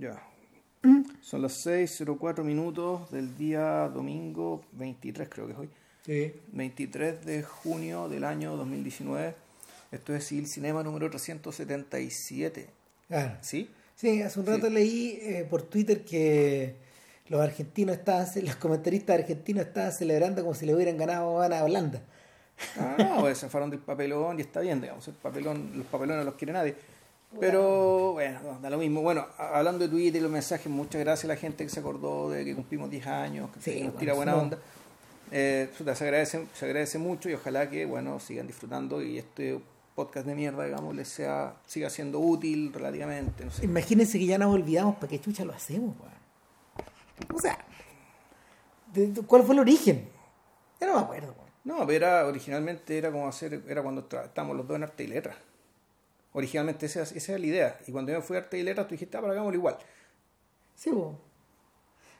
Ya. ¿Mm? Son las 6.04 minutos del día domingo 23, creo que es hoy. Sí. 23 de junio del año 2019. Esto es Civil Cinema número 377. Claro. ¿Sí? Sí, hace un rato Sí. leí eh, por Twitter que los argentinos estaban, los comentaristas argentinos estaban celebrando como si le hubieran ganado a Holanda. Ah, no, pues se fueron del papelón y está bien, digamos. El papelón, los papelones no los quiere nadie. Pero bueno, no, da lo mismo. Bueno, hablando de Twitter y los mensajes, muchas gracias a la gente que se acordó de que cumplimos 10 años, que Sí, nos bueno, tira buena no. onda. Eh, se, agradece, se agradece mucho y ojalá que bueno sigan disfrutando y este podcast de mierda, digamos, les sea, siga siendo útil relativamente. No sé. Imagínense que ya nos olvidamos, ¿para qué chucha lo hacemos? O sea, ¿de- de- ¿cuál fue el origen? Yo no me acuerdo. No, pero era, originalmente era como hacer, era cuando estábamos los dos en arte y letra. Originalmente esa, esa era la idea. Y cuando yo me fui a arte y letra, tú dijiste, ah, pero hagámoslo igual. Sí, bo.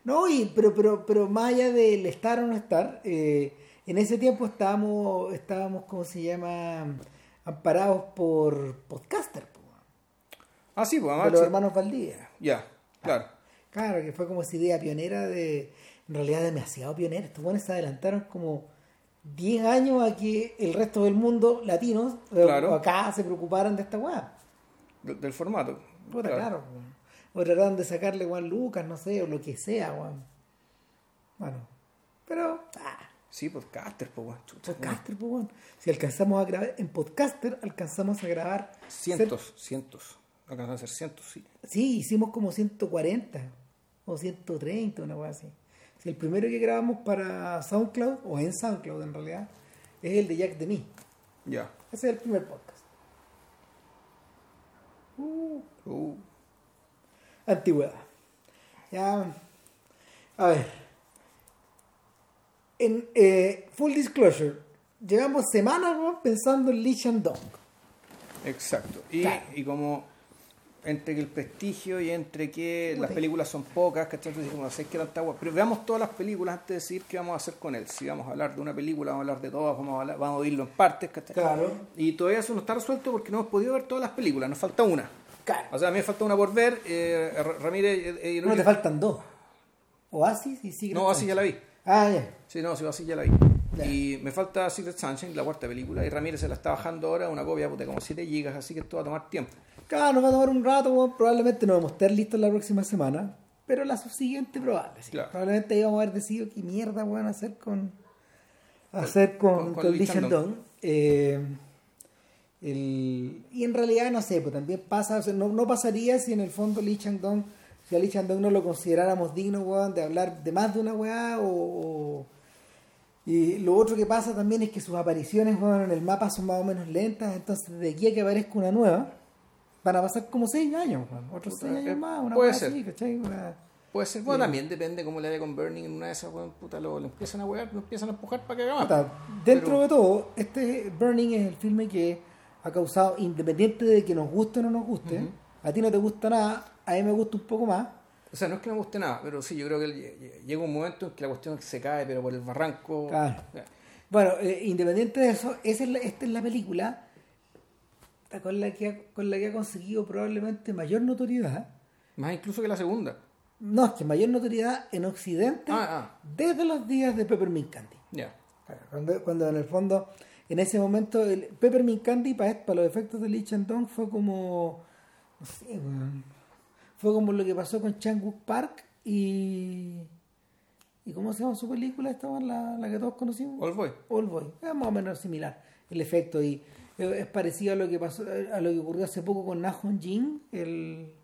No, y, pero, pero, pero más allá del estar o no estar, eh, en ese tiempo estábamos, estábamos, ¿cómo se llama? Amparados por podcaster, po, Ah, sí, pues de los sí. hermanos Valdía. Ya, claro. Claro, que fue como esa idea pionera de, en realidad demasiado pionera. Estos buenos se adelantaron como 10 años a que el resto del mundo, latinos, eh, Claro. o acá se preocuparan de esta weá. de- del formato. Puta, claro. weón. O trataron de sacarle Juan Lucas, no sé, o lo que sea, weón. Bueno, pero, ah, Sí, podcaster, pues, weón. Chucha, podcaster, weón. Si alcanzamos a grabar, en podcaster alcanzamos a grabar. Cientos, cientos. Alcanzan a ser cientos, sí. Sí, hicimos como 140 o 130, una cosa así. El primero que grabamos para SoundCloud, o en SoundCloud en realidad, es el de Jack de mí. Ya. Ese es el primer podcast. Uh, Antigüedad. Ya. A ver. En eh, Full Disclosure, llevamos semanas ¿no? pensando en Lee Shandong. exacto. Y, Claro. y como entre que el prestigio y entre que las películas son pocas, ¿cachai? Entonces, no sé qué tanta agua. Pero veamos todas las películas antes de decir qué vamos a hacer con él. Si vamos a hablar de una película, vamos a hablar de todas, vamos a, hablar- vamos a oírlo en partes, ¿cachai? Claro. Y todavía eso no está resuelto porque no hemos podido ver todas las películas, nos falta una. Claro. O sea, a mí me falta una por ver. Eh, Ramírez. eh, eh, No te faltan dos. Oasis y Secret No, así ya la vi. Ah, ya. Sí, no, sí, así ya la vi. Y me falta Secret Sunshine, la cuarta película, y Ramírez se la está bajando ahora, una copia puta, como 7 gigas, así que esto va a tomar tiempo. Claro, nos va a tomar un rato, probablemente no vamos a estar listos la próxima semana, pero la subsiguiente probable. sí. Claro. Probablemente íbamos a haber decidido qué mierda van a hacer con hacer con, con- con, con. Eh, el- y en realidad no sé, pues también pasa, o sea, no, no pasaría si en el fondo Lee Shandong, si a Lee Shandong no lo consideráramos digno, weón, de hablar de más de una weá o, o- y lo otro que pasa también es que sus apariciones weón, en el mapa son más o menos lentas, entonces de aquí a que aparezca una nueva, van a pasar como seis años, weón, otros Puta, seis eh, años más, una puede ser. así, ¿cachai? Una- Puede ser, bueno, también depende cómo le vaya con Burning en una de esas, weón, puta, lo, lo empiezan a wear, lo empiezan a empujar para que haga más. Puta, dentro Pero- de todo, este Burning es el filme que ha causado, independiente de que nos guste o no nos guste, a ti no te gusta nada, a mí me gusta un poco más. O sea, no es que no me guste nada, pero sí, yo creo que lle- lle- llega un momento en que la cuestión se cae, pero por el barranco. Claro. Bueno, eh, independiente de eso, esa es la- esta es la película con la, que ha, con la que ha conseguido probablemente mayor notoriedad. Más incluso que la segunda. No, es que mayor notoriedad en Occidente Ah, ah. desde los días de Peppermint Candy. Ya. Cuando, cuando en el fondo, en ese momento, el Peppermint Candy para, para los efectos de Lee Chandong fue como. No sé, weón. Fue como lo que pasó con Chang-wook Park y. ¿Y cómo se llama su película? Esta weón, la, la que todos conocimos. All Boy. All Boy. Es más o menos similar el efecto y es parecido a lo que pasó a lo que ocurrió hace poco con Nahon Jin, el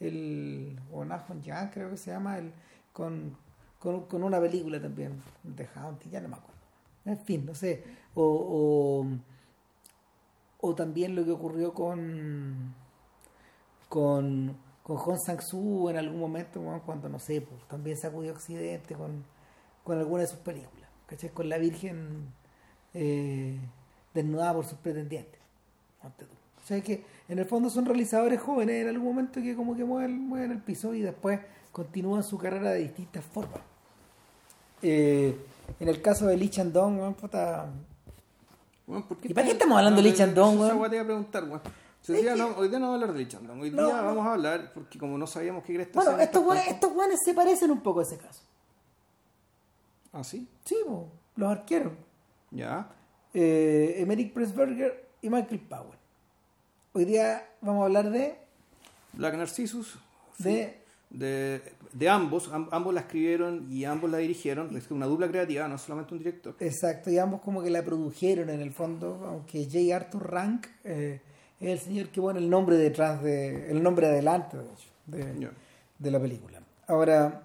el o Nahon Yang creo que se llama el con, con, con una película también de Haunting, ya no me acuerdo. En fin, no sé, o, o o también lo que ocurrió con con con Hong Sang-soo en algún momento weón, cuando no sé, pues, también sacudió Occidente con, con alguna de sus películas, ¿cachai? Con la Virgen eh, desnudada por sus pretendientes. O sea que en el fondo son realizadores jóvenes en algún momento que como que mueven, mueven el piso y después continúan su carrera de distintas formas. Eh, en el caso de Lee Chandong, weón, puta, Weón, ¿por ¿Y para qué estamos hablando de Lee Chandong, weón? a preguntar, weón. Hoy, día no, hoy día no vamos a hablar de Lee. Hoy No, día vamos a hablar, porque como no sabíamos qué cresta Bueno, estos cosas- estos weones se parecen un poco a ese caso. Ah, sí. Sí, los arqueros. Ya. Eh, Emerick Pressburger y Michael Powell. Hoy día vamos a hablar de... Black Narcissus. sí. de De, de ambos. am- ambos la escribieron y ambos la dirigieron. Es una dupla creativa, no solamente un director. exacto, y ambos como que la produjeron en el fondo, aunque J. Arthur Rank eh, es el señor que pone el nombre detrás de... el nombre adelante, de hecho, de, la película. Ahora,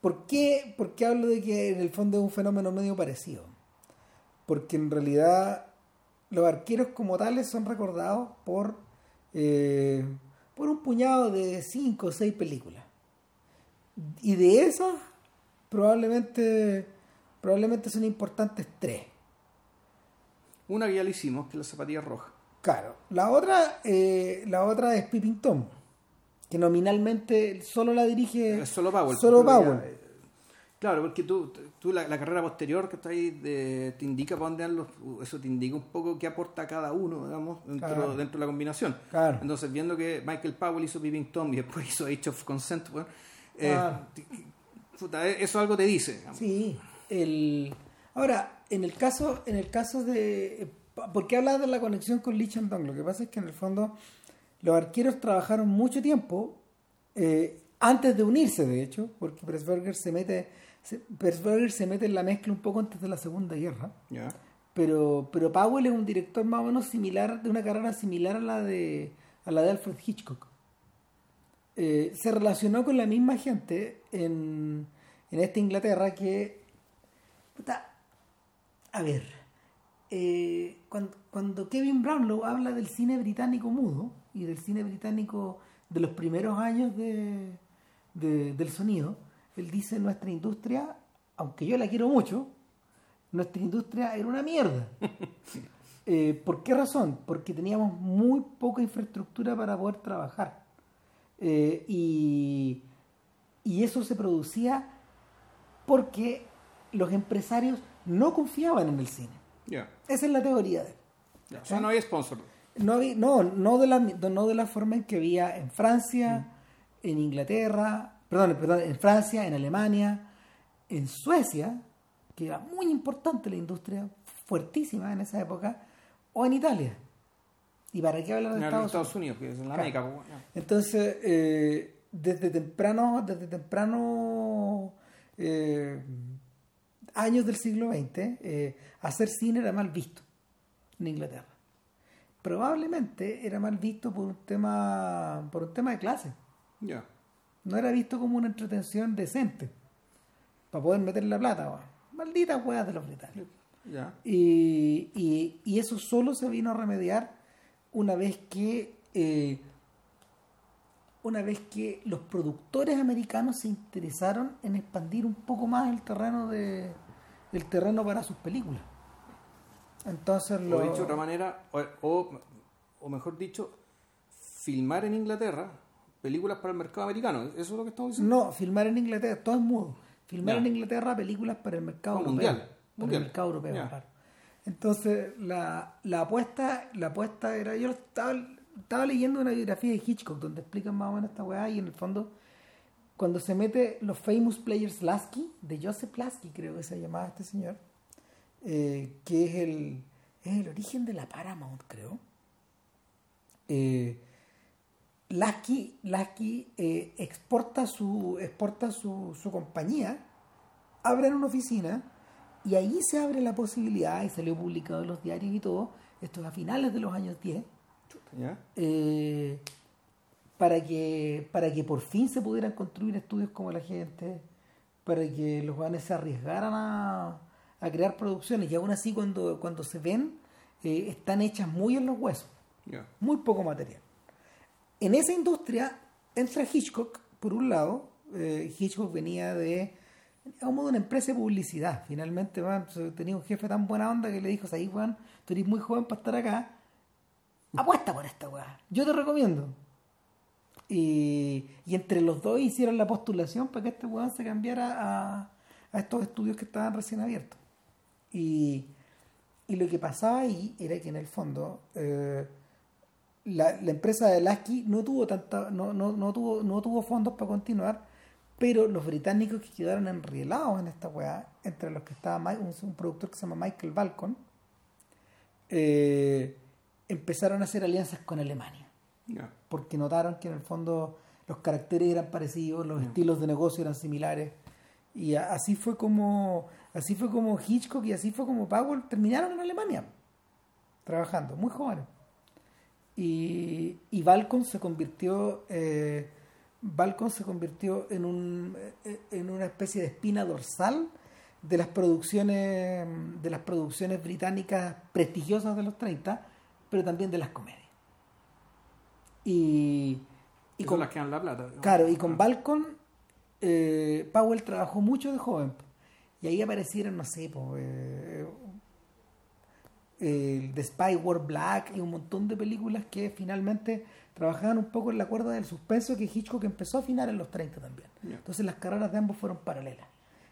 ¿por qué, ¿por qué hablo de que en el fondo es un fenómeno medio parecido? Porque en realidad los arqueros como tales son recordados por, eh, por un puñado de cinco o seis películas. Y de esas, probablemente, probablemente son importantes tres. Una que ya la hicimos, que es la zapatilla roja. Claro. La otra, eh, la otra es Pippin Tom, que nominalmente solo la dirige solo Powell. Solo Powell. ya, eh, claro, porque tú, tú la, la carrera posterior que está ahí de- te indica para dónde los. Eso te indica un poco qué aporta cada uno, digamos, dentro, Claro. dentro de la combinación. Claro. Entonces, viendo que Michael Powell hizo Peeping Tom y después hizo Age of Consent, bueno, eh, puta, eh, eso algo te dice. digamos. Sí, el ahora en el caso en el caso de ¿por qué hablas de la conexión con Lee Chandong? Lo que pasa es que en el fondo los arqueros trabajaron mucho tiempo eh, antes de unirse, de hecho, porque Pressburger se mete se, se mete en la mezcla un poco antes de la Segunda Guerra, Ya. pero pero Powell es un director más o menos similar de una carrera similar a la de a la de Alfred Hitchcock. Eh, se relacionó con la misma gente en, en esta Inglaterra que puta, a ver eh, cuando, cuando Kevin Brownlow habla del cine británico mudo y del cine británico de los primeros años de, de- del sonido él dice nuestra industria aunque yo la quiero mucho nuestra industria era una mierda Eh, ¿Por qué razón? Porque teníamos muy poca infraestructura para poder trabajar. Eh, y, y eso se producía porque los empresarios no confiaban en el cine. Ya. Esa es la teoría de él. Ya. O sea, no hay sponsor. No, había- no, no, de la, no de la forma en que había en Francia, en Inglaterra, perdón, perdón, en Francia, en Alemania, en Suecia, que era muy importante la industria, fuertísima en esa época, o en Italia. ¿Y para qué hablar de En Estados, Estados, Unidos, que es en la Claro. América. pues, bueno. entonces, eh, desde temprano, desde temprano eh, años del siglo XX, eh, hacer cine era mal visto en Inglaterra. Probablemente era mal visto por un tema, por un tema de clase. Ya. No era visto como una entretención decente para poder meter la plata. weón. Malditas weas de los británicos. Ya. Y, y- y eso solo se vino a remediar una vez que eh, una vez que los productores americanos se interesaron en expandir un poco más el terreno de el terreno para sus películas. Entonces O lo dicho de otra manera, o, o- o mejor dicho, filmar en Inglaterra películas para el mercado americano. ¿Eso es lo que estamos diciendo? no filmar en Inglaterra, todo es mudo. Filmar Ya. en Inglaterra películas para el mercado europeo. mundial, Para mundial. el mercado europeo, Ya. claro. Entonces, la, la apuesta, la apuesta era, yo estaba, estaba leyendo una biografía de Hitchcock donde explican más o menos esta weá y en el fondo, cuando se mete los Famous Players Lasky, de Joseph Lasky creo que se llamaba este señor, eh, que es el, es el origen de la Paramount, creo. Eh, Lasky, Lasky eh, exporta, su, exporta su, su compañía, abren una oficina y ahí se abre la posibilidad, y salió publicado en los diarios y todo, esto es a finales de los años 10, ¿Ya? Para, que, para que por fin se pudieran construir estudios como la gente, para que los jóvenes se arriesgaran a, a crear producciones y aún así cuando, cuando se ven eh, están hechas muy en los huesos muy poco material. En esa industria entra Hitchcock, por un lado, eh, Hitchcock venía de de una empresa de publicidad. Finalmente, man, tenía un jefe tan buena onda que le dijo, ahí Juan, tú eres muy joven para estar acá, apuesta por esta weá, yo te recomiendo. Y, y entre los dos hicieron la postulación para que este weón se cambiara a, a estos estudios que estaban recién abiertos. Y, y lo que pasaba ahí era que en el fondo eh, la, la empresa de Lasky no tuvo tanta, no, no, no tuvo, no tuvo fondos para continuar, pero los británicos que quedaron enrielados en esta weá, entre los que estaba un, productor que se llama Michael Balcon, eh, empezaron a hacer alianzas con Alemania. Porque notaron que en el fondo los caracteres eran parecidos, los estilos de negocio eran similares. Y así fue como así fue como Hitchcock y así fue como Powell terminaron en Alemania trabajando, muy jóvenes. Y, y Balcon se convirtió eh, Balcon se convirtió en, un, eh, en una especie de espina dorsal de las producciones de las producciones británicas prestigiosas de los 30, pero también de las comedias. Y, y con las que dan la plata. Claro, y con ah. Balcon eh, Powell trabajó mucho de joven. Y ahí aparecieron, no sé, eh, el The Spy War Black y un montón de películas que finalmente trabajaban un poco en la cuerda del suspenso que Hitchcock empezó a afinar en los 30 también. Entonces las carreras de ambos fueron paralelas.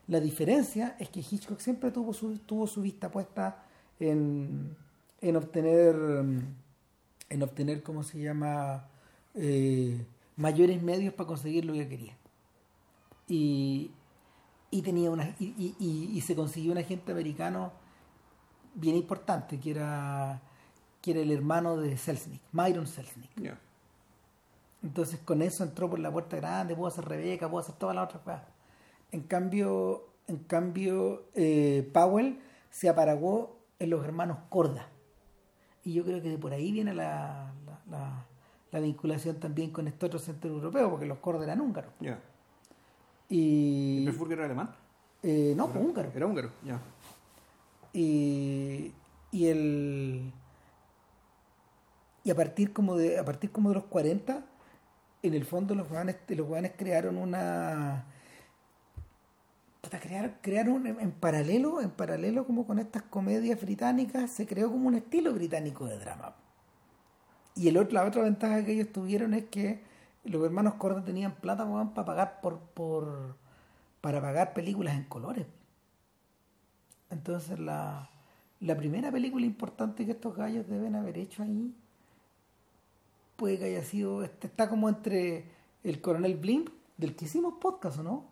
La diferencia es que Hitchcock siempre tuvo su, tuvo su vista puesta en, en obtener, en obtener, ¿cómo se llama?, eh, mayores medios para conseguir lo que quería. Y, y tenía una y, y, se consiguió un agente americano bien importante que era que era el hermano de Selznick, Myron Selznick. Entonces con eso entró por la puerta grande, pudo hacer Rebeca, pudo hacer todas las otras cosas. En cambio, en cambio eh, Powell se aparagó en los hermanos Corda. Y yo creo que de por ahí viene la, la, la, vinculación también con este otro centro europeo, porque los Corda eran húngaros. Y... ¿El era alemán? Eh, no, pues húngaro. Era húngaro, ya. Y, y el y a partir como de a partir como de los 40 en el fondo los jóvenes los crearon una crear, crearon en, paralelo en paralelo como con estas comedias británicas se creó como un estilo británico de drama. Y el otro, la otra ventaja que ellos tuvieron es que los hermanos Corda tenían plata para pagar por, por para pagar películas en colores. Entonces la, la primera película importante que estos gallos deben haber hecho ahí puede que haya sido este, está como entre el coronel Blimp del que hicimos podcast o no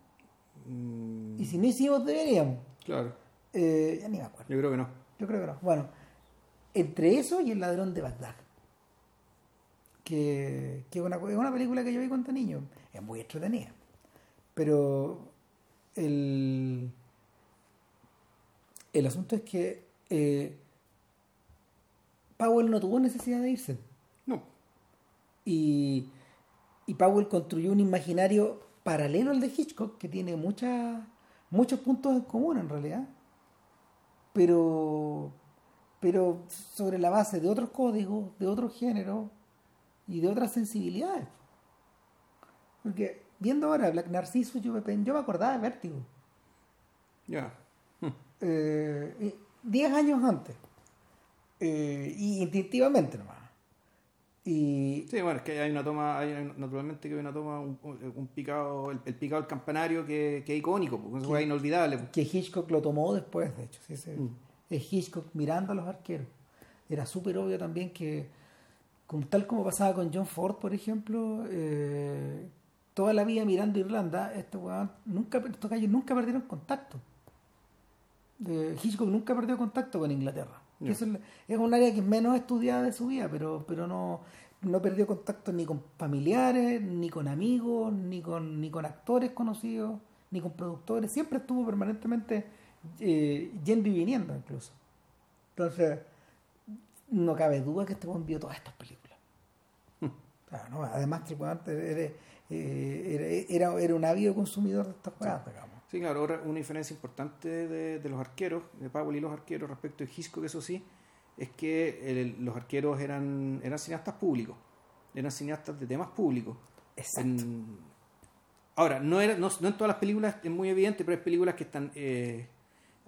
mm. y si no hicimos deberíamos. Claro. Eh, ya ni me acuerdo. Yo creo que no. Yo creo que no. Bueno entre eso y el ladrón de Bagdad que, que es, una, es una película que yo vi cuando niño. Es muy entretenida. Pero el el asunto es que eh, Powell no tuvo necesidad de irse. No. Y, y Powell construyó un imaginario paralelo al de Hitchcock que tiene muchas muchos puntos en común en realidad. Pero, pero sobre la base de otros códigos, de otros géneros y de otras sensibilidades. Porque viendo ahora Black Narciso, yo me, yo me acordaba de Vértigo. Ya. Eh, diez años antes. Eh, y instintivamente nomás. Y... Sí, bueno, es que hay una toma, hay, naturalmente que hay una toma, un, picado, el, picado del campanario que, que es icónico, porque es inolvidable. Que Hitchcock lo tomó después, de hecho. Mm. Es Hitchcock mirando a los arqueros. Era súper obvio también que, tal como pasaba con John Ford, por ejemplo, eh, toda la vida mirando Irlanda, este nunca, estos gallos nunca perdieron contacto. Hitchcock nunca perdió contacto con Inglaterra. Es, un área que es menos estudiada de su vida, pero, pero no, no perdió contacto ni con familiares, ni con amigos, ni con, ni con actores conocidos, ni con productores. Siempre estuvo permanentemente eh, yendo y viniendo incluso. Entonces, no cabe duda que este buen vio todas estas películas. Además que era, eh, era, era, un ávido consumidor de estas cosas, Sí, claro, ahora una diferencia importante de, los arqueros, de Powell y los arqueros respecto a Hitchcock, eso sí, es que los arqueros eran, eran cineastas públicos, eran cineastas de temas públicos. Exacto. ahora, no, era, no, en todas las películas es muy evidente, pero hay películas que están... Eh,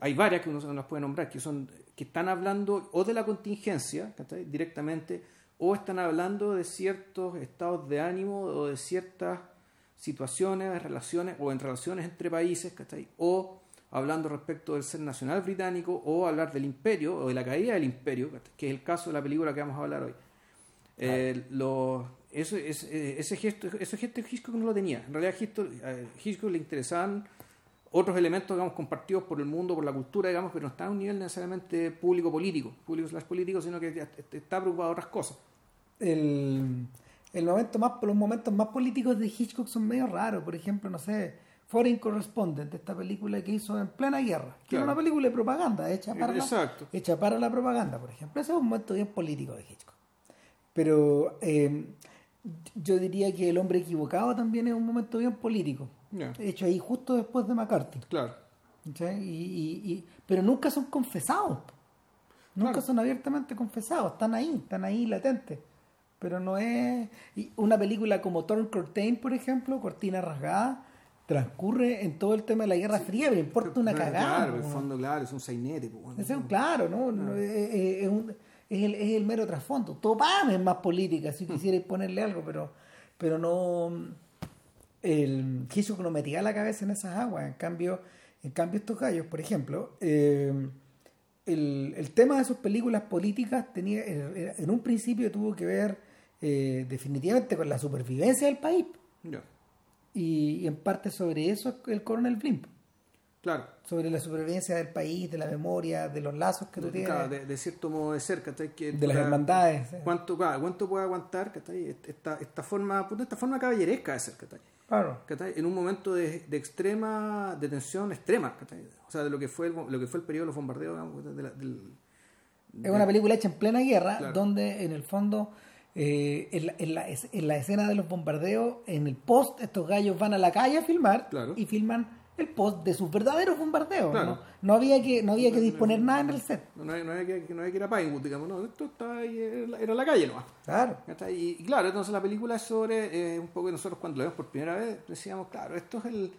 hay varias que uno no las puede nombrar, que son que están hablando o de la contingencia directamente, o están hablando de ciertos estados de ánimo o de ciertas situaciones, relaciones o en relaciones entre países, ¿cachai? O hablando respecto del ser nacional británico o hablar del imperio o de la caída del imperio, que es el caso de la película que vamos a hablar hoy. Eh, lo, eso, es, eh, ese gesto ese gesto Hitchcock no lo tenía. En realidad Hitchcock, a Hitchcock le interesaban otros elementos, digamos, compartidos por el mundo, por la cultura, digamos, pero no está a un nivel necesariamente público-político, público slash político, sino que está preocupado de otras cosas. El, el momento más, los momentos más políticos de Hitchcock son medio raros. Por ejemplo, no sé, Foreign Correspondent, esta película que hizo en plena guerra, que es una película de propaganda hecha para, la, hecha para la propaganda, por ejemplo. Ese es un momento bien político de Hitchcock. Pero eh, yo diría que El hombre equivocado también es un momento bien político. Hecho ahí justo después de McCarthy. Claro. Y, pero nunca son confesados. Nunca son abiertamente confesados. Están ahí, están ahí latentes. Pero no es. Una película como Torn Curtain, por ejemplo, Cortina Rasgada, transcurre en todo el tema de la Guerra Fría, me importa una cagada. Claro, en el fondo, claro, es un sainete. es un, claro, ¿no? Es, un, es, el, es el mero trasfondo. Topame es más política, si quisierais ponerle algo, pero, pero no el Hitchcock no metía la cabeza en esas aguas. En cambio, en cambio estos gallos, por ejemplo, eh, el, el, tema de sus películas políticas tenía en un principio tuvo que ver eh, definitivamente con la supervivencia del país. Y, en parte sobre eso el coronel Blimp. Claro. Sobre la supervivencia del país, de la memoria, de los lazos que tú tienes. de, cierto modo de cerca, que de las hermandades. ¿Cuánto, cuánto puede aguantar esta, esta, forma, esta forma caballeresca de ser? Claro. En un momento de, de, extrema, de tensión extrema, o sea, de lo que fue el, lo que fue el periodo de los bombardeos. es una película hecha en plena guerra, donde en el fondo, eh, en, la, en, la, en, la, escena de los bombardeos, en el post, estos gallos van a la calle a filmar y filman el post de sus verdaderos bombardeos. ¿no? no había que no había que disponer nada en el set. No, había, que, no había que ir a Pinewood, digamos, no, esto estaba ahí, era la calle nomás. Claro. Y, y, claro, entonces la película es sobre, eh, un poco que nosotros cuando la vemos por primera vez decíamos, claro, esto es el,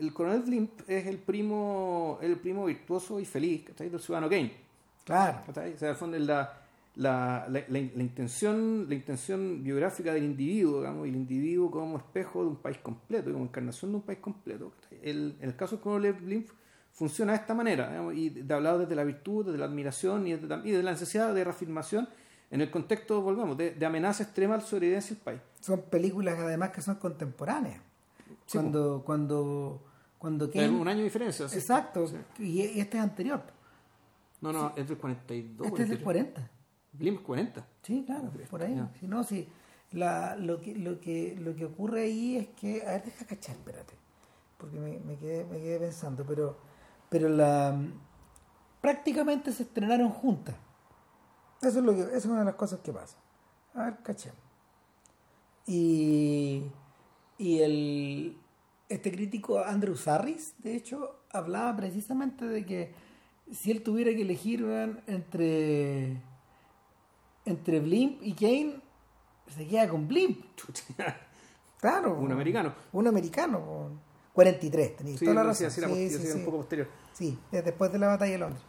el coronel Blimp es el primo, el primo virtuoso y feliz del ciudadano Kane. Claro. O sea, el fondo la la, la, la, intención, la intención biográfica del individuo, digamos, y el individuo como espejo de un país completo, como encarnación de un país completo. El, en el caso de Coronel Blimp funciona de esta manera, digamos, y de hablado desde la virtud, desde la admiración y, desde, y de la necesidad de reafirmación en el contexto, volvemos, de, amenaza extrema a la sobrevivencia del país. Son películas además que son contemporáneas. cuando, cuando, cuando un año de diferencia. Exacto, y este es anterior. No, no, es del 42. Este es del 40. Blimp 40. Sí, claro, por ahí. Si no, si la, lo, que, lo, que, lo que ocurre ahí es que. A ver, deja cachar, espérate. Porque me, me, quedé, me quedé pensando, pero, pero la prácticamente se estrenaron juntas. Eso es, lo que, eso es una de las cosas que pasa. A ver, cachemos. Y, y el, este crítico Andrew Sarris, de hecho, hablaba precisamente de que si él tuviera que elegir entre entre Blimp y Kane se queda con Blimp. claro. Un americano. Un americano. 43, tenéis sí, toda la razón. Sí, sí, sí, un poco posterior. Sí, después de la batalla de Londres.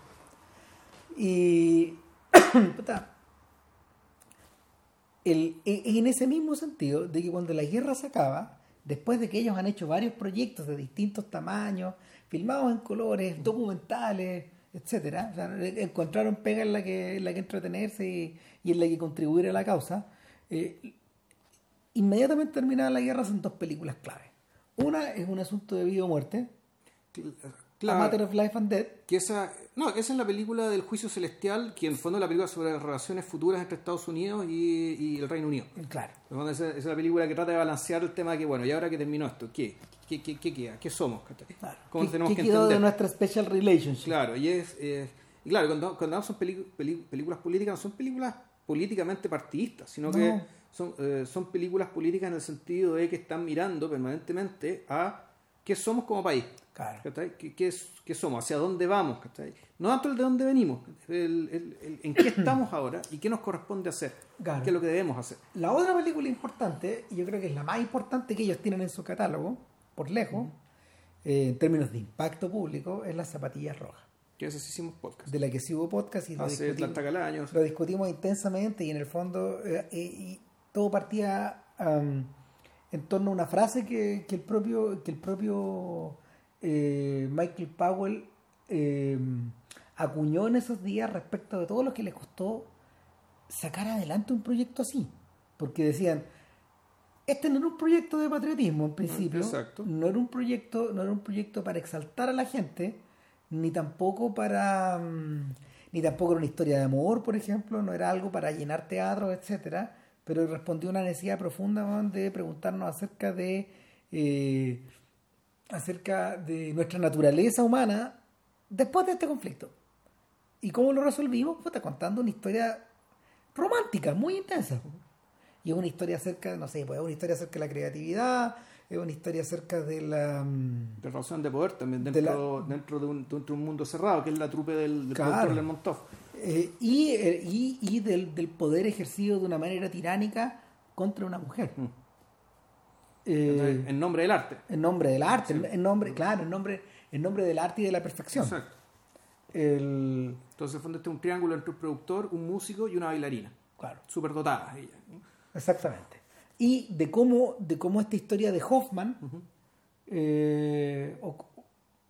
Y. el, e, en ese mismo sentido, de que cuando la guerra se acaba, después de que ellos han hecho varios proyectos de distintos tamaños, filmados en colores, documentales, etcétera, encontraron pega en la que, en la que entretenerse y, y en la que contribuir a la causa, eh, inmediatamente terminada la guerra son dos películas clave. Una es un asunto de vida o muerte, A Matter of Life and Death. Que esa, no, esa es la película del juicio celestial, que en el fondo es la película sobre las relaciones futuras entre Estados Unidos y, el Reino Unido. Claro. Esa, es la película que trata de balancear el tema de que, bueno, y ahora que terminó esto, ¿qué? ¿Qué, qué, qué queda? ¿Qué somos? ¿Cómo tenemos que entender? de nuestra special relationship? Claro, y es... claro, cuando, cuando son películas políticas, no son películas políticamente partidistas, sino que son, eh, son películas políticas en el sentido de que están mirando permanentemente a qué somos como país. Claro. ¿Qué, qué, somos? ¿Hacia dónde vamos? No tanto el de dónde venimos, en qué estamos ahora y qué nos corresponde hacer, qué es lo que debemos hacer. La otra película importante, y yo creo que es la más importante que ellos tienen en su catálogo, por lejos, eh, en términos de impacto público, es Las Zapatillas Rojas. Que ese hicimos podcast. De la que sí hubo podcast y lo, discutimos, años. lo discutimos intensamente y en el fondo eh, y todo partía en torno a una frase que, que el propio, que el propio eh, Michael Powell em, acuñó en esos días respecto de todo lo que le costó sacar adelante un proyecto así. Porque decían, este no era un proyecto de patriotismo en principio, Exacto. no era un proyecto, no era un proyecto para exaltar a la gente, ni tampoco para mm, ni tampoco era una historia de amor, por ejemplo, no era algo para llenar teatros, etcétera, pero respondió a una necesidad profunda de preguntarnos acerca de eh, acerca de nuestra naturaleza humana después de este conflicto. ¿Y cómo lo resolvimos? Pues contando una historia romántica, muy intensa. Y es una historia acerca, no sé, pues es una historia acerca de la creatividad, es una historia acerca de la... mm, De razón de poder también, De dentro, dentro, de, un, dentro de un mundo cerrado, que es la trupe del, del Claro. productor Lermontov. eh, y eh, y, y del, del poder ejercido de una manera tiránica contra una mujer. Mm. Eh, en nombre del arte. en nombre del arte, en- en nombre, claro, en nombre, en nombre del arte y de la perfección. Exacto. El, Entonces, en fondo, este es un triángulo entre un productor, un músico y una bailarina. claro. Súper dotada ella. Exactamente. Y de cómo, de cómo esta historia de Hoffman, eh, o-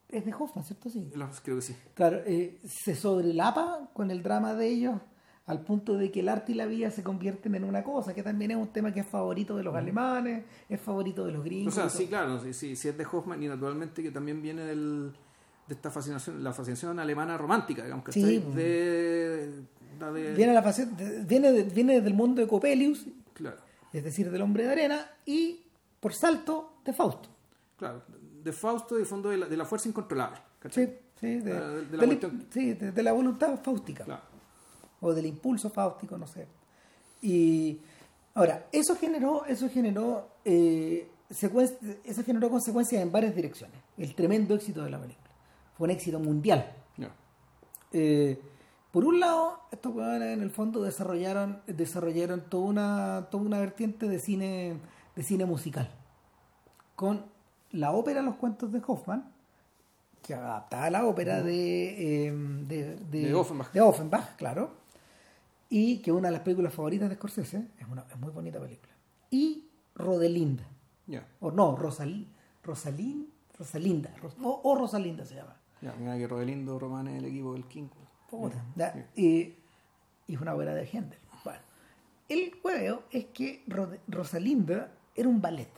es de Hoffman, ¿cierto? Sí. Creo que sí. Claro, eh, se sobrelapa con el drama de ellos al punto de que el arte y la vida se convierten en una cosa, que también es un tema que es favorito de los alemanes, es favorito de los O gringos. sea, y todo. sí, claro, sí, sí, sí es de Hoffman y naturalmente que también viene del, de esta fascinación, la fascinación alemana romántica, digamos, que Sí, está de, la de- Viene, la viene, de- viene del mundo de Coppelius, Claro, es decir, del hombre de arena, y por salto de Fausto. claro, de Fausto y de fondo de la, de la fuerza incontrolable. ¿cachai? Sí, sí, de, la de la voluntad fáustica. Claro. O del impulso fáustico, no sé. Y ahora, eso generó, eso generó, eh, eso generó consecuencias en varias direcciones. El tremendo éxito de la película. Fue un éxito mundial. Eh, por un lado, estos huevones en el fondo desarrollaron, desarrollaron toda una, toda una vertiente de cine, de cine musical. Con la ópera Los cuentos de Hoffman, que adaptaba la ópera de, eh, de, De Offenbach. de Offenbach, claro. Y que una de las películas favoritas de Scorsese, es una es muy bonita película. Y Rodelinda. O no, Rosal, Rosalín, Rosalinda. Ros- o, o Rosalinda se llama. ya, mira que Rodelindo Román es el equipo del King. Puta, ya, y, y es una obra de Händel. Bueno, el hueveo es que Ro- Rosalinda era un ballet.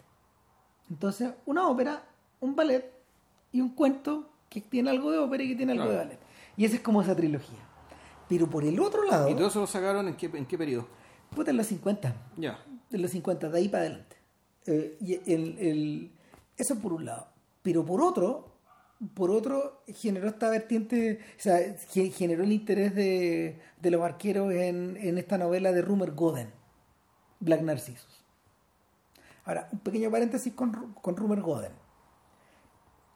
Entonces, una ópera, un ballet y un cuento que tiene algo de ópera y que tiene algo Claro. de ballet. Y esa es como esa trilogía. Pero por el otro lado, ¿Y todo eso lo sacaron en qué, en qué periodo? puta, en los 50. Ya, de los 50, de ahí para adelante. Eh, y el, el- eso por un lado. Pero por otro, por otro, generó esta vertiente, o sea, ge- generó el interés de, de los arqueros en, en esta novela de Rumer Goden, Black Narcissus. Ahora, un pequeño paréntesis con, con Rumer Goden.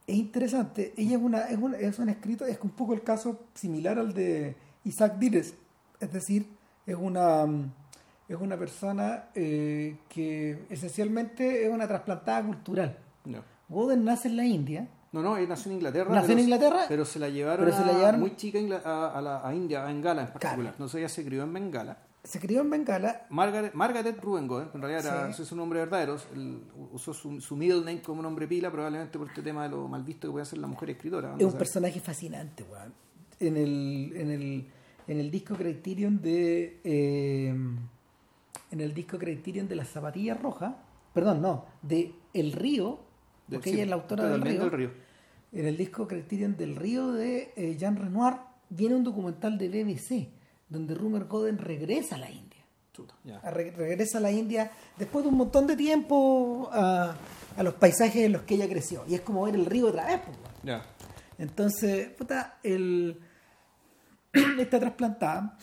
Es interesante, ella es una, es una, es un escrito, es un poco el caso similar al de Isaac Dires, es decir, es una, mm, es una persona eh, que esencialmente es una trasplantada cultural. Goden nace en la India, No, no, él nació en Inglaterra. ¿Nació en Inglaterra? Pero se la llevaron, Pero se la a- llevaron- muy chica a Ingla- a, a la, a India, a Bengala en particular. Claro. No sé, ella se crió en Bengala. se crió en Bengala, Margaret, Margaret Ruben Goden, en realidad era, Sí. ese es su nombre verdadero, él usó su, su middle name como nombre pila, probablemente por este tema de lo mal visto que puede ser la mujer escritora. es un personaje fascinante, weón. En el, en el, en el disco Criterion de. eh, en el disco Criterion de las zapatillas rojas, perdón, no, de El Río, porque ella es la autora del río, del río. En el disco Criterion del Río de eh, Jean Renoir viene un documental de BBC donde Rumer Goden regresa a la India. Chuta, ya. A re- regresa a la India después de un montón de tiempo a, a los paisajes en los que ella creció. Y es como ver el río otra vez. pues. Entonces, puta, el, esta trasplantada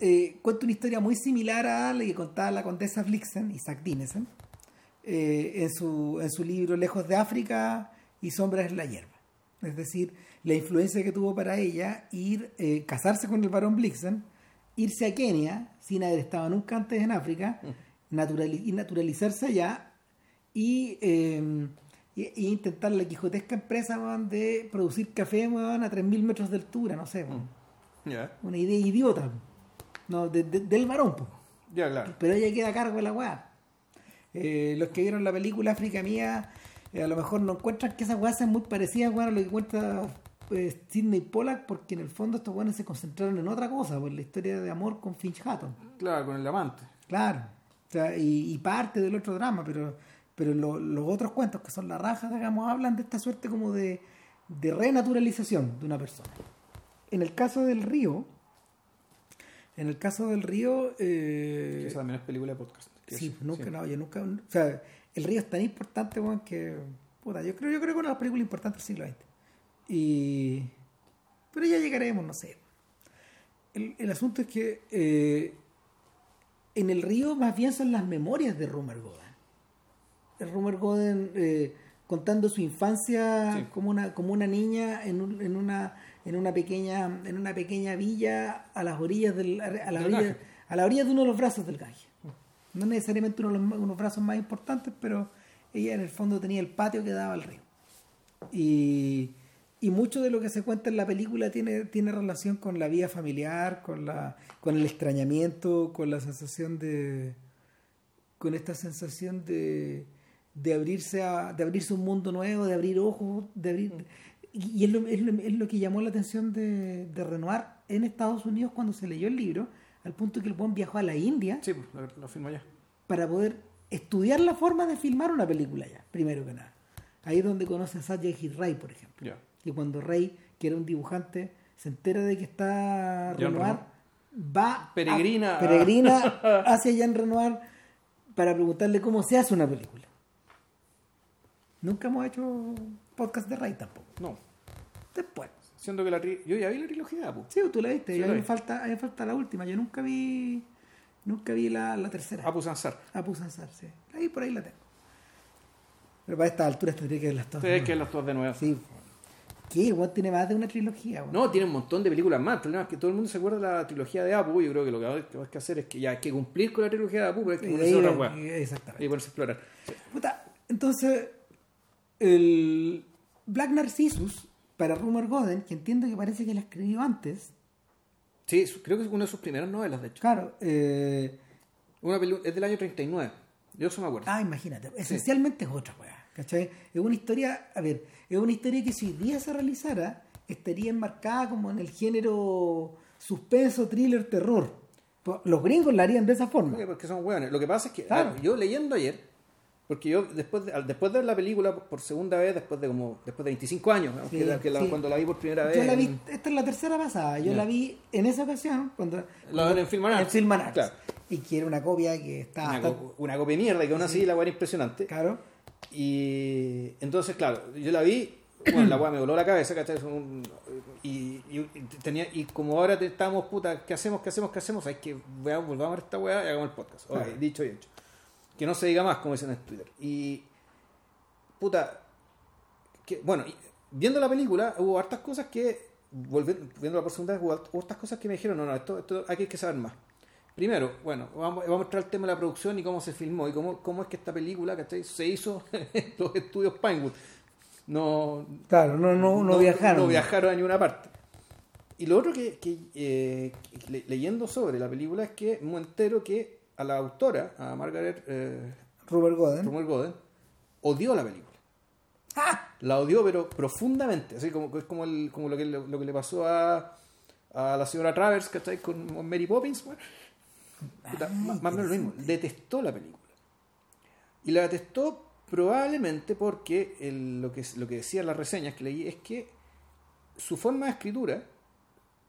eh, cuenta una historia muy similar a la que contaba la condesa Blixen, Isaac Dinesen, eh, en, su, en su libro Lejos de África y Sombras en la hierba. Es decir, la influencia que tuvo para ella ir, eh, casarse con el varón Blixen, irse a Kenia sin haber estado nunca antes en África, naturali- y naturalizarse allá y, y- intentar la quijotesca empresa de producir café weón, a 3.000 metros de altura, no sé. weón. Ya. Una idea idiota. No, de- de- del varón. Ya, claro. Pero ella queda a cargo de la weá. Eh, los que vieron la película África Mía, eh, a lo mejor no encuentran que esas weas sean muy parecidas weón, a lo que cuenta eh, Sidney Pollack, porque en el fondo estos weones se concentraron en otra cosa, por la historia de amor con Finch Hatton. Claro, con el amante. Claro. O sea, y, y parte del otro drama, pero, pero lo- los otros cuentos, que son la raja, digamos, hablan de esta suerte como de, de renaturalización de una persona. En el caso del río, en el caso del río, eh, Esa también es película de podcast. Sí, es- nunca, sí. no, yo nunca, o sea, el río es tan importante, weón, que, puta, yo creo, yo creo que es una de las películas importantes del siglo XX. Y, pero ya llegaremos, no sé. El, el asunto es que eh, en el río más bien son las memorias de Rumer Goden. El Rumer Goden eh, contando su infancia Sí. como una como una niña en, un- en una en una pequeña en una pequeña villa a las orillas del a orillas, Ganges. a la orilla de uno de los brazos del Ganges. No necesariamente uno de los, unos brazos más importantes, pero ella en el fondo tenía el patio que daba al río. Y, y mucho de lo que se cuenta en la película tiene, tiene relación con la vida familiar, con, la, con el extrañamiento, con la sensación de. con esta sensación de, de abrirse a, de abrirse un mundo nuevo, de abrir ojos, de abrir. Y y es lo, es lo- es lo que llamó la atención de, de Renoir en Estados Unidos cuando se leyó el libro, al punto que el buen viajó a la India Sí, pues, lo, lo filmo ya. para poder estudiar la forma de filmar una película ya, primero que nada. Ahí es donde conoce a Satyajit Ray, por ejemplo. Y cuando Ray, que era un dibujante, se entera de que está Renoir, va Peregrina a- peregrina hacia Jean Renoir para preguntarle cómo se hace una película. Nunca hemos hecho podcast de Ray tampoco. No. Después. Siendo que la tri- yo ya vi la trilogía, pues. Sí, tú la viste. Sí, y a mí me vi. falta, a mí falta la última. Yo nunca vi nunca vi la, la tercera. Apu Sansar. Apu Sansar, sí. Ahí por ahí la tengo. Pero para esta altura tendría que ver las todas. Ustedes que las dos de nuevo. Sí. ¿Qué? Weón tiene más de una trilogía. No, tiene un montón de películas más. El problema es que todo el mundo se acuerda de la trilogía de Apu. Yo creo que lo que hay que- hacer es que ya hay que cumplir con la trilogía de Apu, pero hay que ponerse otra weá. Exactamente. Y ponerse a explorar. Puta, entonces, el Black Narcissus, para Rumor Goden, que entiendo que parece que la escribió antes, Sí, creo que es una de sus primeras novelas, de hecho. claro, eh, Una es del año 39. Yo eso me acuerdo. ah, imagínate, esencialmente es otra weá, ¿cachai? Es una historia, a ver, es una historia que si hoy día se realizara, estaría enmarcada como en el género suspenso, thriller, terror. Los gringos la harían de esa forma. Porque son hueones. Lo que pasa es que Claro. ver, yo leyendo ayer, porque yo después de, después de ver la película por segunda vez, después de como después de 25 años. Sí, que la- que la- sí. cuando la vi por primera vez. Yo la vi, esta es la tercera pasada, yo la vi en esa ocasión, cuando... La en. En. Claro. Y que era una copia que está... una, copia de mierda, que aún así la weá era impresionante. Claro. Y entonces, claro, yo la vi, bueno, la weá me voló la cabeza, ¿cachai? Un- y, y- y tenía, y como ahora estamos, puta, ¿qué hacemos? ¿Qué hacemos? ¿Qué hacemos? Hay que volvamos a ver esta weá y hagamos el podcast. Ok, Claro. dicho y hecho. Que no se diga más, como dicen en Twitter. Y, puta, que, bueno, viendo la película hubo hartas cosas que, volviendo, viéndola por segunda vez, hubo, hartas cosas que me dijeron, no, no, esto, esto hay que saber más. Primero, bueno, vamos, vamos a mostrar el tema de la producción y cómo se filmó y cómo, cómo es que esta película ¿cachai? se hizo en los estudios Pinewood. No, Claro, no, no, no, viajaron. No viajaron a ninguna parte. Y lo otro que, que, eh, le- leyendo sobre la película es que me entero que a la autora, a Margaret eh, Robert Goden. Rumor Goden, odió la película. ¡Ah! La odió, pero profundamente. Así como es como, el- como lo, que, le- lo que le pasó a, a la señora Travers, ¿cachai? Con Mary Poppins. bueno. Puta, más más o menos lo mismo. Detestó la película. Y la detestó probablemente porque el- lo, que, lo que decían las reseñas que leí es que su forma de escritura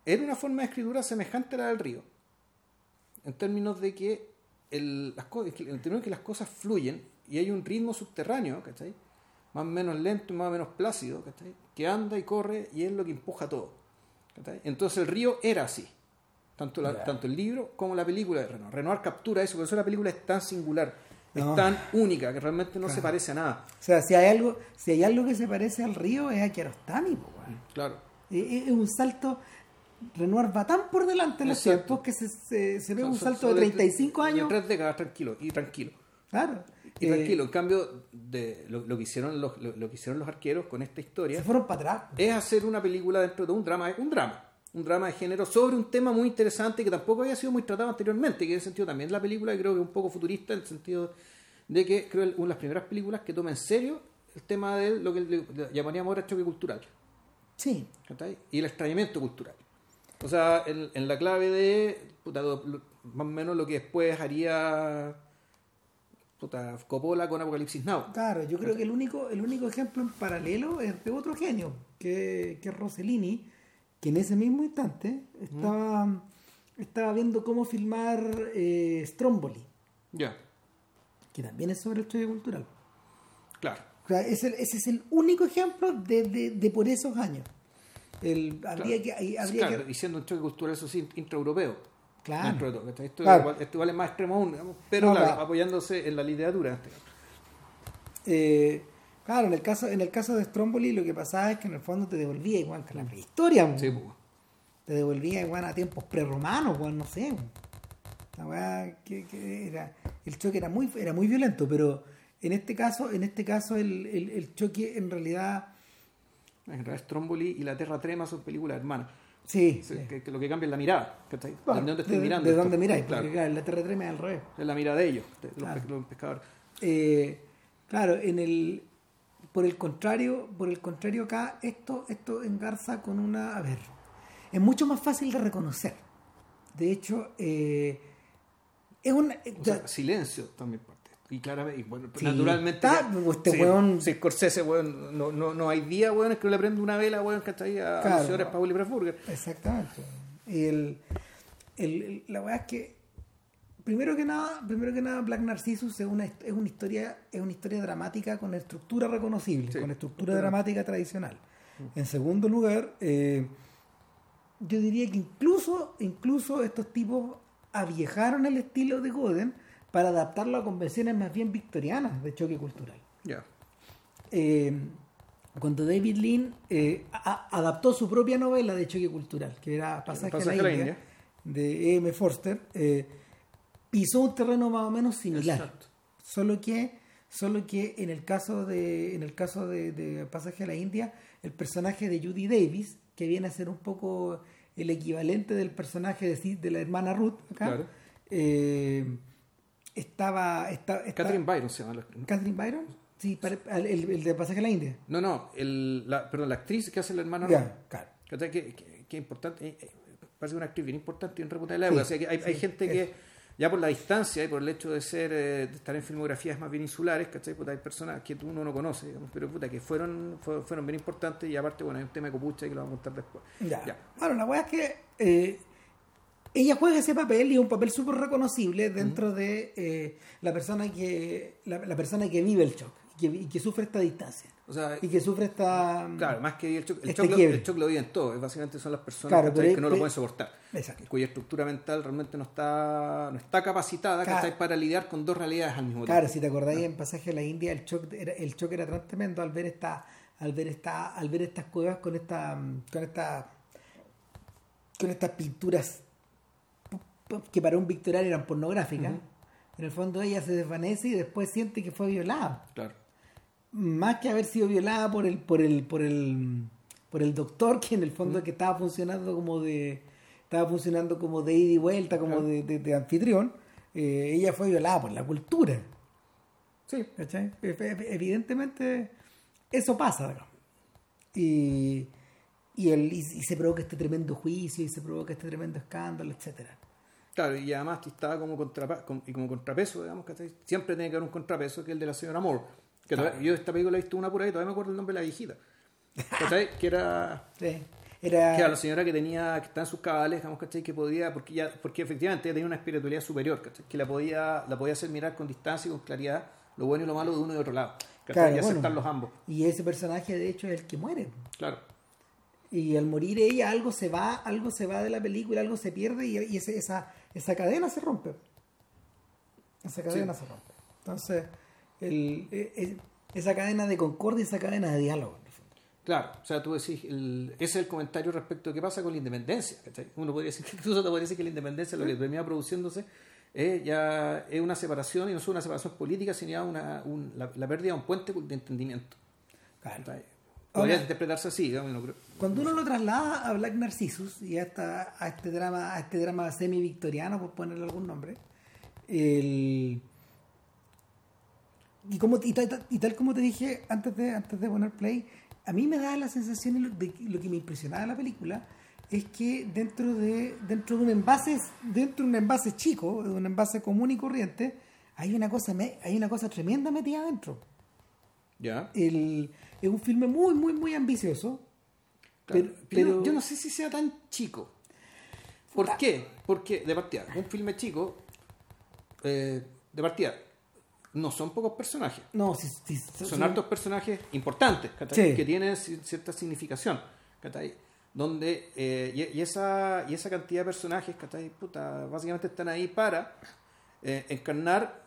era una forma de escritura semejante a la del río. En términos de que, el, las co- en términos de que las cosas fluyen y hay un ritmo subterráneo, ¿cachai? Más o menos lento y más o menos plácido, ¿cachai? Que anda y corre y es lo que empuja todo. ¿cachai? Entonces el río era así. Tanto, la- tanto el libro como la película de Renoir. Renoir captura eso, por eso la película es tan singular, No. es tan única, que realmente no se parece a nada. O sea, si hay algo, si hay algo que se parece al río es a Kiarostami, po. Claro. Es, es un salto. Renoir va tan por delante en los tiempos que se, se, se ve un salto son de 35 de años. tres décadas, tranquilo, y tranquilo. Claro. Y Eh, tranquilo, en cambio, de lo, lo que hicieron los, lo, lo que hicieron los arqueros con esta se historia fueron para atrás. es hacer una película dentro de un drama, un drama, un drama de género sobre un tema muy interesante que tampoco había sido muy tratado anteriormente, que en ese sentido también la película creo que es un poco futurista en el sentido de que creo que es una de las primeras películas que toma en serio el tema de lo que llamaríamos ahora choque cultural. Sí. Y el extrañamiento cultural. O sea, en, en la clave de. puta, lo- lo- más o menos lo que después haría puta, Coppola con Apocalipsis Now. Claro, yo creo que el único, el único ejemplo en paralelo es de otro genio, que, que es Rossellini, que en ese mismo instante estaba, estaba viendo cómo filmar eh, Stromboli, Ya, que también es sobre el choque cultural. claro. O sea, ese, ese es el único ejemplo de, de, de por esos años. El, habría que, habría claro, que- y siendo un choque cultural, eso sí, intraeuropeo. Claro. Todo. Esto, Claro. igual, esto igual es más extremo aún, digamos, pero No, claro, apoyándose en la literatura. este. Eh, claro, en el caso en el caso de Stromboli lo que pasaba es que en el fondo te devolvía igual que la prehistoria, mo. Sí, pues. te devolvía igual a tiempos prerromanos, no sé. mo. La weá que, que era, el choque era muy era muy violento, pero en este caso en este caso el, el, el choque en realidad En realidad, Stromboli y La Terra Trema son películas hermanas. sí. Que, que lo que cambia es la mirada. ¿De dónde estoy de, mirando? de esto? dónde miráis, Claro, porque claro, la Terra Trema es al revés. es la mirada de ellos, de los, Claro. pe- los pescadores. Eh, claro, en el por el contrario, por el contrario acá esto esto engarza con una, a ver, es mucho más fácil de reconocer. De hecho, eh, es una O sea, silencio también. Y claramente, y bueno, Sí, naturalmente. está, ya- este sí, weón- Sí, Scorsese, weón. No, no, no hay día, weón, es que le prende una vela, weón, ¿cachai? A, a Claro. los señores Paul y Pressburger. Exactamente. Y el, el- el- la verdad es que primero que nada, primero que nada, Black Narcissus es una, es una historia, es una historia dramática con estructura reconocible, Sí. con estructura dramática tradicional. En segundo lugar, eh, yo diría que incluso, incluso estos tipos aviejaron el estilo de Goden para adaptarlo a convenciones más bien victorianas de choque cultural. Ya. Eh, cuando David Lean eh, a- adaptó su propia novela de choque cultural, que era Pasaje, Pasaje a la India, de E.M. Forster, eh, pisó un terreno más o menos similar. Exacto. Solo que, solo que en el caso de, en el caso de, de Pasaje a la India, el personaje de Judy Davis, que viene a ser un poco el equivalente del personaje de, de la hermana Ruth, acá, Claro. eh, estaba, esta- esta- Catherine Byron se llama. la- Catherine Byron, sí, pare- el, el de Pasaje a la India. No, no, el, la, perdón, la actriz que hace la hermana Ya, claro. Que, que, que importante, eh, eh, parece una actriz bien importante y bien reputada de la época. Sí, o sea, que hay, hay gente que, ya por la distancia y por el hecho de ser eh, de estar en filmografías más bien insulares, ¿cachai? Puta, hay personas que tú uno no conoce, digamos, pero puta, que fueron, fue- fueron bien importantes y aparte, bueno, hay un tema de copucha que lo vamos a contar después. Ya. Ya. Bueno, la weá es que eh, ella juega ese papel y es un papel súper reconocible dentro de eh, la persona que la, la persona que vive el shock y que, y que sufre esta distancia O sea, y que sufre esta claro, más que el shock, el Este shock, lo, quiebre. el shock lo viven todos, básicamente son las personas Claro, que no lo pueden soportar. Exacto. cuya estructura mental realmente no está no está capacitada Claro. para lidiar con dos realidades al mismo Claro, tiempo. si te acordáis en pasaje a la India el shock era, el shock era tan tremendo al ver esta al ver esta al ver estas cuevas con esta mm, con esta con estas pinturas que para un victoriano eran pornográficas. En el fondo ella se desvanece y después siente que fue violada. Claro. más que haber sido violada por el por el por el por el doctor que en el fondo que estaba funcionando como de estaba funcionando como de ida y vuelta como de, de- de anfitrión eh, ella fue violada por la cultura Sí, ¿cachai? Evidentemente eso pasa digamos. y y, el, y se provoca este tremendo juicio y se provoca este tremendo escándalo etcétera Claro, y además estaba como, contrapa- con- y como contrapeso, digamos, ¿cachai? Siempre tiene que haber un contrapeso que es el de la señora Moore. Que todavía- yo esta película he visto una por ahí, todavía me acuerdo el nombre de la viejita. ¿Cachai? que era Sí. era que era la señora que tenía, que está en sus cabales, digamos, ¿cachai? Que podía, porque ya, porque efectivamente ella tenía una espiritualidad superior, ¿cachai? Que la podía, la podía hacer mirar con distancia y con claridad lo bueno y lo malo de uno y de otro lado. ¿cachai? Claro, y bueno. aceptarlos ambos. y ese personaje de hecho es el que muere Claro. y al morir ella algo se va algo se va de la película algo se pierde y, y ese- esa esa cadena se rompe esa cadena se rompe entonces el- e- e- esa cadena de concordia esa cadena de diálogo. Claro, o sea, tú decís, el- ese es el comentario respecto a qué pasa con la independencia. ¿cachai? Uno podría decir, incluso te podría decir que la independencia, lo que termina produciéndose, es ya es una separación, y no solo una separación política, sino ya una, un- la, la pérdida de un puente de entendimiento. Claro. Podría Ahora- interpretarse así, digamos, no creo- cuando uno lo traslada a Black Narcissus y a, esta- a este drama a este drama semi victoriano por ponerle algún nombre el y como y tal, y tal como te dije antes de antes de poner play a mí me da la sensación de que- lo que me impresionaba de la película es que dentro de dentro de un envase dentro de un envase chico de un envase común y corriente hay una cosa hay una cosa tremenda metida adentro Ya. el, es un filme muy muy muy ambicioso Claro. pero, Pero yo no sé si sea tan chico. ¿Por qué? Porque, de partida, un filme chico, eh, de partida, no son pocos personajes. no si, si- Son si- hartos personajes importantes. Sí. que tienen ci- cierta significación. Donde, eh, y, y esa, y esa cantidad de personajes. Puta, básicamente están ahí para eh, encarnar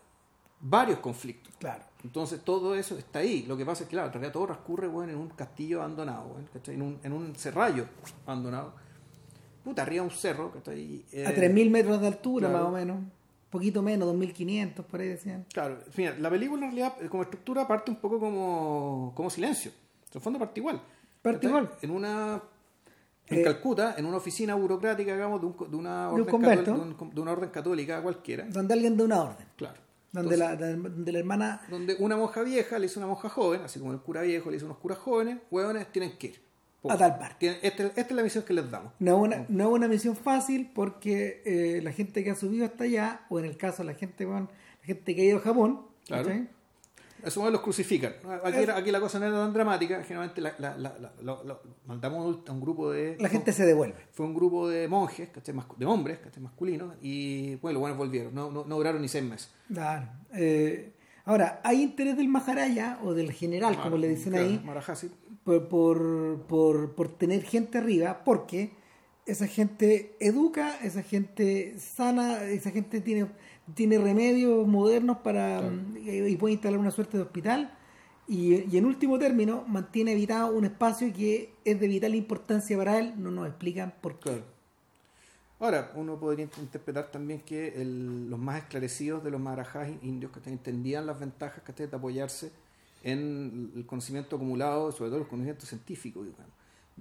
varios conflictos. claro Entonces todo eso está ahí. Lo que pasa es que, claro, en realidad todo transcurre bueno, en un castillo abandonado, en, un, en un serrallo abandonado. Puta, arriba de un cerro, ¿cachai? Eh, a 3.000 metros de altura claro. más o menos poquito menos 2.500 por ahí decían Claro, mira, la película en realidad como estructura parte un poco como, como silencio. En el fondo parte igual. Parte igual. En una... En Eh, Calcuta, en una oficina burocrática, digamos, de, un de una, De un orden convento. de un- de una orden católica cualquiera. donde alguien da una orden Claro. Donde, Entonces, la, donde la hermana donde una monja vieja le a una monja joven, así como el cura viejo le a unos curas jóvenes, hueones, tienen que ir. A tal parte. Tienen- Esta, es la misión que les damos. No es una, no es una misión fácil porque eh, la gente que ha subido hasta allá, o en el caso la gente con, la gente que ha ido a Japón, Claro. ¿cachai? Eso los crucifican. Aquí, la cosa no era tan dramática. Generalmente la, la- la- mandamos a un grupo de... la gente se devuelve. Fue un grupo de monjes, de hombres, masculinos, y bueno, los buenos volvieron. No, no, no duraron ni seis meses. Claro. Eh, ahora, hay interés del Maharaya o del general, como le dicen Claro, ahí, Marajasi. por, por, por, por tener gente arriba, porque esa gente educa, esa gente sana, esa gente tiene, tiene remedios modernos para y, puede instalar una suerte de hospital. Y, y en último término, mantiene habitado un espacio que es de vital importancia para él. No nos explican por qué. Claro. Ahora, uno podría int- interpretar también que el- los más esclarecidos de los marajas indios que entendían las ventajas que de apoyarse en el conocimiento acumulado, sobre todo el conocimiento científico, digamos,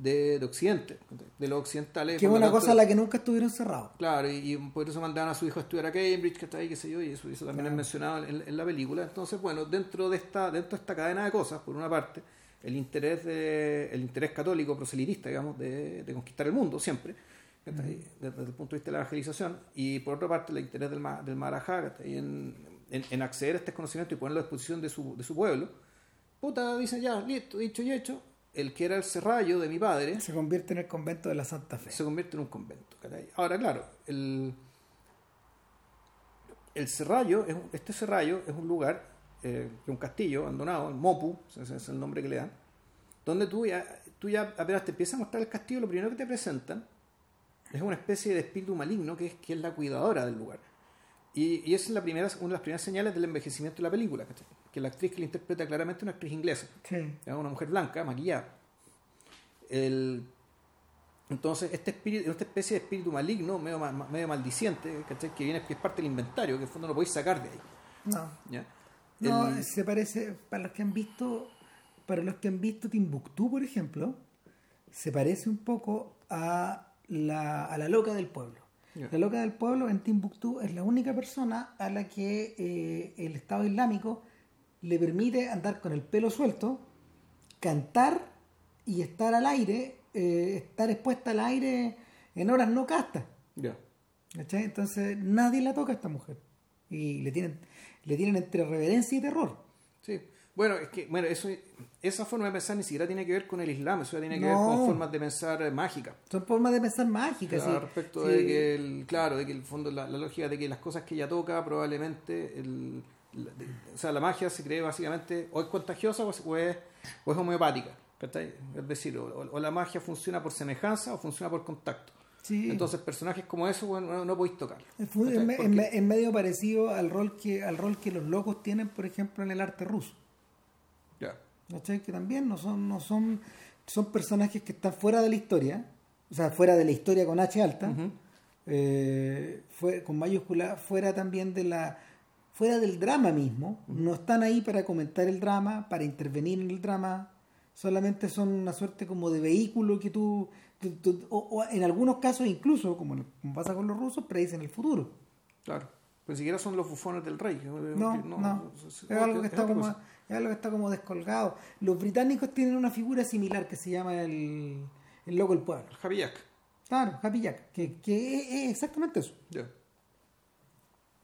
de, de Occidente, de los occidentales. Que es una tanto- cosa a la que nunca estuvieron cerrados. Claro, y, y por eso mandaban a su hijo a estudiar a Cambridge, que está ahí, qué sé yo, y eso, eso también es mencionado en, en la película. Entonces, bueno, dentro de esta dentro de esta cadena de cosas, por una parte, el interés de, el interés católico proselitista, digamos, de, de conquistar el mundo siempre, ahí, desde, el punto de vista de la evangelización, y por otra parte, el interés del, del Marajá, que está ahí en, en, en acceder a este conocimiento y ponerlo a disposición de su, de su pueblo. Puta, dicen ya, listo, dicho y hecho, el que era el serrallo de mi padre, Se convierte en el convento de la Santa Fe. se convierte en un convento. ¿cachai? Ahora, claro, el, el Serrallo, es este Serrallo es un lugar, eh, un castillo abandonado, el Mopu, ese es el nombre que le dan, donde tú ya, tú ya apenas te empiezas a mostrar el castillo, lo primero que te presentan es una especie de espíritu maligno que es, que es la cuidadora del lugar. Y, y esa es la primera, una de las primeras señales del envejecimiento de la película, ¿cachai? Que la actriz que la interpreta claramente es una actriz inglesa. Sí. Es una mujer blanca, maquillada. El, entonces, este espíritu, esta especie de espíritu maligno, medio, medio maldiciente, ¿cachai? que viene que es parte del inventario, que en el fondo no podéis sacar de ahí. No. ¿ya? No, El- se parece, para los que han visto, para los que han visto Timbuktu, por ejemplo, se parece un poco a la, a la loca del pueblo. La loca del pueblo en Timbuktu es la única persona a la que eh, el Estado Islámico le permite andar con el pelo suelto, cantar y estar al aire, eh, estar expuesta al aire en horas no castas. ya. ¿cachai? Entonces nadie la toca a esta mujer. Y le tienen, le tienen entre reverencia y terror. Sí. Bueno, es que bueno, eso, esa forma de pensar ni siquiera tiene que ver con el Islam, eso tiene que ver con formas de pensar mágicas. Son formas de pensar mágicas. Claro, sí. respecto Sí. de que el, claro, de que el fondo, la, la lógica de que las cosas que ella toca, probablemente, el, o sea, la magia se cree básicamente, o es contagiosa o es, o es, o es homeopática, ¿cachai? Es decir, o, o la magia funciona por semejanza o funciona por contacto. Sí. Entonces, personajes como eso, bueno, no, no podéis tocarlo. Es, medio parecido al rol que al rol que los locos tienen, por ejemplo, en el arte ruso. ya. ¿cachai? Que también no son, no son, son personajes que están fuera de la historia, o sea, fuera de la historia con H alta, eh, fue, con mayúscula, fuera también de la fuera del drama mismo, no están ahí para comentar el drama, para intervenir en el drama, solamente son una suerte como de vehículo que tú, tú- tú- o, o en algunos casos incluso, como, como pasa con los rusos, predicen el futuro. Claro. Ni siquiera son los bufones del rey. No, no, es- es algo que es está como, cosa. es algo que está como descolgado. Los británicos tienen una figura similar que se llama el, el loco del pueblo. El Javier. Claro, Happy Jack, que, que es, exactamente eso.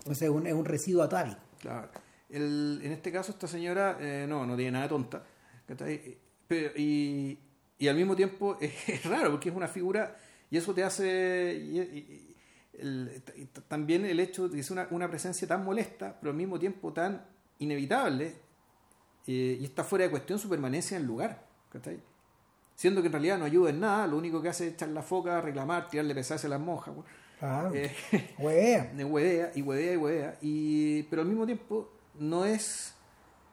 O sea, es un, es un residuo atávico. Claro. El- en este caso, esta señora eh, no, no tiene nada de tonta. Pero- y, y al mismo tiempo es, raro porque es una figura y eso te hace. también el hecho de que es una, una presencia tan molesta, pero al mismo tiempo tan inevitable eh, y está fuera de cuestión su permanencia en el lugar. ¿cachai? Siendo que en realidad no ayuda en nada, lo único que hace es echar la foca, reclamar, tirarle pesadas a las monjas. Claro. Eh, de huevea y huevea y huevea y pero al mismo tiempo no es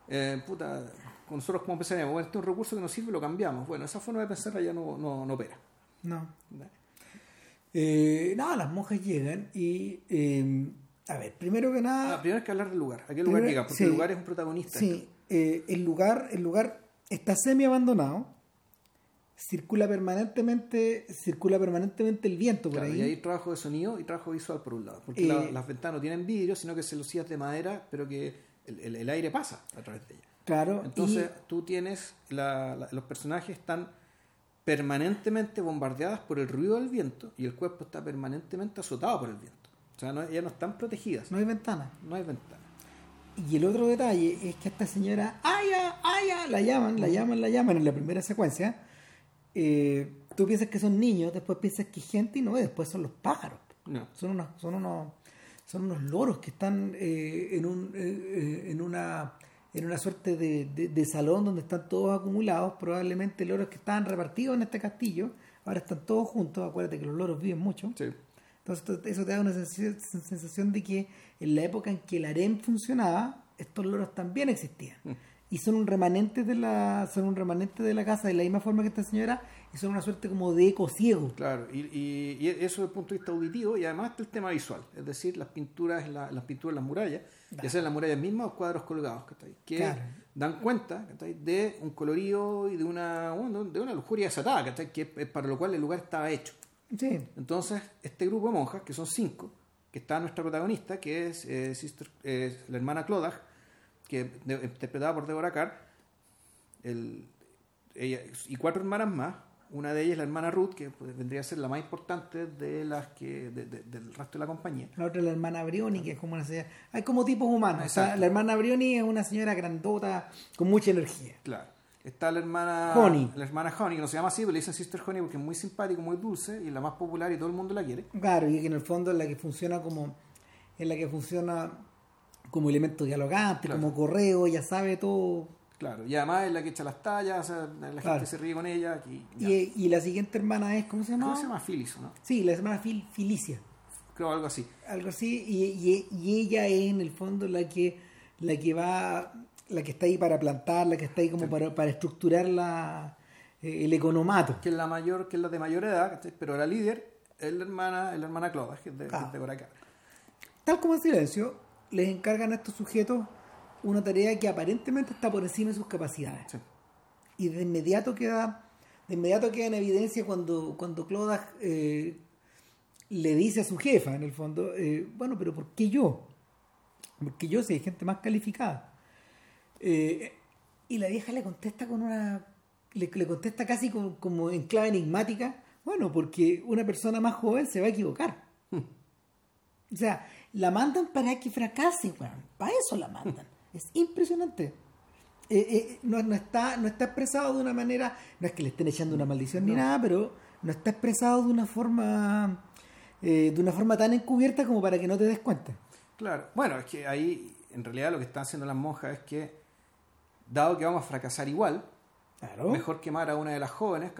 eh, puta con nosotros como pensaríamos bueno este es un recurso que nos sirve lo cambiamos bueno esa forma de pensar ya no, no, no opera No. Eh, nada, las monjas llegan y. eh, a ver, primero que nada. ah, primero hay que hablar del lugar a qué lugar Primero- llega porque sí. el lugar es un protagonista Sí, eh, el lugar, el lugar está semi abandonado. Circula permanentemente, circula permanentemente el viento por Claro, ahí. y hay trabajo de sonido y trabajo visual por un lado porque Eh, la- las ventanas no tienen vidrio sino que celosías de madera pero que el, el- el aire pasa a través de ellas Claro. Entonces tú tienes, la- la- los personajes están permanentemente bombardeadas por el ruido del viento y el cuerpo está permanentemente azotado por el viento. O sea, no, ellas no están protegidas, y no hay ventana. no hay ventana. Y el otro detalle es que a esta señora, ¡Aya! ¡Aya! La llaman, la llaman, la llaman en la primera secuencia. Eh, tú piensas que son niños, después piensas que es gente y no, después son los pájaros. No. Son unos, son unos, son unos loros que están eh, en, un, eh, eh, en, una, en una suerte de, de- de salón donde están todos acumulados, probablemente loros que estaban repartidos en este castillo, ahora están todos juntos, acuérdate que los loros viven mucho. Sí. Entonces eso te da una sensación, de que en la época en que el harem funcionaba, estos loros también existían. Y son un remanente de la son un remanente de la casa de la misma forma que esta señora y son una suerte como de eco ciego. Claro, y, y- y eso desde el punto de vista auditivo y además está el tema visual, es decir, las pinturas, en la- las pinturas las murallas, ya sean las murallas mismas o cuadros colgados, que Claro. dan cuenta de un colorido y de una, bueno, de una lujuria desatada, que es para lo cual el lugar estaba hecho. Sí, Entonces, este grupo de monjas, que son cinco, que está nuestra protagonista, que es eh, Sister- eh, la hermana Clodagh, que interpretada por Deborah Carr, el- ella, y cuatro hermanas más. Una de ellas es la hermana Ruth, que pues, vendría a ser la más importante de las que de- de- del resto de la compañía. la otra es la hermana Brioni, que es como una señora. Hay como tipos humanos. O sea, la hermana Brioni es una señora grandota con mucha energía. Claro. Está la hermana Honey. la hermana Honey, que no se llama así, pero le dicen Sister Honey porque es muy simpático, muy dulce y la más popular y todo el mundo la quiere. Claro, y que en el fondo es la que funciona como. Es la que funciona como elemento dialogante, Claro. como correo, ya sabe todo. Claro. Y además es la que echa las tallas, o sea, la gente se ríe con ella. Y, ya. Y, y la siguiente hermana es, ¿cómo se llama? ¿Cómo se llama? Phyllis, ¿no? Sí, la hermana Fil- Filicia, Creo algo así. algo así, y, y- y ella es en el fondo la que la que va, la que está ahí para plantar, la que está ahí como para, para estructurar la, eh, el economato. que es la mayor, que es la de mayor edad, pero la líder es la hermana, es la hermana Cloda, que es de, Ah. de. Tal como en silencio, les encargan a estos sujetos una tarea que aparentemente está por encima de sus capacidades. Sí. Y de inmediato queda, de inmediato queda en evidencia cuando, cuando Clodas eh, le dice a su jefa, en el fondo, eh, bueno, pero ¿por qué yo? Porque yo soy gente más calificada. Eh, y la vieja le contesta con una. Le, le contesta casi como, como en clave enigmática. Bueno, porque una persona más joven se va a equivocar. O sea, la mandan para que fracase, weón. Para eso la mandan. Es impresionante. Eh, eh, no, no está, no está expresado de una manera, no es que le estén echando una maldición ni nada, pero no está expresado de una forma eh, de una forma tan encubierta como para que no te des cuenta. Claro. Bueno, es que ahí en realidad lo que están haciendo las monjas es que, dado que vamos a fracasar igual, Claro. mejor quemar a una de las jóvenes,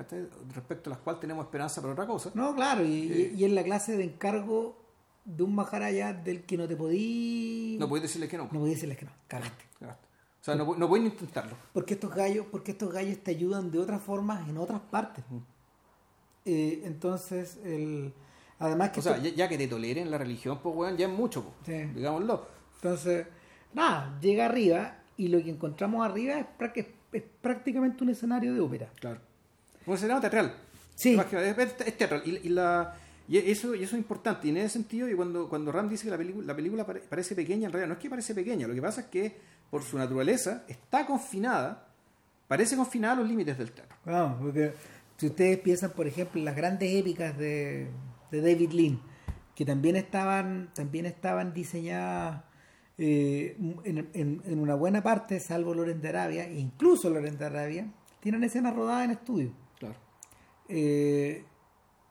respecto a las cuales tenemos esperanza para otra cosa. No, claro, y, Eh. y- y es la clase de encargo de un Maharaya del que no te podí. No podéis decirle que no. No podí decirles que no, cagaste. Cagaste. O sea, no, no pueden intentarlo. Porque estos gallos, porque estos gallos te ayudan de otras formas en otras partes. Eh, entonces, el, además que O sea, esto- ya, ya que te toleren la religión, pues, weón, ya es mucho, pues, Sí. digámoslo. entonces, nada, llega arriba y lo que encontramos arriba es, es- es prácticamente un escenario de ópera. Claro. Un escenario teatral. Sí. Es, es- es teatral. Y, y la, y eso, y eso es importante. Y en ese sentido, y cuando, cuando Ram dice que la película, la película pare- parece pequeña, en realidad no es que parece pequeña. Lo que pasa es que, por su naturaleza, está confinada, parece confinada a los límites del teatro. Vamos, porque Si ustedes piensan, por ejemplo, en las grandes épicas de, de David Lean, que también estaban, también estaban diseñadas eh, en, en- en una buena parte, salvo Loren de Arabia, e incluso Loren de Arabia, tienen escenas rodadas en estudio. Claro. Eh,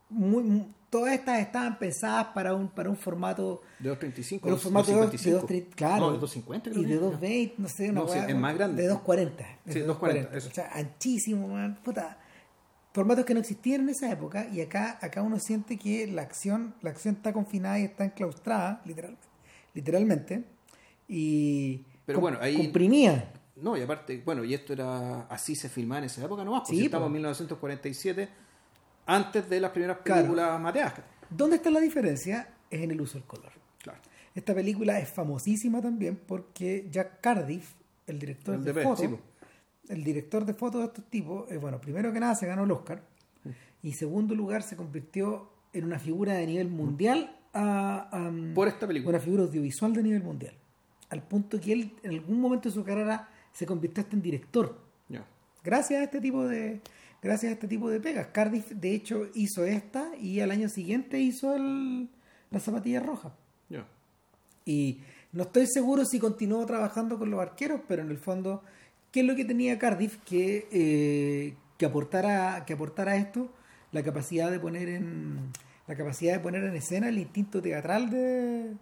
muy- muy- todas estas estaban pensadas para un, para un formato De 235. Pero un formato de dos- de 255. dos- claro. No, de 250 creo y de es. 220, no sé, una No, sí, es más grande. De 240. Sí, de 240, eso. O sea, anchísimo, man. Puta. Formatos que no existían en esa época y acá, acá uno siente que la acción, la acción está confinada y está enclaustrada, literalmente. literalmente y Pero bueno, ahí- comprimida. No, y aparte, bueno, y esto era así se filmaba en esa época nomás, pues Sí, si estamos en 1947, antes de las primeras Claro. películas mateadas. ¿Dónde está la diferencia? Es en el uso del color. Claro. Esta película es famosísima también porque Jack Cardiff, el director El de fotos, sí, el director de fotos de estos tipos, eh, bueno, primero que nada se ganó el Oscar y segundo lugar se convirtió en una figura de nivel mundial a, a- Por esta película. una figura audiovisual de nivel mundial. Al punto que él en algún momento de su carrera se convirtió hasta en director. Ya. Gracias a este tipo de gracias a este tipo de pegas. Cardiff de hecho hizo esta y al año siguiente hizo el, la zapatilla roja. Y no estoy seguro si continuó trabajando con los arqueros, pero en el fondo, ¿qué es lo que tenía Cardiff que, eh, que aportara que aportara esto? La capacidad de poner en la capacidad de poner en escena el instinto teatral de,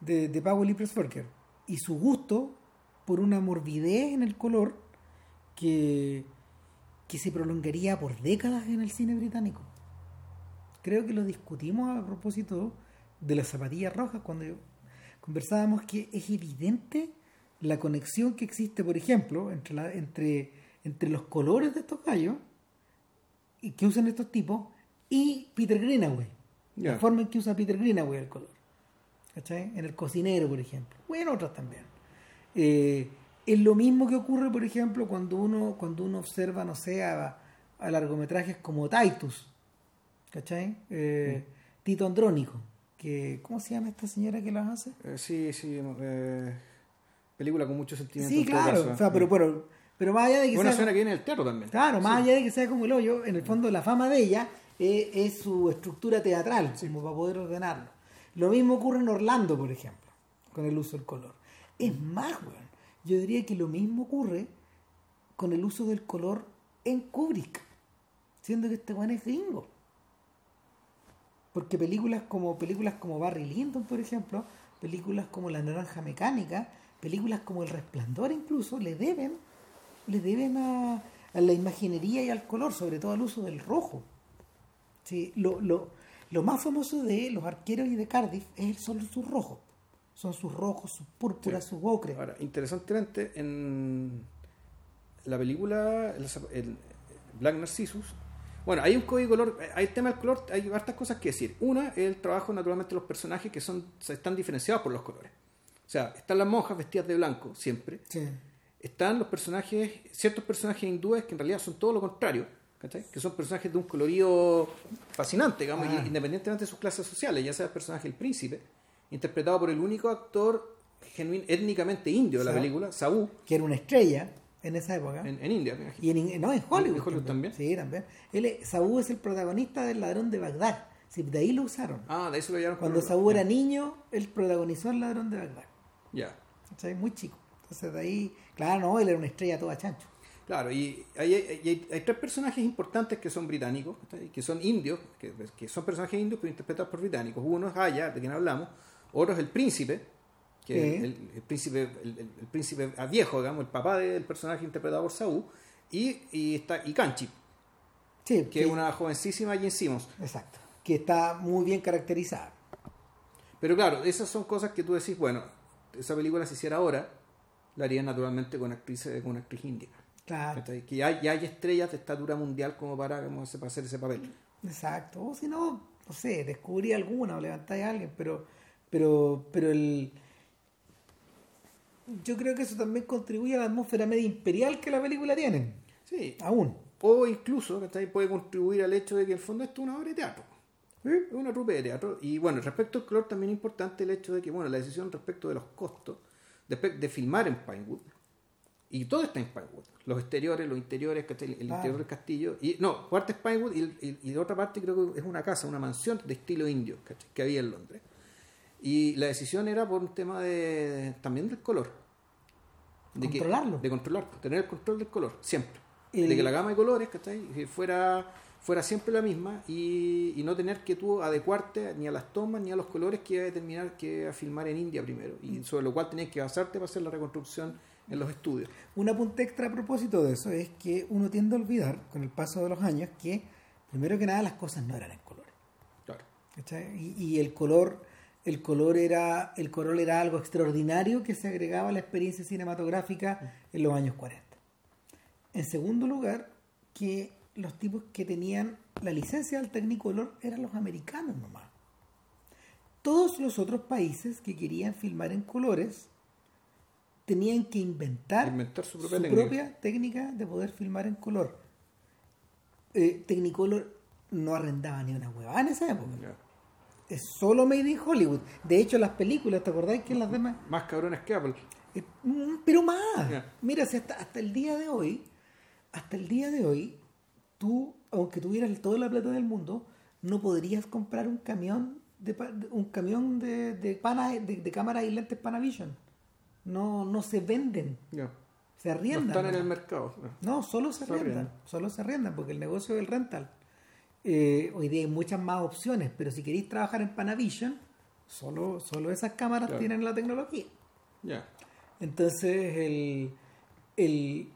de, de Powell y Pressburger y su gusto por una morbidez en el color que, que se prolongaría por décadas en el cine británico creo que lo discutimos a propósito de las zapatillas rojas cuando conversábamos que es evidente la conexión que existe, por ejemplo, entre, la- entre, entre los colores de estos gallos y que usan estos tipos y Peter Greenaway. La forma en que usa Peter Greenaway el color. ¿Cachai? En el cocinero, por ejemplo. O en otras también. Eh, es lo mismo que ocurre, por ejemplo, cuando uno, cuando uno observa, no sé, a, a largometrajes como Titus. ¿Cachai? Eh, Tito Andrónico. Que, ¿Cómo se llama esta señora que las hace? Eh, sí, sí. eh, película con mucho sentimiento. Sí, claro. o sea, pero, pero, pero más allá de que Una sea- escena que viene del teatro también. Claro, más allá de que sea como el hoyo, en el fondo la fama de ella eh, es su estructura teatral, como para poder ordenarlo. Lo mismo ocurre en Orlando, por ejemplo, con el uso del color. Es más, weón, yo diría que lo mismo ocurre con el uso del color en Kubrick, siendo que este weón es gringo. Porque películas como películas como Barry Lyndon, por ejemplo, películas como La Naranja Mecánica, películas como El Resplandor incluso, le deben, le deben a, a la imaginería y al color, sobre todo al uso del rojo. Sí, lo, lo, lo más famoso de los arqueros y de Cardiff es, son sus rojos. Son sus rojos, sus púrpuras, sus ocres. Ahora, interesantemente, en la película el, el Black Narcissus, bueno, hay un código de color, hay tema del color, hay hartas cosas que decir. Una es el trabajo naturalmente de los personajes que son están diferenciados por los colores. O sea, están las monjas vestidas de blanco siempre. Sí. Están los personajes, ciertos personajes hindúes que en realidad son todo lo contrario, ¿cachai? que son personajes de un colorido fascinante, digamos, Ah. independientemente de sus clases sociales, ya sea el personaje el príncipe, interpretado por el único actor genuin, étnicamente indio de la película, Sabu, Que era una estrella en esa época. en, en India, me imagino. Y en, no, en Hollywood. ¿En Hollywood también? Sí, también. Él es- Saúl es el protagonista del ladrón de Bagdad. Sí, de ahí lo usaron. Ah, de eso lo llevaron Cuando Saúl era niño, él protagonizó el ladrón de Bagdad. Ya. ¿Cachai? Muy chico. Entonces de ahí, claro, no, él era una estrella toda chancho. Claro, y hay, hay- tres personajes importantes que son británicos, que son indios, que, que son personajes indios pero interpretados por británicos. Uno es Aya, de quien hablamos, otro es el príncipe, que es el, el príncipe, el, príncipe ah, viejo, digamos, el papá del personaje interpretado por Saúl, y, y está y Kanchi, Sí, que es una jovencísima Jane Simmons. Exacto. Que está muy bien caracterizada. Pero claro, esas son cosas que tú decís, bueno, esa película si hiciera ahora, la harían naturalmente con actrices, con una actriz india. Claro. Que ya, ya hay estrellas de estatura mundial como para, como para hacer ese papel. Exacto. O si no, no sé, descubrí alguna o levantáis a alguien, pero, pero, pero el. Yo creo que eso también contribuye a la atmósfera media imperial que la película tiene. Sí, Aún. O incluso ¿cachai? puede contribuir al hecho de que en el fondo esto es una obra de teatro. Es una trupe de teatro. Y bueno, respecto al color también es importante el hecho de que, bueno, la decisión respecto de los costos de, de filmar en Pinewood Y todo está en Spinewood. Los exteriores, los interiores, ¿cachai? el Ah. interior del castillo. Y, no, parte es Spinewood y, y- y la otra parte creo que es una casa, una mansión de estilo indio ¿cachai? que había en Londres. Y la decisión era por un tema de también del color. De que- Controlarlo. de controlar, tener el control del color, siempre. El- De que la gama de colores ¿cachai? fuera, fuera siempre la misma y, y no tener que tú adecuarte ni a las tomas ni a los colores que iba a determinar que iba a filmar en India primero. Y sobre lo cual tenías que basarte para hacer la reconstrucción en los estudios. Un apunte extra a propósito de eso es que uno tiende a olvidar con el paso de los años que, primero que nada, las cosas no eran en colores. Claro. ¿cachai? Y, y el color el color era el color era algo extraordinario que se agregaba a la experiencia cinematográfica en los años 40 en segundo lugar que los tipos que tenían la licencia del Technicolor eran los americanos nomás todos los otros países que querían filmar en colores tenían que inventar, Inventar su propia su técnica. propia técnica de poder filmar en color eh, Technicolor no arrendaba ni una huevada en esa época. Es solo made in Hollywood. De hecho, las películas, ¿te acordáis que las demás? Más cabrones que Apple. Eh, mm, pero más. Mira, si hasta, hasta el día de hoy, hasta el día de hoy, tú, aunque tuvieras toda la plata del mundo, no podrías comprar un camión de, un camión de, de, pana, de, de cámaras y lentes Panavision. No, no se venden, se No arriendan. están en el mercado. No, solo se Se arriendan. arriendan. Solo se arriendan porque el negocio del rental. Eh, hoy día hay muchas más opciones, pero si queréis trabajar en Panavision, solo, solo esas cámaras Claro. tienen la tecnología. Ya. Entonces, el, el-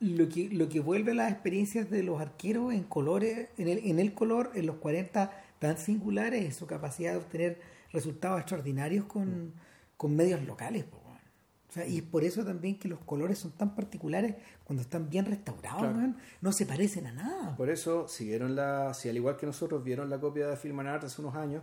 lo, que, lo que vuelve las experiencias de los arqueros en colores, en el, en el color, en los 40 tan singulares, es su capacidad de obtener resultados extraordinarios con, con medios locales. po, sea, y es por eso también que los colores son tan particulares cuando están bien restaurados, Claro. no se parecen a nada. Por eso, si vieron la, si al igual que nosotros vieron la copia de Film Arts hace unos años,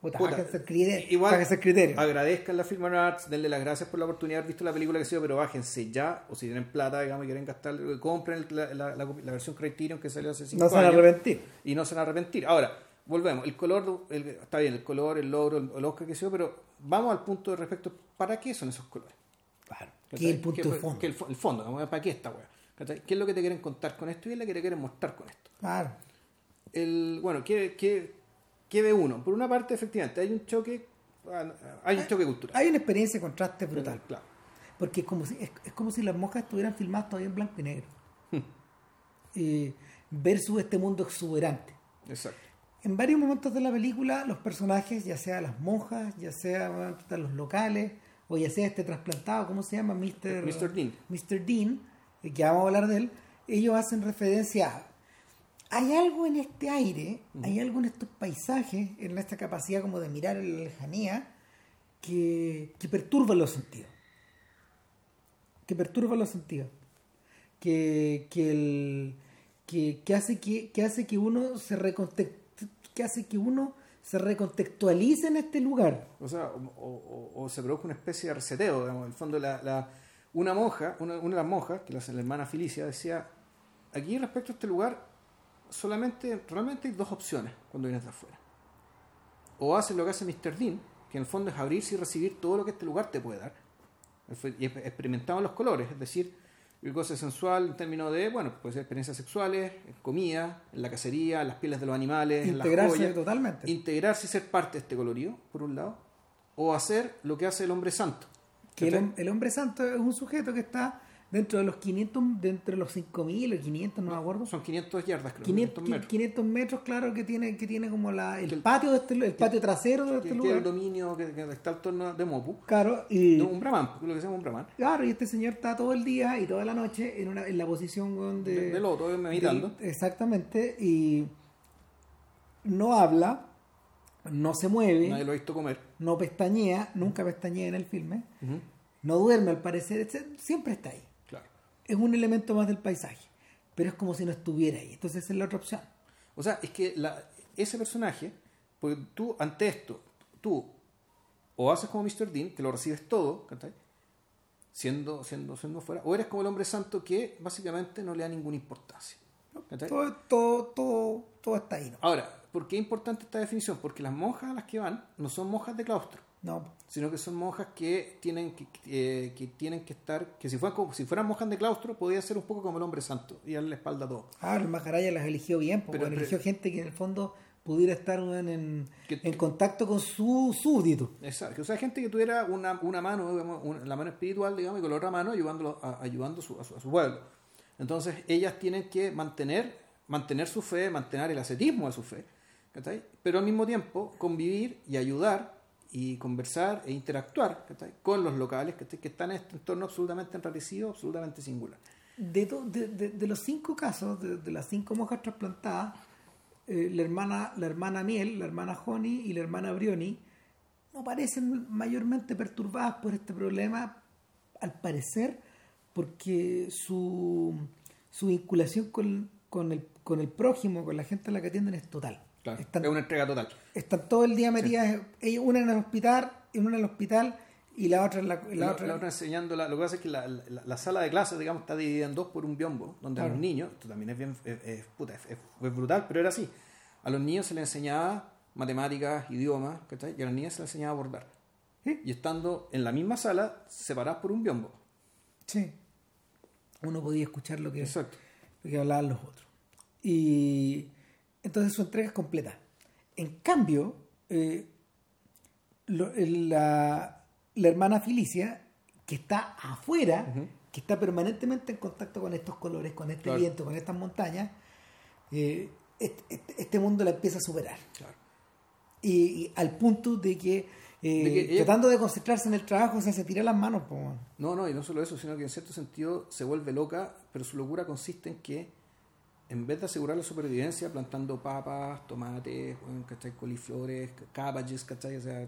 Puta, puta, hacer criterio. igual hacer criterio. agradezcan la Film Arts, denle las gracias por la oportunidad de haber visto la película que sea, pero bájense ya, o si tienen plata, digamos, y quieren gastar, compren el- la, la- la- la versión Criterion que salió hace 5 no años. se van a arrepentir. y no se van a arrepentir. Ahora, volvemos, el color, el- está bien, el color, el logro, el, el Oscar que sea, pero vamos al punto de respecto, ¿para qué son esos colores? Claro. Es el punto ¿Qué- de fondo. que el, el. ¿para qué esta weá? ¿Qué es lo que te quieren contar con esto y qué es lo que te quieren mostrar con esto? Claro. El, bueno, ¿qué, qué, qué ve uno? Por una parte, efectivamente, hay un choque, hay un choque cultural. Hay una experiencia de contraste brutal. Claro. Porque es como si, es, es como si las moscas estuvieran filmadas todavía en blanco y negro. Eh, versus este mundo exuberante. Exacto. En varios momentos de la película, los personajes, ya sea las monjas, ya sea bueno, los locales, o ya sea este trasplantado, ¿cómo se llama? Mr. Mr. Dean. Mr. Dean, eh, que vamos a hablar de él, ellos hacen referencia a... Hay algo en este aire, hay algo en estos paisajes, en esta capacidad como de mirar en la lejanía, que, que perturba los sentidos. Que perturba los sentidos. Que, que, el, que, que hace que, que hace que uno se recontext- que hace que uno se recontextualice en este lugar. O sea, o, o- o- se produjo una especie de reseteo, digamos. En el fondo, la, la- una monja, una, una de las monjas, que la, la hermana Felicia, decía, aquí respecto a este lugar, solamente, realmente hay dos opciones cuando vienes de afuera. O haces lo que hace Mr. Dean, que en el fondo es abrirse y recibir todo lo que este lugar te puede dar. Y exp- experimentamos los colores, es decir, el goce sensual en términos de, bueno, puede ser experiencias sexuales, comida, en la cacería, en las pieles de los animales, en las Integrarse joyas totalmente. integrarse y ser parte de este colorido, por un lado, o hacer lo que hace el hombre santo. que el hombre santo es un sujeto que está dentro de los 500, dentro de los 5000 o 500, no me acuerdo. Son 500 yardas, creo. 500, 500 metros. 500 metros, claro, que tiene, que tiene como la, el Que el- patio de este, el patio trasero de Que, este que lugar. el dominio que, que está al torno de Mopu. Claro, y, De un brahman, lo que se llama un brahman. claro, y este señor está todo el día y toda la noche en, una, en la posición weón, de, De, de loto, meditando. del- exactamente, y no habla, no se mueve, Nadie lo ha visto comer. no pestañea, nunca pestañea en el filme, no duerme al parecer, siempre está ahí. Es un elemento más del paisaje, pero es como si no estuviera ahí. Entonces esa es la otra opción. O sea, es que la, ese personaje, porque tú ante esto, tú o haces como Mr. Dean, que lo recibes todo, ¿cachai? Siendo, siendo, siendo fuera, o eres como el hombre santo que básicamente no le da ninguna importancia. Todo, todo, todo, todo está ahí. ¿no? Ahora, ¿por qué es importante esta definición? Porque las monjas a las que van no son monjas de claustro. No. Sino que son monjas que tienen que, eh, que tienen que estar, que si fueran, como- si fueran monjas de claustro, podía ser un poco como el hombre santo y darle la espalda a todo. Ah, el Maharaya las eligió bien, porque Pero- pero- eligió gente que en el fondo pudiera estar en, Que- en contacto con su súbdito. Exacto. O sea, gente que tuviera una, una mano, digamos, una- la mano espiritual, digamos, y con la otra mano ayudándolo a, ayudando a su, a su- a su pueblo. Entonces, ellas tienen que mantener, mantener su fe, mantener el ascetismo de su fe, pero al mismo tiempo convivir y ayudar y conversar e interactuar con los locales que están en este entorno absolutamente enrarecido, absolutamente singular. De, to- de, de- de los cinco casos, de, las cinco monjas trasplantadas, eh, la, hermana, la hermana Miel, la hermana Honey y la hermana Brioni no parecen mayormente perturbadas por este problema, al parecer, porque su, su vinculación con, con, el, con el prójimo, con la gente a la que atienden es total. Están, es una entrega total. están todo el día metidas, ella- una en el hospital, en una en el hospital y la otra en la, La, la otra. la otra enseñándola, lo que pasa es que la, la- la sala de clases, digamos, está dividida en dos por un biombo, donde a Claro. los niños, esto también es bien, es, es- puta, es- es- es brutal, pero era así, a los niños se les enseñaba matemáticas, idiomas, ¿cachai? y a las niñas se les enseñaba a bordar. ¿Sí? Y estando en la misma sala, separadas por un biombo. Sí. Uno podía escuchar lo que, Exacto. lo que hablaban los otros. Y entonces su entrega es completa. En cambio, eh, lo- la, la hermana Felicia, que está afuera, que está permanentemente en contacto con estos colores, con este Claro. viento, con estas montañas, eh, este, este- este mundo la empieza a superar. Claro. Y, y al punto de que, eh, De que ella- tratando de concentrarse en el trabajo, o sea, se tira las manos. po. No, no, y no solo eso, sino que en cierto sentido se vuelve loca, pero su locura consiste en que en vez de asegurar la supervivencia plantando papas, tomates, ¿cachai? coliflores, cabbages, ¿cachai? O sea,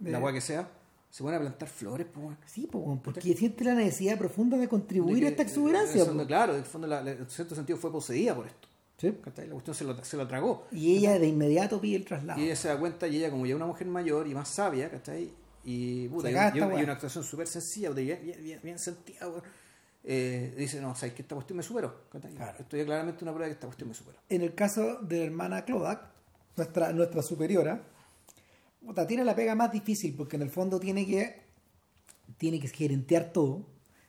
la agua que sea, se van a plantar flores, pues. Sí, weón, porque siente la necesidad profunda de contribuir De que, a esta exuberancia. fondo, claro, en el fondo, la- la- en cierto sentido fue poseída por esto. Sí. ¿cachai? La cuestión se lo, se lo tragó. Y ella de inmediato pide el traslado. Y ella se da cuenta, y ella como ya es una mujer mayor y más sabia, ¿cachai? Y, puta, y, una actuación súper sencilla, bien, bien, bien, sentida. Eh, dice, no, sabes que esta cuestión me superó. Claro. Esto es claramente una prueba de que esta cuestión me superó. En el caso de la hermana Clodak, nuestra, nuestra superiora, puta, tiene la pega más difícil porque en el fondo tiene que, tiene que gerentear todo,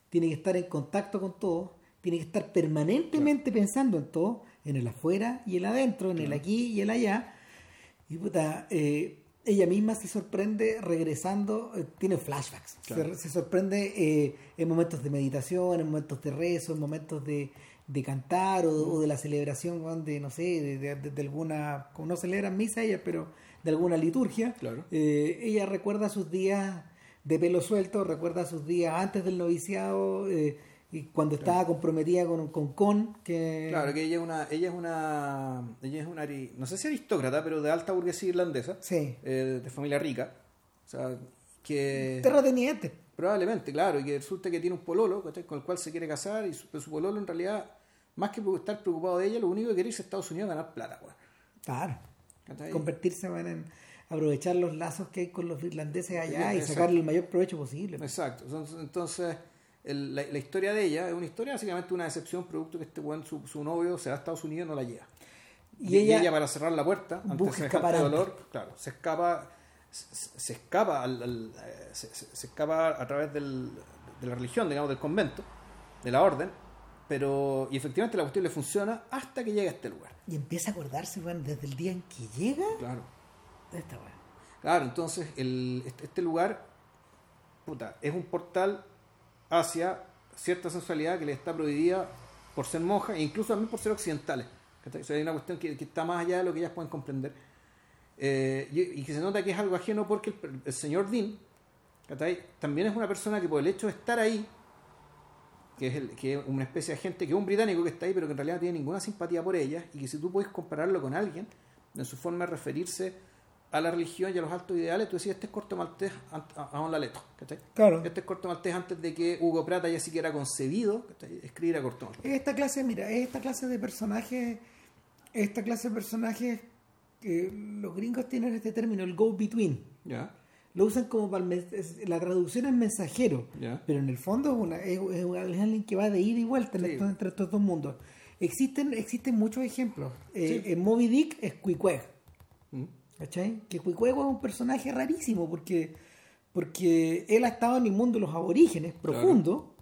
tiene que estar en contacto con todo, tiene que estar permanentemente pensando en todo, en el afuera y el adentro, en el aquí y el allá. Y puta, eh, ella misma se sorprende regresando, eh, tiene flashbacks, Claro. se, se sorprende eh, en momentos de meditación, en momentos de rezo, en momentos de, de cantar o, o de la celebración de, no sé, de, de- de- de alguna, como no celebran misa ella, pero de alguna liturgia. Claro. Eh, ella recuerda sus días de pelo suelto, recuerda sus días antes del noviciado, eh, y cuando estaba comprometida con, con Con, que... Claro, que ella es una, ella es una, ella es una, no sé si aristócrata, pero de alta burguesía irlandesa, Sí, eh, de familia rica, o sea, que terrateniente. probablemente, claro, y que resulta que tiene un pololo, ¿cachai? Con el cual se quiere casar, y su, pero su pololo en realidad, más que estar preocupado de ella, lo único que quiere es irse a Estados Unidos a ganar plata, weón. Claro. ¿Cachai? Convertirse en aprovechar los lazos que hay con los irlandeses allá Sí, y exacto. sacarle el mayor provecho posible. Exacto. Entonces, entonces, el- la, la historia de ella es una historia básicamente una decepción producto que este buen su, su novio se va a Estados Unidos y no la lleva. Y ella- para cerrar la puerta ante busca semejante dolor, claro, se escapa se, se escapa al- al- eh, se, escapa a través del- de la religión, digamos, del convento, de la orden, pero y efectivamente la cuestión le funciona hasta que llega a este lugar. Y empieza a acordarse, weón, desde el día en que llega Claro. esta weón. Claro, entonces el, este, este lugar puta, es un portal hacia cierta sensualidad que le está prohibida por ser monja e incluso también por ser occidentales. O sea, hay una cuestión que, está más allá de lo que ellas pueden comprender. Eh, y, que se nota que es algo ajeno porque el, el señor Dean también es una persona que por el hecho de estar ahí, que es, el, que es una especie de gente que es un británico que está ahí, pero que en realidad no tiene ninguna simpatía por ellas, y que si tú puedes compararlo con alguien, en su forma de referirse a la religión y a los altos ideales, tú decías, este es corto maltés a, a un laleto, ¿cachai? Claro. Este es corto maltés antes de que Hugo Prata ya siquiera concebido ¿cachai? escribiera corto maltés. Esta clase, mira, es esta clase de personajes, esta clase de personajes que los gringos tienen este término, el go-between. ¿Ya? Lo usan como para el la traducción es mensajero, ¿Ya? pero en el fondo es, una, es, es alguien que va de ida y vuelta en Sí. estos- entre estos dos mundos. Existen, existen muchos ejemplos. Eh, Sí. En Moby Dick es Queequeg, ¿Mm? ¿Cachai? Que Queequeg es un personaje rarísimo porque Porque él ha estado en el mundo de los aborígenes, profundo,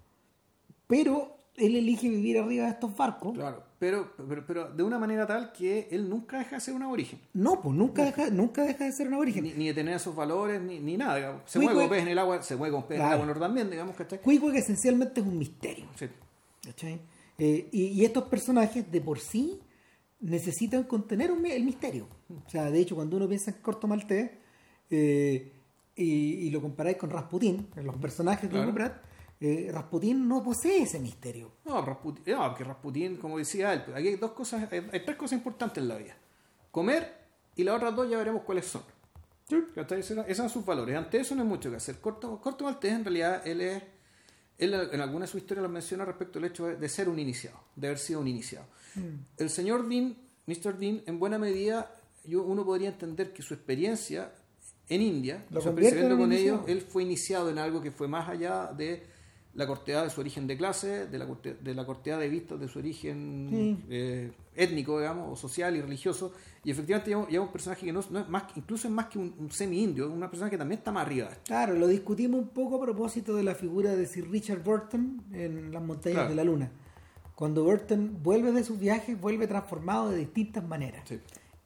pero él elige vivir arriba de estos barcos. Claro, pero, pero, pero de una manera tal que él nunca deja de ser un aborigen. No, pues nunca deja, nunca deja de ser un aborigen. Ni, ni de tener esos valores, ni, ni nada. digamos. Se Cuico mueve como pez en el agua, se mueve como pez en el agua también, digamos, ¿cachai? Cuico que esencialmente es un misterio. Sí. ¿cachai? Eh, y, y estos personajes de por sí necesitan contener un el misterio. O sea, de hecho, cuando uno piensa en Corto Maltés eh, y, y lo comparáis con Rasputín, los personajes de Claro. Pratt, eh, Rasputín no posee ese misterio. No, Rasputin, no, porque Rasputin, como decía él, aquí hay dos cosas, hay, hay tres cosas importantes en la vida. Comer y las otras dos ya veremos cuáles son. Esos, esos son sus valores. Ante eso no hay mucho que hacer. Corto, Corto Maltés, en realidad, él es. Él en alguna de sus historias lo menciona respecto al hecho de, ser un iniciado, de haber sido un iniciado. El señor Dean, Mr. Dean, en buena medida, yo, uno podría entender que su experiencia en India, Lo su experiencia en con ellos, él fue iniciado en algo que fue más allá de la cortedad de su origen de clase, de la, corte- de la cortedad de vistas de su origen Sí. eh, étnico, digamos, o social y religioso. Y efectivamente lleva, un personaje que no, no es más, incluso es más que un, un semi-indio, es una persona que también está más arriba. Claro, lo discutimos un poco a propósito de la figura de Sir Richard Burton en Las Montañas Claro. de la Luna. Cuando Burton vuelve de sus viajes, vuelve transformado de distintas maneras. Sí.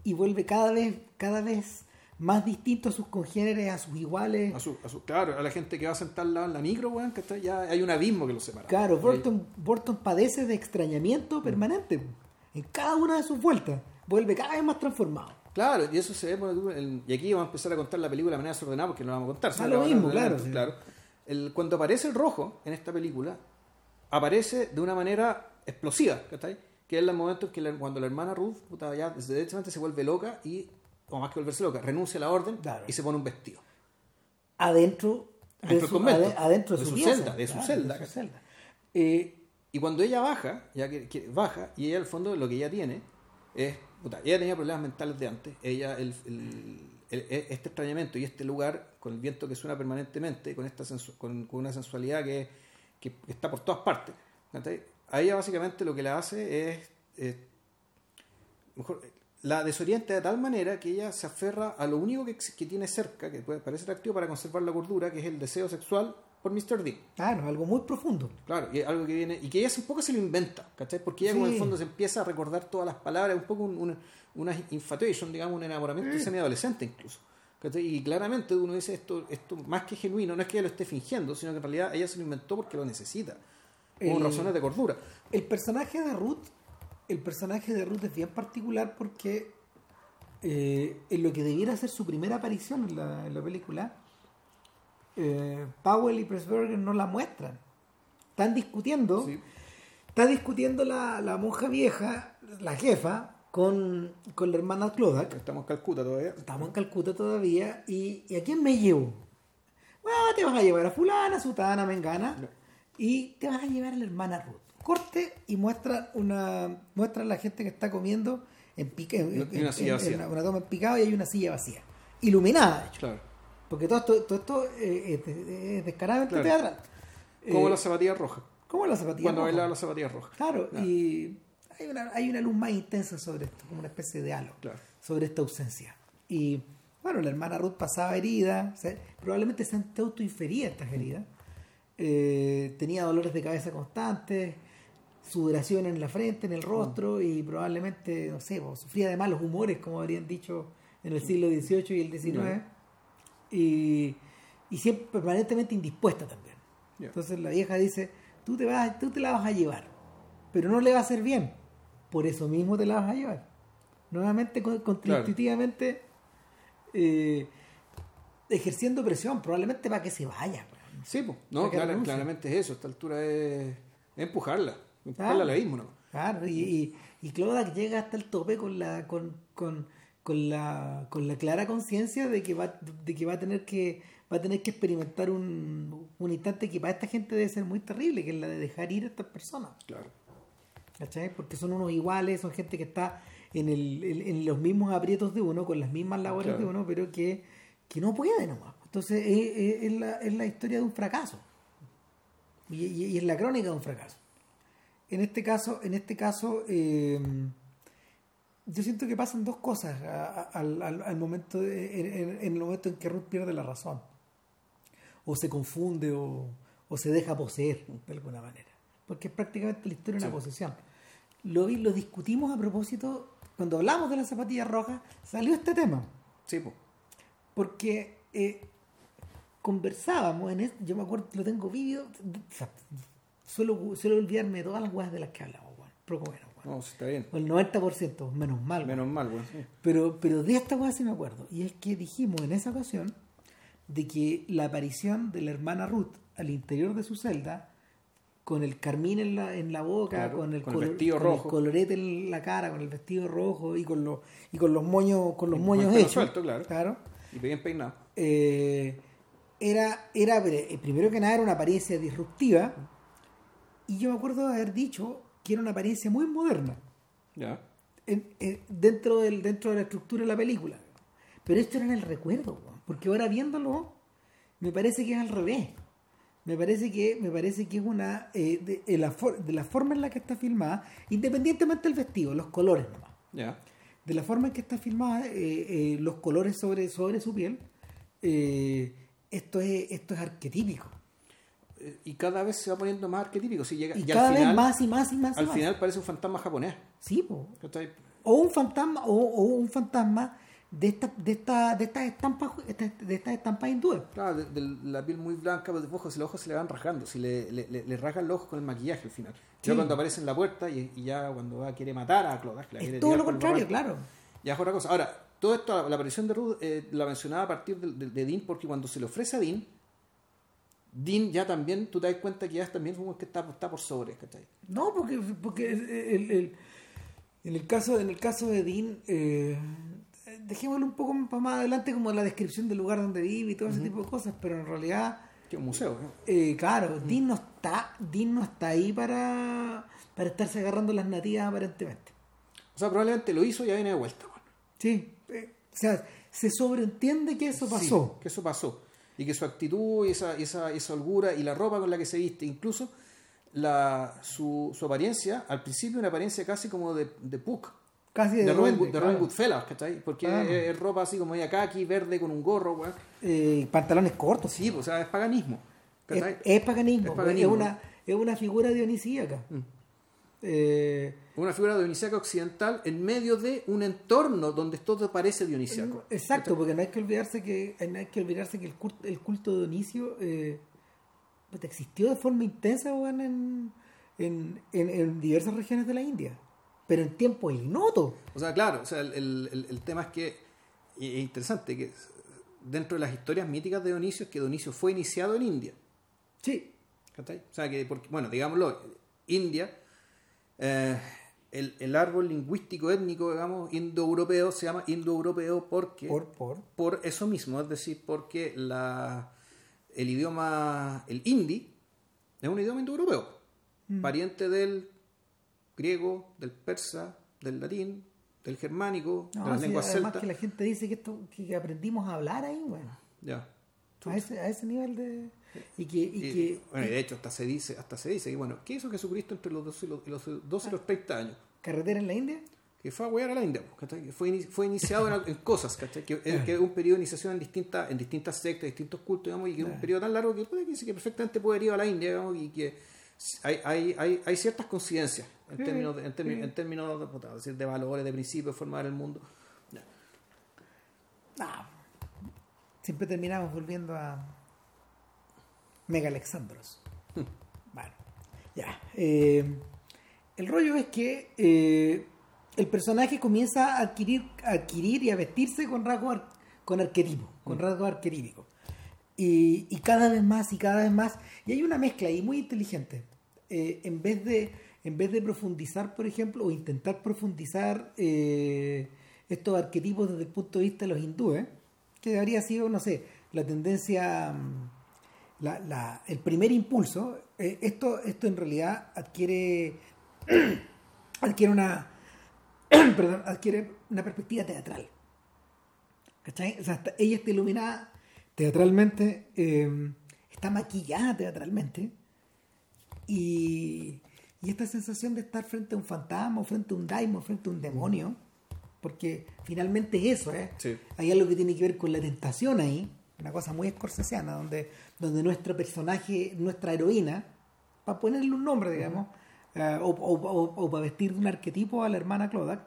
Y vuelve cada vez, cada vez más distinto a sus congéneres, a sus iguales. A su, a su- claro, a la gente que va a sentar en la micro, weón, que está, ya hay un abismo que los separa. Claro, Burton, Burton padece de extrañamiento permanente. En cada una de sus vueltas. Vuelve cada vez más transformado. Claro, y eso se ve el- y aquí vamos a empezar a contar la película de manera desordenada porque no la vamos a contar. Ah, lo mismo, claro, sí. claro. El- cuando aparece el rojo en esta película, aparece de una manera explosiva, ¿cachai? Que es el momento en que la- cuando la hermana Ruth, puta, ya directamente se vuelve loca y, o más que volverse loca, renuncia a la orden Claro. y se pone un vestido. Adentro de Adentro del su, convento, ade- adentro de, de su, celda, de su claro, celda, de su ¿cachai? celda. Eh, Y cuando ella baja, ya que, baja, y ella al fondo lo que ella tiene es, puta, ella tenía problemas mentales de antes, ella, el, e- este extrañamiento y este lugar, con el viento que suena permanentemente, con, esta sensu- con, una sensualidad que, está por todas partes, a ella básicamente lo que la hace es, la desorienta de tal manera que ella se aferra a lo único que tiene cerca, que puede parecer atractivo para conservar la cordura, que es el deseo sexual por Mr. Dean. claro, algo muy profundo. Claro, y algo que viene, y que ella un poco se lo inventa, ¿cachai? Porque ella como en el Sí. fondo se empieza a recordar todas las palabras, un poco un- una, una infatuation, digamos, un enamoramiento semi-adolescente incluso. ¿cachai? Y claramente uno dice esto, esto más que genuino, no es que ella lo esté fingiendo, sino que en realidad ella se lo inventó porque lo necesita, por El- razones de cordura. El personaje de Ruth, el personaje de Ruth es bien particular porque eh, en lo que debiera ser su primera aparición en la, en la película, eh, Powell y Pressburger no la muestran. Están discutiendo, Sí. está discutiendo la, la monja vieja, la jefa, con, con la hermana Clodak. Estamos en Calcuta todavía. Estamos en Calcuta todavía. ¿Y, y a quién me llevo? Bueno, te vas a llevar a fulana, sutana, mengana. Y te vas a llevar a la hermana Ruth. Corte y muestra una muestra a la gente que está comiendo en pique, en, una silla en- vacía. en una toma en picado y hay una silla vacía. Iluminada, de hecho. Claro. Porque todo esto, todo esto eh, es, de- es descaradamente Claro. teatral. Como Eh, las zapatillas rojas. como la zapatilla. Cuando roja. bailaba las zapatillas rojas. Claro, Claro. y hay una, hay una luz más intensa sobre esto, como una especie de halo, Claro. sobre esta ausencia. Y bueno, la hermana Ruth pasaba herida, o sea, probablemente se autoinfería estas heridas, Eh, tenía dolores de cabeza constantes, sudoración en la frente, en el rostro, y probablemente, no sé, sufría de malos humores, como habrían dicho en el siglo XVIII y el XIX, y, y siempre permanentemente indispuesta también. Entonces la vieja dice, tú te, vas, tú te la vas a llevar, pero no le va a hacer bien. Por eso mismo te la vas a llevar. Nuevamente, con- contraintuitivamente, eh, ejerciendo presión, probablemente para que se vaya. Sí, pues. No, renuncie. claramente es eso. A esta altura es, empujarla. Empujarla Claro. al abismo, ¿no? Claro, y, y, y llega hasta el tope con la, con, con, con la, con la clara conciencia de que va, de que va a tener que va a tener que experimentar un, un instante que para esta gente debe ser muy terrible, que es la de dejar ir a estas personas. Claro. ¿cachai? Porque son unos iguales, son gente que está en, el, en, en los mismos aprietos de uno, con las mismas labores Claro. de uno, pero que, que no puede nomás. Entonces es, es- es la, es la historia de un fracaso. Y, y- y es la crónica de un fracaso. En este caso, en este caso eh, yo siento que pasan dos cosas al, al- al momento de- en, el momento en que Ruth pierde la razón. o se confunde o, o se deja poseer de alguna manera. Porque es prácticamente la historia de una posesión. Lo, vi- lo discutimos a propósito, cuando hablamos de las zapatillas rojas, salió este tema. Sí, pues. Porque eh, conversábamos en es- yo me acuerdo, lo tengo vídeo, o sea, suelo, suelo olvidarme de todas las weas de las que hablamos, weón. Pero bueno. No, sí, está bien. O el 90%, menos mal. Menos mal, weón. sí. Pero, pero de esta cosa sí me acuerdo. Y es que dijimos en esa ocasión de que la aparición de la hermana Ruth al interior de su celda, con el carmín en la, en la boca, Claro, con, el, con el color- vestido con el rojo. colorete en la cara, con el vestido rojo y con los, y con los moños, con los Y moños el hechos. suelto, claro. claro Y bien peinado. eh, era, era, eh, primero que nada, era una apariencia disruptiva. Y yo me acuerdo de haber dicho que era una apariencia muy moderna Ya. en- en- dentro, del, dentro de la estructura de la película. Pero esto era en el recuerdo, porque ahora viéndolo, me parece que es al revés. Me parece que, me parece que es una. eh, de, de la for- de la forma en la que está filmada, independientemente del vestido, los colores nomás. De la forma en que está filmada, eh, eh, los colores sobre, sobre su piel, esto, es, esto es arquetípico. Y cada vez se va poniendo más arquetípico. Si llega, Y y cada al final, vez más y más y más. y Al más. final parece un fantasma japonés. Sí, po. o un fantasma o, o un fantasma de esta de esta de estas estampas esta- de estas estampas hindúes Claro, de, de la piel muy blanca, pero de ojos, si los ojos se le van rajando, si le, le, le- le rasgan los ojos con el maquillaje al final. Ya cuando aparece en la puerta y, y ya cuando va, quiere matar a que la es todo lo contrario claro Ya es otra cosa. Ahora, todo esto, la aparición de Ruth eh, la mencionaba a partir de, de- de Dean, porque cuando se le ofrece a Dean, Dean ya también, tú te das cuenta que ya también un que está, está por sobre, ¿cachai? no porque porque el- el- en el caso en el caso de Dean eh, dejémoslo un poco más adelante como la descripción del lugar donde vive y todo ese tipo de cosas pero en realidad Que un museo. ¿no? eh, claro Dean no está Dean no está ahí para para estarse agarrando las nativas aparentemente O sea, probablemente lo hizo y ya viene de vuelta. bueno. sí eh, o sea se sobreentiende que eso pasó Sí, que eso pasó. Y que su actitud y esa, esa, esa holgura y la ropa con la que se viste, incluso la, su, su apariencia, al principio una apariencia casi como de, de Puck, casi de, de, Robin, de claro. Robin Goodfellas, ¿cachai? Porque Claro. es, es ropa así como de kaki, verde, con un gorro, weón. Eh, pantalones cortos Sí, pues, o sea, es paganismo. es, es paganismo, Es es, paganismo. una, es una figura dionisíaca. Mm. Eh, Una figura dionisíaca occidental en medio de un entorno donde todo parece dionisíaco. exacto, porque no hay que olvidarse que no hay que olvidarse que el culto, el culto de Dionisio eh, existió de forma intensa en, en, en, en diversas regiones de la India, pero en tiempos ignotos. O sea, claro, o sea, el, el- tema es que es interesante que dentro de las historias míticas de Dionisio es que Dionisio fue iniciado en India. Sí. O sea, que, porque, bueno, digámoslo, India, eh, el, el árbol lingüístico étnico, digamos, indoeuropeo, se llama indoeuropeo porque, por, por. por eso mismo, es decir, porque la, el idioma, el hindi, es un idioma indoeuropeo, Mm. pariente del griego, del persa, del latín, del germánico, No, de las sí, lenguas además celtas. que la gente dice que esto que, que aprendimos a hablar ahí, bueno, Ya. a ese, a ese nivel de y que, y Y, que bueno, y de hecho, hasta se dice, hasta se dice que, bueno, ¿qué hizo Jesucristo entre los 12 y los, los 12 y los 30 años? carretera en la India que fue a huear a la India, fue, fue iniciado en, en cosas, ¿cachai? Que, es- que un periodo de iniciación en distintas, en distintas sectas, distintos cultos, digamos, y que es un periodo tan largo que puede que, que perfectamente puede ir a la India, digamos, y que hay, hay, hay, hay ciertas coincidencias en Sí, términos, de, en términos, sí. en términos de, decir, de valores, de principios, de formar el mundo. Ah, siempre terminamos volviendo a Mega Alexandros. bueno, ya. eh, el rollo es que eh, el personaje comienza a adquirir, a adquirir y a vestirse con rasgos ar- con arquetipos, con rasgos arquetípicos. Y, y cada vez más y cada vez más. Y hay una mezcla ahí muy inteligente. Eh, en, vez de, en vez de profundizar, por ejemplo, o intentar profundizar eh, estos arquetipos desde el punto de vista de los hindúes, que habría sido, no sé, la tendencia, mm, la, la- el primer impulso, eh, esto, esto en realidad adquiere, adquiere una, perdón, adquiere una perspectiva teatral. ¿Cachai? O sea, está- ella está iluminada teatralmente, eh, está maquillada teatralmente, y, y esta sensación de estar frente a un fantasma, frente a un daimon, frente a un demonio, porque finalmente es eso, ¿eh? Sí. Hay algo que tiene que ver con la tentación ahí, una cosa muy escorsesiana, donde, donde nuestro personaje, nuestra heroína, para ponerle un nombre, digamos, eh, o, o- o- o para vestir de un arquetipo a la hermana Clodak,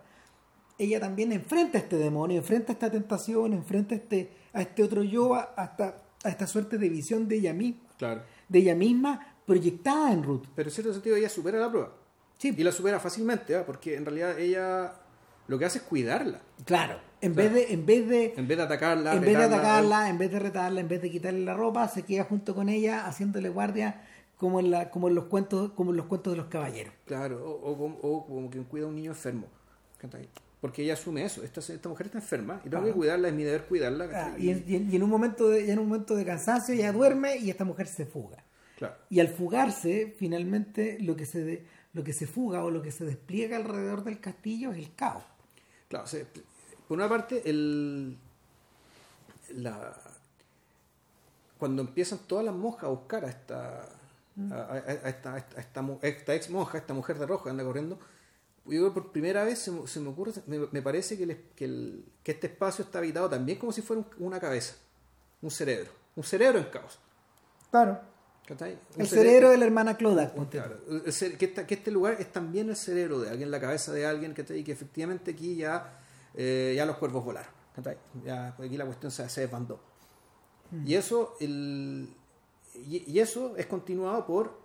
ella también enfrenta a este demonio, enfrenta a esta tentación, enfrenta a este, a este otro yo, a, hasta, a esta suerte de visión de ella misma, Claro. de ella misma proyectada en Ruth. Pero en cierto sentido ella supera la prueba. Sí. Y la supera fácilmente, ¿ah? porque en realidad ella lo que hace es cuidarla. Claro, en vez de, en vez de, En vez de atacarla, en vez de atacarla, en vez de retarla, en vez de quitarle la ropa, se queda junto con ella haciéndole guardia como en la, como en los cuentos, como en los cuentos de los caballeros. Claro, o, o como- o como quien cuida a un niño enfermo. Porque ella asume eso. Esta, esta mujer está enferma y tengo que Ajá. cuidarla, es mi deber cuidarla. Ah, y, en, y en- un momento de, y en un momento de cansancio ella duerme y esta mujer se fuga. Claro. Y al fugarse, finalmente lo que se de- lo que se fuga o lo que se despliega alrededor del castillo es el caos. Claro, o sea, por una parte, el, la, cuando empiezan todas las monjas a buscar a esta, a, a- a esta, a esta, a esta ex monja, esta mujer de rojo que anda corriendo, yo creo que por primera vez se, me- se me ocurre, me, me parece que, el- que, el- que este espacio está habitado también como si fuera un- una cabeza, un cerebro, un cerebro en caos. Claro. El cerebro de la hermana Cloda. Claro, que, esta- que este lugar es también el cerebro de alguien, la cabeza de alguien, ¿cachai? Y que efectivamente aquí ya, eh, ya los cuervos volaron. Ya, pues aquí la cuestión se, se desbandó. Y eso el, y, y eso es continuado por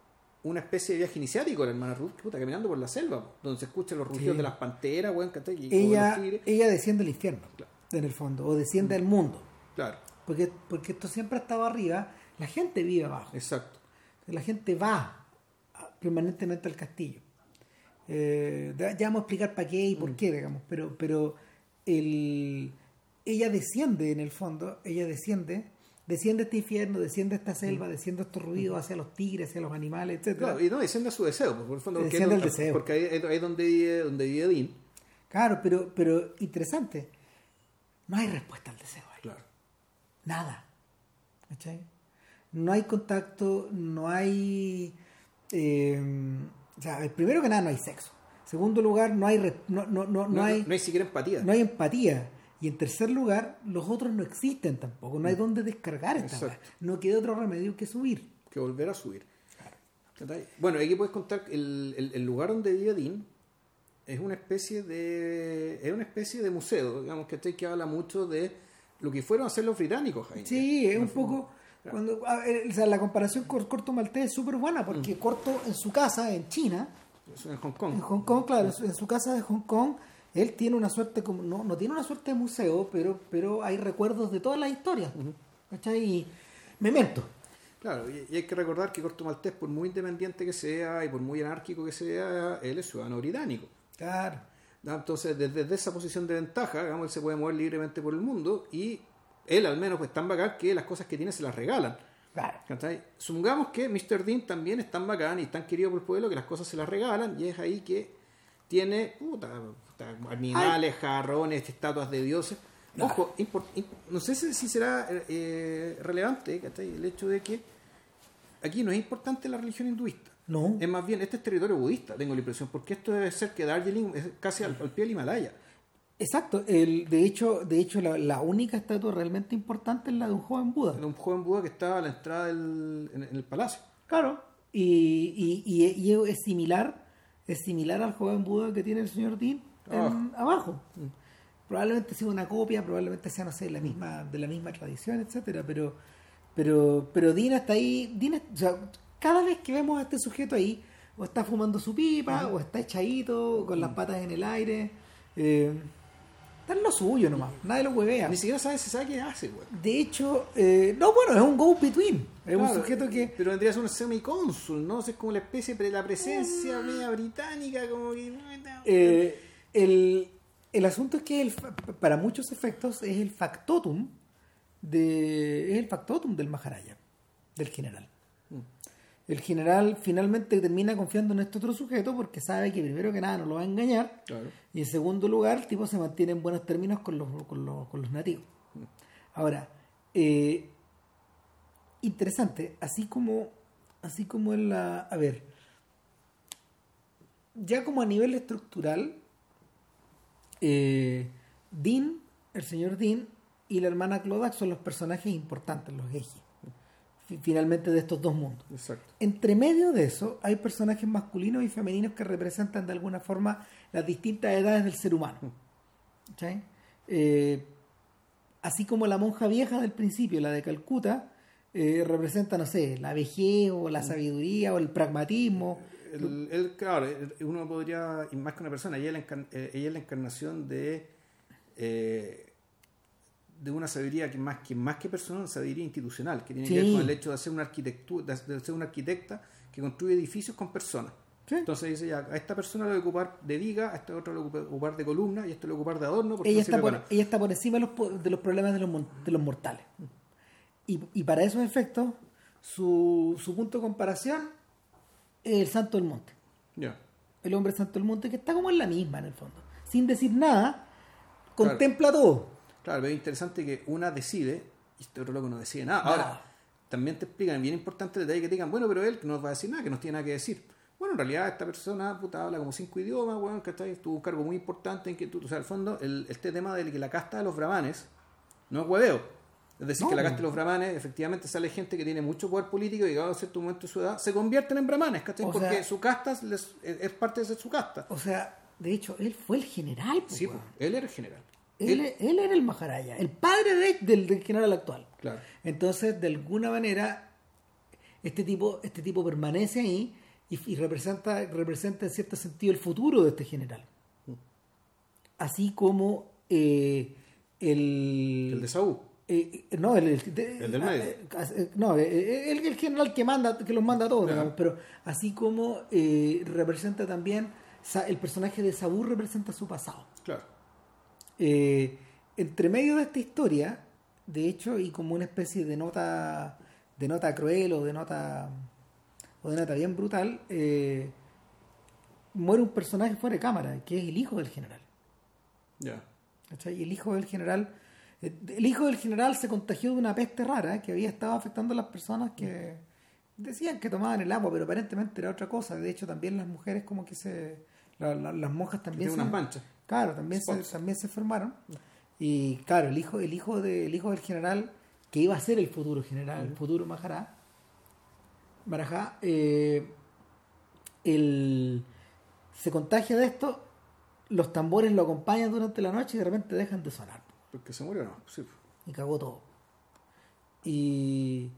una especie de viaje iniciático de la hermana Ruth, puta, caminando por la selva, donde se escuchan los rugidos Sí. de las panteras, weón, ¿cachai? Y Ella, tigres. ella desciende al infierno, Claro. en el fondo, o desciende al mundo. Claro, Porque, porque esto siempre ha estado arriba, la gente vive abajo. exacto. La gente va permanentemente al castillo. Eh, ya vamos a explicar para qué y por qué, digamos, pero, pero el, ella desciende en el fondo, ella desciende, desciende este infierno, desciende esta selva, desciende estos ruidos hacia los tigres, hacia los animales, etcétera. Claro, y no, desciende a su deseo, pues, por el fondo, porque, Desciende deseo. porque ahí, ahí es donde vive, donde vive Dean. Claro, pero, pero interesante, no hay respuesta al deseo ahí. Claro. Nada. ¿Cachai? No hay contacto, no hay... eh, o sea, primero que nada no hay sexo. Segundo lugar, no hay, no, no, no, no No, hay, no hay siquiera empatía. no hay empatía. Y en tercer lugar, los otros no existen tampoco. No hay dónde descargar esta weá. No queda otro remedio que subir. que volver a subir. ¿Cachai? Bueno, aquí puedes contar el, el- el lugar donde vive Dean es una especie de es una especie de museo, digamos que que habla mucho de lo que fueron a hacer los británicos. ahí. Sí, es un poco... Cuando, ver, o sea, la comparación con Corto Maltés es súper buena Mm. porque Corto en su casa en China en Hong Kong. En Hong Kong, claro, en su- en su casa de Hong Kong, él tiene una suerte, como no, no tiene una suerte de museo, pero, pero hay recuerdos de todas las historias. ¿Cachai? Y memento. Claro, y, y hay que recordar que Corto Maltés, por muy independiente que sea y por muy anárquico que sea, él es ciudadano británico. Claro. Entonces, desde, desde esa posición de ventaja, digamos, él se puede mover libremente por el mundo y él al menos pues tan bacán que las cosas que tiene se las regalan. Claro. Supongamos que Mr. Dean también es tan bacán y tan querido por el pueblo que las cosas se las regalan y es ahí que tiene puta, puta, animales, jarrones, estatuas de dioses. Ojo, impor- imp- no sé si, si será eh, relevante ¿cachai? el hecho de que aquí no es importante la religión hinduista. No. Es más bien, este es territorio budista, tengo la impresión, porque esto debe ser que Darjeeling es casi al, al pie del Himalaya. Exacto. El, de hecho, de hecho la, la única estatua realmente importante es la de un joven Buda. Era un joven Buda que estaba a la entrada del, en, en el palacio. Claro. Y, y, y- y es similar, es similar al joven Buda que tiene el señor Dean en- Abajo. abajo. Probablemente sea una copia, probablemente sea, no sé, la misma, de la misma tradición, etcétera, pero, pero, pero Dean está ahí, Dean es- o sea, cada vez que vemos a este sujeto ahí, o está fumando su pipa, o está echadito, con las patas en el aire, eh, está en lo suyo nomás, nadie lo huevea. Ni siquiera sabe, se sabe qué hace, güey. De hecho, eh, no, bueno, es un go-between, es un sujeto que... Pero vendría a ser un semicónsul, ¿no? Es como la especie de la presencia media británica, como que. Eh, el, el asunto es que el para muchos efectos es el factotum de es el factotum del Maharaja, del general. El general finalmente termina confiando en este otro sujeto porque sabe que primero que nada no lo va a engañar Claro. y en segundo lugar el tipo se mantiene en buenos términos con los, con los, con los nativos. Ahora, eh, interesante, así como, así como en la... A ver, ya como a nivel estructural, eh, Dean, el señor Dean, y la hermana Clodax son los personajes importantes, los ejes, finalmente de estos dos mundos. Exacto. Entre medio de eso hay personajes masculinos y femeninos que representan de alguna forma las distintas edades del ser humano. ¿Cachai? Eh, así como la monja vieja del principio, la de Calcuta, eh, representa, no sé, la vejez o la sabiduría o el pragmatismo. El, el- claro, uno podría, y más que una persona, ella es la, eh, ella es la encarnación de, eh, de una sabiduría que más que más que personal, sabiduría institucional, que tiene que ver con el hecho de hacer una arquitectura, de, ser una arquitecta que construye edificios con personas. Sí. Entonces dice ya, a esta persona lo voy a ocupar de viga, a este otro lo voy a ocupar de columna y a este lo voy a ocupar de adorno porque ella no está, por, para ella está por encima de los, de los problemas de los, de los mortales. Y, y para esos efectos, su, su punto de comparación es el santo del monte. Ya. El hombre santo del monte, que está como en la misma en el fondo. Sin decir nada, contempla todo. Claro, pero es interesante que una decide y este otro loco no decide nada. Ahora, también te explican, bien importante el detalle que te digan, bueno, pero él no nos va a decir nada, que no tiene nada que decir. Bueno, en realidad esta persona puta, habla como cinco idiomas, weón, que tuvo un cargo muy importante en que tú, o sea, al fondo, el, este tema de que la casta de los brahmanes no es hueveo. Es decir, No. que la casta de los brahmanes, efectivamente sale gente que tiene mucho poder político y llegado a cierto momento de su edad, se convierten en brahmanes, ¿cachai? Porque sea- su casta les- es, parte de su casta. O sea, de hecho, él fue el general. Sí, pues, él era el general. Él, él era el Maharaya, el padre de- del, del general actual. Claro. Entonces, de alguna manera, este tipo, este tipo permanece ahí y, y representa, representa en cierto sentido el futuro de este general. Así como eh, el, El de Saúl. eh, eh, no, el, el- de- El del ah, medio. eh, eh, no, eh, el, el general que manda, que los manda a todos, digamos, pero así como eh, representa también, el personaje de Saúl representa su pasado. Claro. Eh, entre medio de esta historia, de hecho, y como una especie de nota, de nota cruel o de nota, o de nota bien brutal, eh, muere un personaje fuera de cámara, que es el hijo del general. Ya. ¿cachai? Y el hijo del general, eh, el hijo del general se contagió de una peste rara que había estado afectando a las personas que decían que tomaban el agua, pero aparentemente era otra cosa. De hecho, también las mujeres como que se, la- la- las monjas también Tiene unas manchas. Claro, también se, también se enfermaron. Y claro, el hijo, el hijo de, el hijo del general, que iba a ser el futuro general, el futuro Mahará, Marajá, eh, el- se contagia de esto, los tambores lo acompañan durante la noche y de repente dejan de sonar. Porque se murió, ¿no? Sí. Y cagó todo. Y,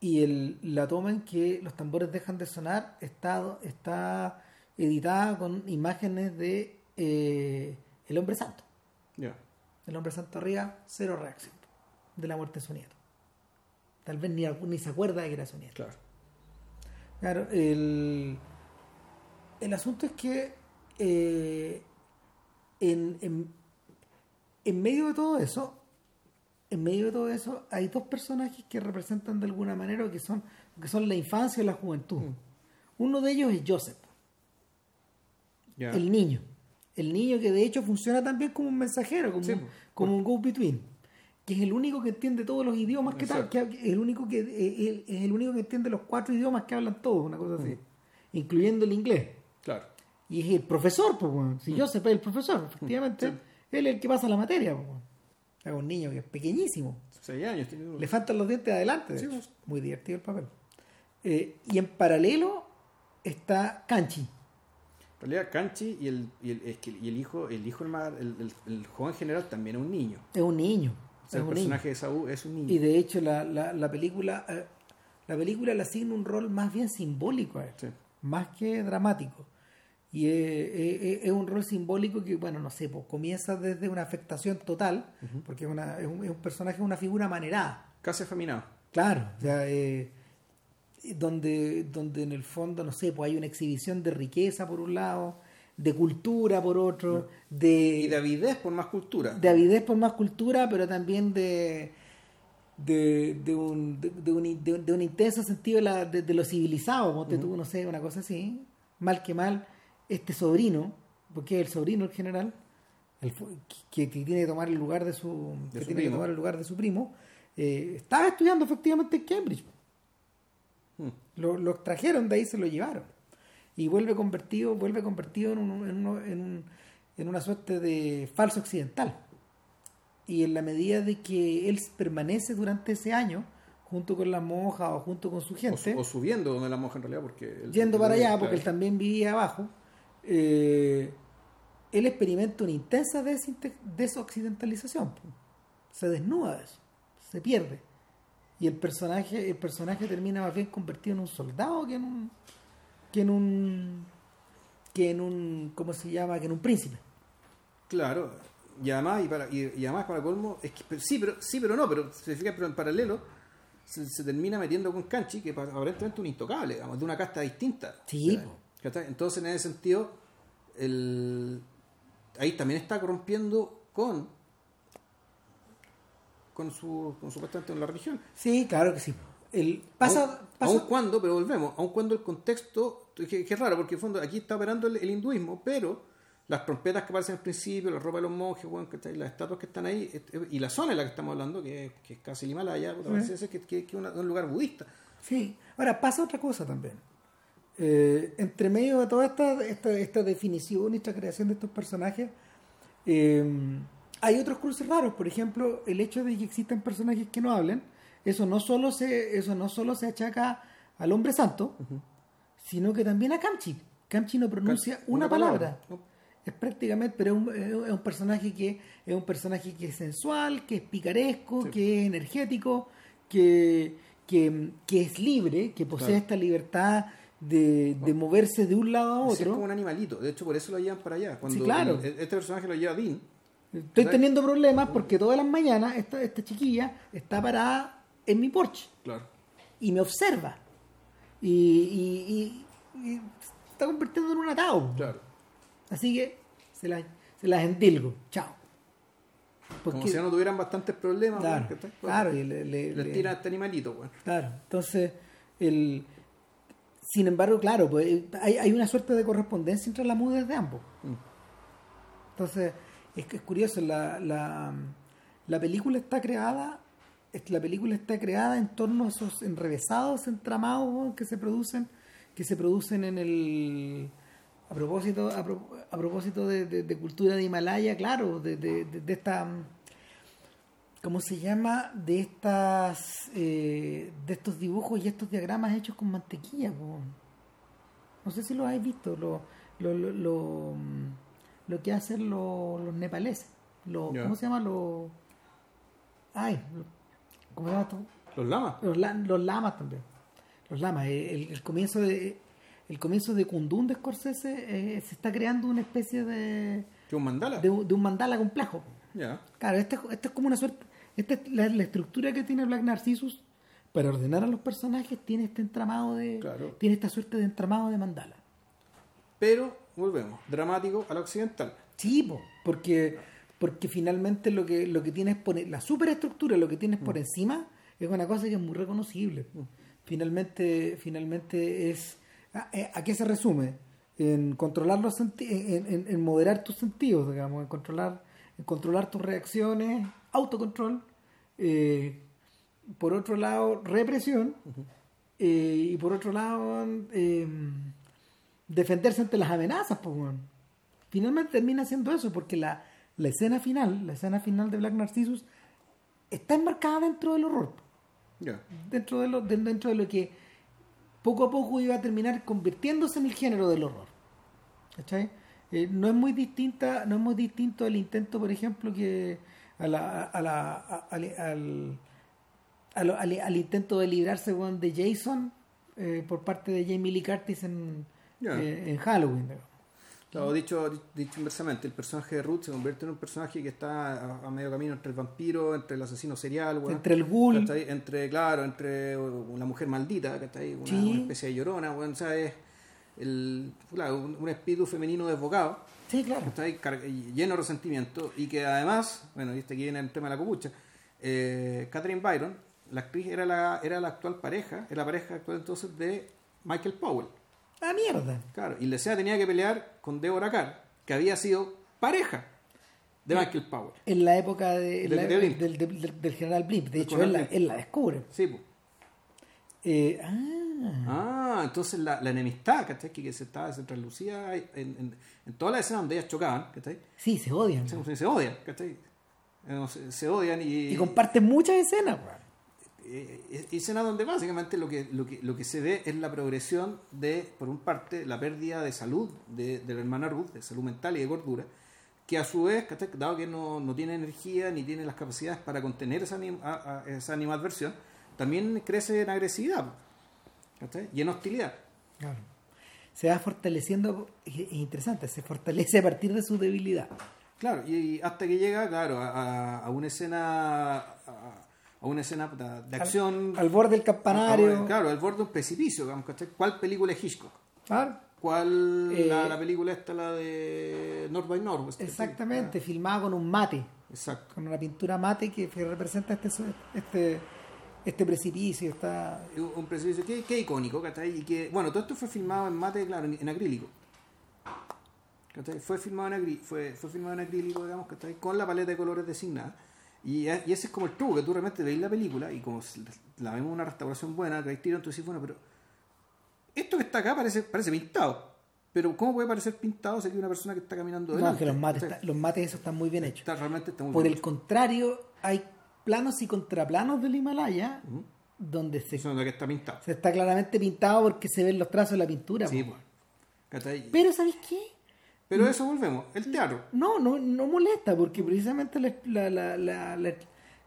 y el, la toma en que los tambores dejan de sonar está, está editada con imágenes de eh, el hombre santo. El hombre santo arriba, cero reacción de la muerte de su nieto. Tal vez ni, ni se acuerda de que era su nieto. Claro. Claro, el, el asunto es que eh, en, en, en medio de todo eso, en medio de todo eso, hay dos personajes que representan de alguna manera que son, que son la infancia y la juventud. Uno de ellos es Joseph, el niño. El niño que de hecho funciona también como un mensajero, como, Sí, un, pues. como un go-between. Que es el único que entiende todos los idiomas que tal, que es el único que eh, es el único que entiende los cuatro idiomas que hablan todos, una cosa así, incluyendo el inglés. Claro. Y es el profesor, pues, si Joseph es el profesor, efectivamente, Sí. él es el que pasa la materia, pues. Es un niño que es pequeñísimo, Seis años tiene. le faltan los dientes adelante, Sí, pues. muy divertido el papel. Eh, y en paralelo está Kanchi, En realidad, Canchi y el, y el, y hijo, el hijo el, joven general también es un niño. es un niño. O sea, es el un niño. personaje de Saúl es un niño. Y de hecho la, la, la película eh, la película le asigna un rol más bien simbólico a él, Sí. más que dramático. Y es, es- es un rol simbólico que, bueno, no sé, pues, comienza desde una afectación total, porque es, una- es un, es un personaje, una figura manerada. Casi afeminado. Claro, o sea, eh, donde, donde en el fondo, no sé, pues hay una exhibición de riqueza por un lado, de cultura por otro, de, Y de avidez por más cultura. de avidez por más cultura, pero también de de, de un, de, de un, de un- de un intenso sentido de, la- de- lo civilizado, ponte tú, no sé, una cosa así, mal que mal, este sobrino, porque es el sobrino en general, el que, que tiene que tomar el lugar de su, que su tiene que primo. tomar el lugar de su primo, eh, estaba estudiando efectivamente en Cambridge. Lo, lo extrajeron de ahí, se lo llevaron. Y vuelve convertido, vuelve convertido en, un- en, uno- en un- en una suerte de falso occidental. y en la medida de que él permanece durante ese año junto con la monja o junto con su gente, o subiendo donde la monja en realidad, porque... él- yendo para allá, porque él también vivía abajo, eh, él experimenta una intensa desoccidentalización. Se desnuda de eso, se pierde. Y el personaje, el personaje termina más bien convertido en un soldado que en un. que en un. que en un. ¿cómo se llama? que en un príncipe. Claro, y además, y, para, y, y además para colmo, es que, pero- sí, pero, sí, pero no, pero se fija, pero en paralelo se, se termina metiendo con Canchi, que pa- aparentemente es un intocable, digamos, de una casta distinta. Sí. Entonces, en ese sentido, el, ahí también está corrompiendo con con su, con supuestamente con la religión. Sí, claro que sí. El, pasa, aun, pasa- aun cuando, pero volvemos, aun cuando el contexto, que, que es raro, porque en el fondo aquí está operando el, el hinduismo, pero las trompetas que aparecen al principio, la ropa de los monjes, bueno, las estatuas que están ahí, et- y la zona en la que estamos hablando, que, es- que es casi el Himalaya, parece ser que, que, que una- un lugar budista. Sí, ahora pasa otra cosa también. Eh, entre medio de toda esta, esta, esta definición y esta creación de estos personajes, eh, hay otros cruces raros. Por ejemplo, el hecho de que existan personajes que no hablen, eso no solo se, eso no solo se achaca al hombre santo, sino que también a Kamchi. Kamchi no pronuncia una, una palabra. palabra, ¿no? Es prácticamente, pero es un, es un personaje que es un personaje que es sensual, que es picaresco, Sí. que es energético, que, que, que es libre, que posee Claro. esta libertad de, de moverse de un lado a Sí, Es como otro. un animalito, de hecho por eso lo llevan para allá. Cuando Sí, claro. el- este personaje lo lleva Dean, Estoy teniendo problemas porque todas las mañanas esta, esta chiquilla está parada en mi porche claro. y me observa. Y, y- y- y se está convirtiendo en un atado. Claro. Así que se las se las endilgo. Chao. Como Porque- si ya no tuvieran bastantes problemas, Claro, claro, y le, le- Les le- tira a este animalito, bueno. claro. Entonces, el, sin embargo, claro, pues eh, hay, hay una suerte de correspondencia entre las mudas de ambos. Mm. Entonces, es que es curioso, la, la, la película está creada, la película está creada en torno a esos enrevesados entramados que se producen, que se producen en el a propósito, a, pro- a propósito de, de- cultura de Himalaya, claro, de, de- esta ¿cómo se llama? de estas eh, de estos dibujos y estos diagramas hechos con mantequilla, po. no sé si los habéis visto, lo, lo, lo, lo que hacen los, los nepaleses, los. ¿cómo se llama? Los, ay, ¿cómo se llama esto? Los lamas. Los, los lamas también. Los lamas. eh, El, el comienzo de el comienzo de Kundun de Scorsese eh, se está creando una especie de, Que un mandala. de, un- de un mandala complejo. Ya. Claro, este, este es como una suerte. Esta es la, la estructura que tiene Black Narcissus para ordenar a los personajes. Tiene este entramado de. Claro. Tiene esta suerte de entramado de mandala. Pero, volvemos, dramático a la occidental. Sí, po, porque, porque finalmente lo que, lo que tienes por la superestructura, lo que tienes por encima, es una cosa que es muy reconocible. Finalmente, finalmente es ¿a, eh, ¿a qué se resume? En controlar los senti- en, en- en moderar tus sentidos, digamos, en controlar, en controlar tus reacciones, autocontrol, eh, por otro lado, represión, eh, y por otro lado, eh, defenderse ante las amenazas, pues. Finalmente termina siendo eso, porque la, la escena final, la escena final de Black Narcissus, está enmarcada dentro del horror, dentro de lo, de- dentro de lo que poco a poco iba a terminar convirtiéndose en el género del horror. ¿Cachai? Eh, no es muy distinta, no es muy distinto el intento, por ejemplo, que a la, a la, a- al, al, al- al intento de librarse de Jason eh, por parte de Jamie Lee Curtis en, Eh, en Halloween. digamos. Claro, dicho, dicho inversamente, el personaje de Ruth se convierte en un personaje que está a, a medio camino entre el vampiro, entre el asesino serial. Entre el ghoul. Entre, claro, entre una mujer maldita, ¿cachai? Una, Sí. una especie de llorona, weón, ¿sabes? El, claro, un, un espíritu femenino desbocado, Sí. Car- y lleno de resentimiento, y que además, bueno, y este aquí viene el tema de la copucha, eh, Catherine Byron, la actriz era la, era la actual pareja, era la pareja actual entonces de Michael Powell. ¡Ah, mierda! Claro, y Lesea tenía que pelear con Deborah Carr, que había sido pareja de Michael Powell. En la época de, Del- la- de Blimp. del, del- del- del general Blimp. De hecho, él la, Blimp. él la descubre. Sí, pues. Eh, ah, Ah, entonces la, la enemistad, ¿cachai? Que, que se estaba, se traslucía en, en, en todas las escenas donde ellas chocaban, ¿cachai? sí, se odian. Se, se odian, ¿cachai? Eh, se, se odian y, Y comparten muchas escenas, weón. Eh, escena donde básicamente lo que, lo, que, lo que se ve es la progresión de, por un parte, la pérdida de salud de, de la hermana Ruth, de salud mental y de gordura, que a su vez, dado que no, no tiene energía ni tiene las capacidades para contener esa, anim- a- a- esa animadversión, también crece en agresividad ¿cachai? y en hostilidad. Claro. Se va fortaleciendo, es es interesante, se fortalece a partir de su debilidad. Claro, y, y hasta que llega, claro, a, a- a una escena a, a una escena de acción. Al borde del campanario. Claro, al borde de un precipicio. ¿Cuál película es Hitchcock? Claro. ¿Cuál Eh, la, la película esta, la de North by Northwest? Exactamente, filmada con un mate, Exacto. con una pintura mate que, representa este, este, este precipicio. Está... Un precipicio que, que icónico, ¿cachai? Y que, bueno, todo esto fue filmado en mate, claro, en, en acrílico. ¿Cachai? Fue filmado en, acrí- fue, fue filmado en acrílico, digamos, ¿cachai? Con la paleta de colores designada. Y, e- y ese es como el truco, que tú realmente veis la película y como la vemos en una restauración buena, que hay tiro, entonces bueno, pero esto que está acá parece, parece pintado. Pero ¿cómo puede parecer pintado si hay una persona que está caminando No, delante? que los mates, está- los mates esos están muy bien hechos. Está- realmente está muy Por bien el contrario, hay planos y contraplanos del Himalaya donde se, Eso es lo que está pintado. se está claramente pintado porque se ven los trazos de la pintura. Sí, pues. Pero ¿sabes qué? Pero eso volvemos, el teatro. No, no, no molesta porque precisamente la, la, la, la- la-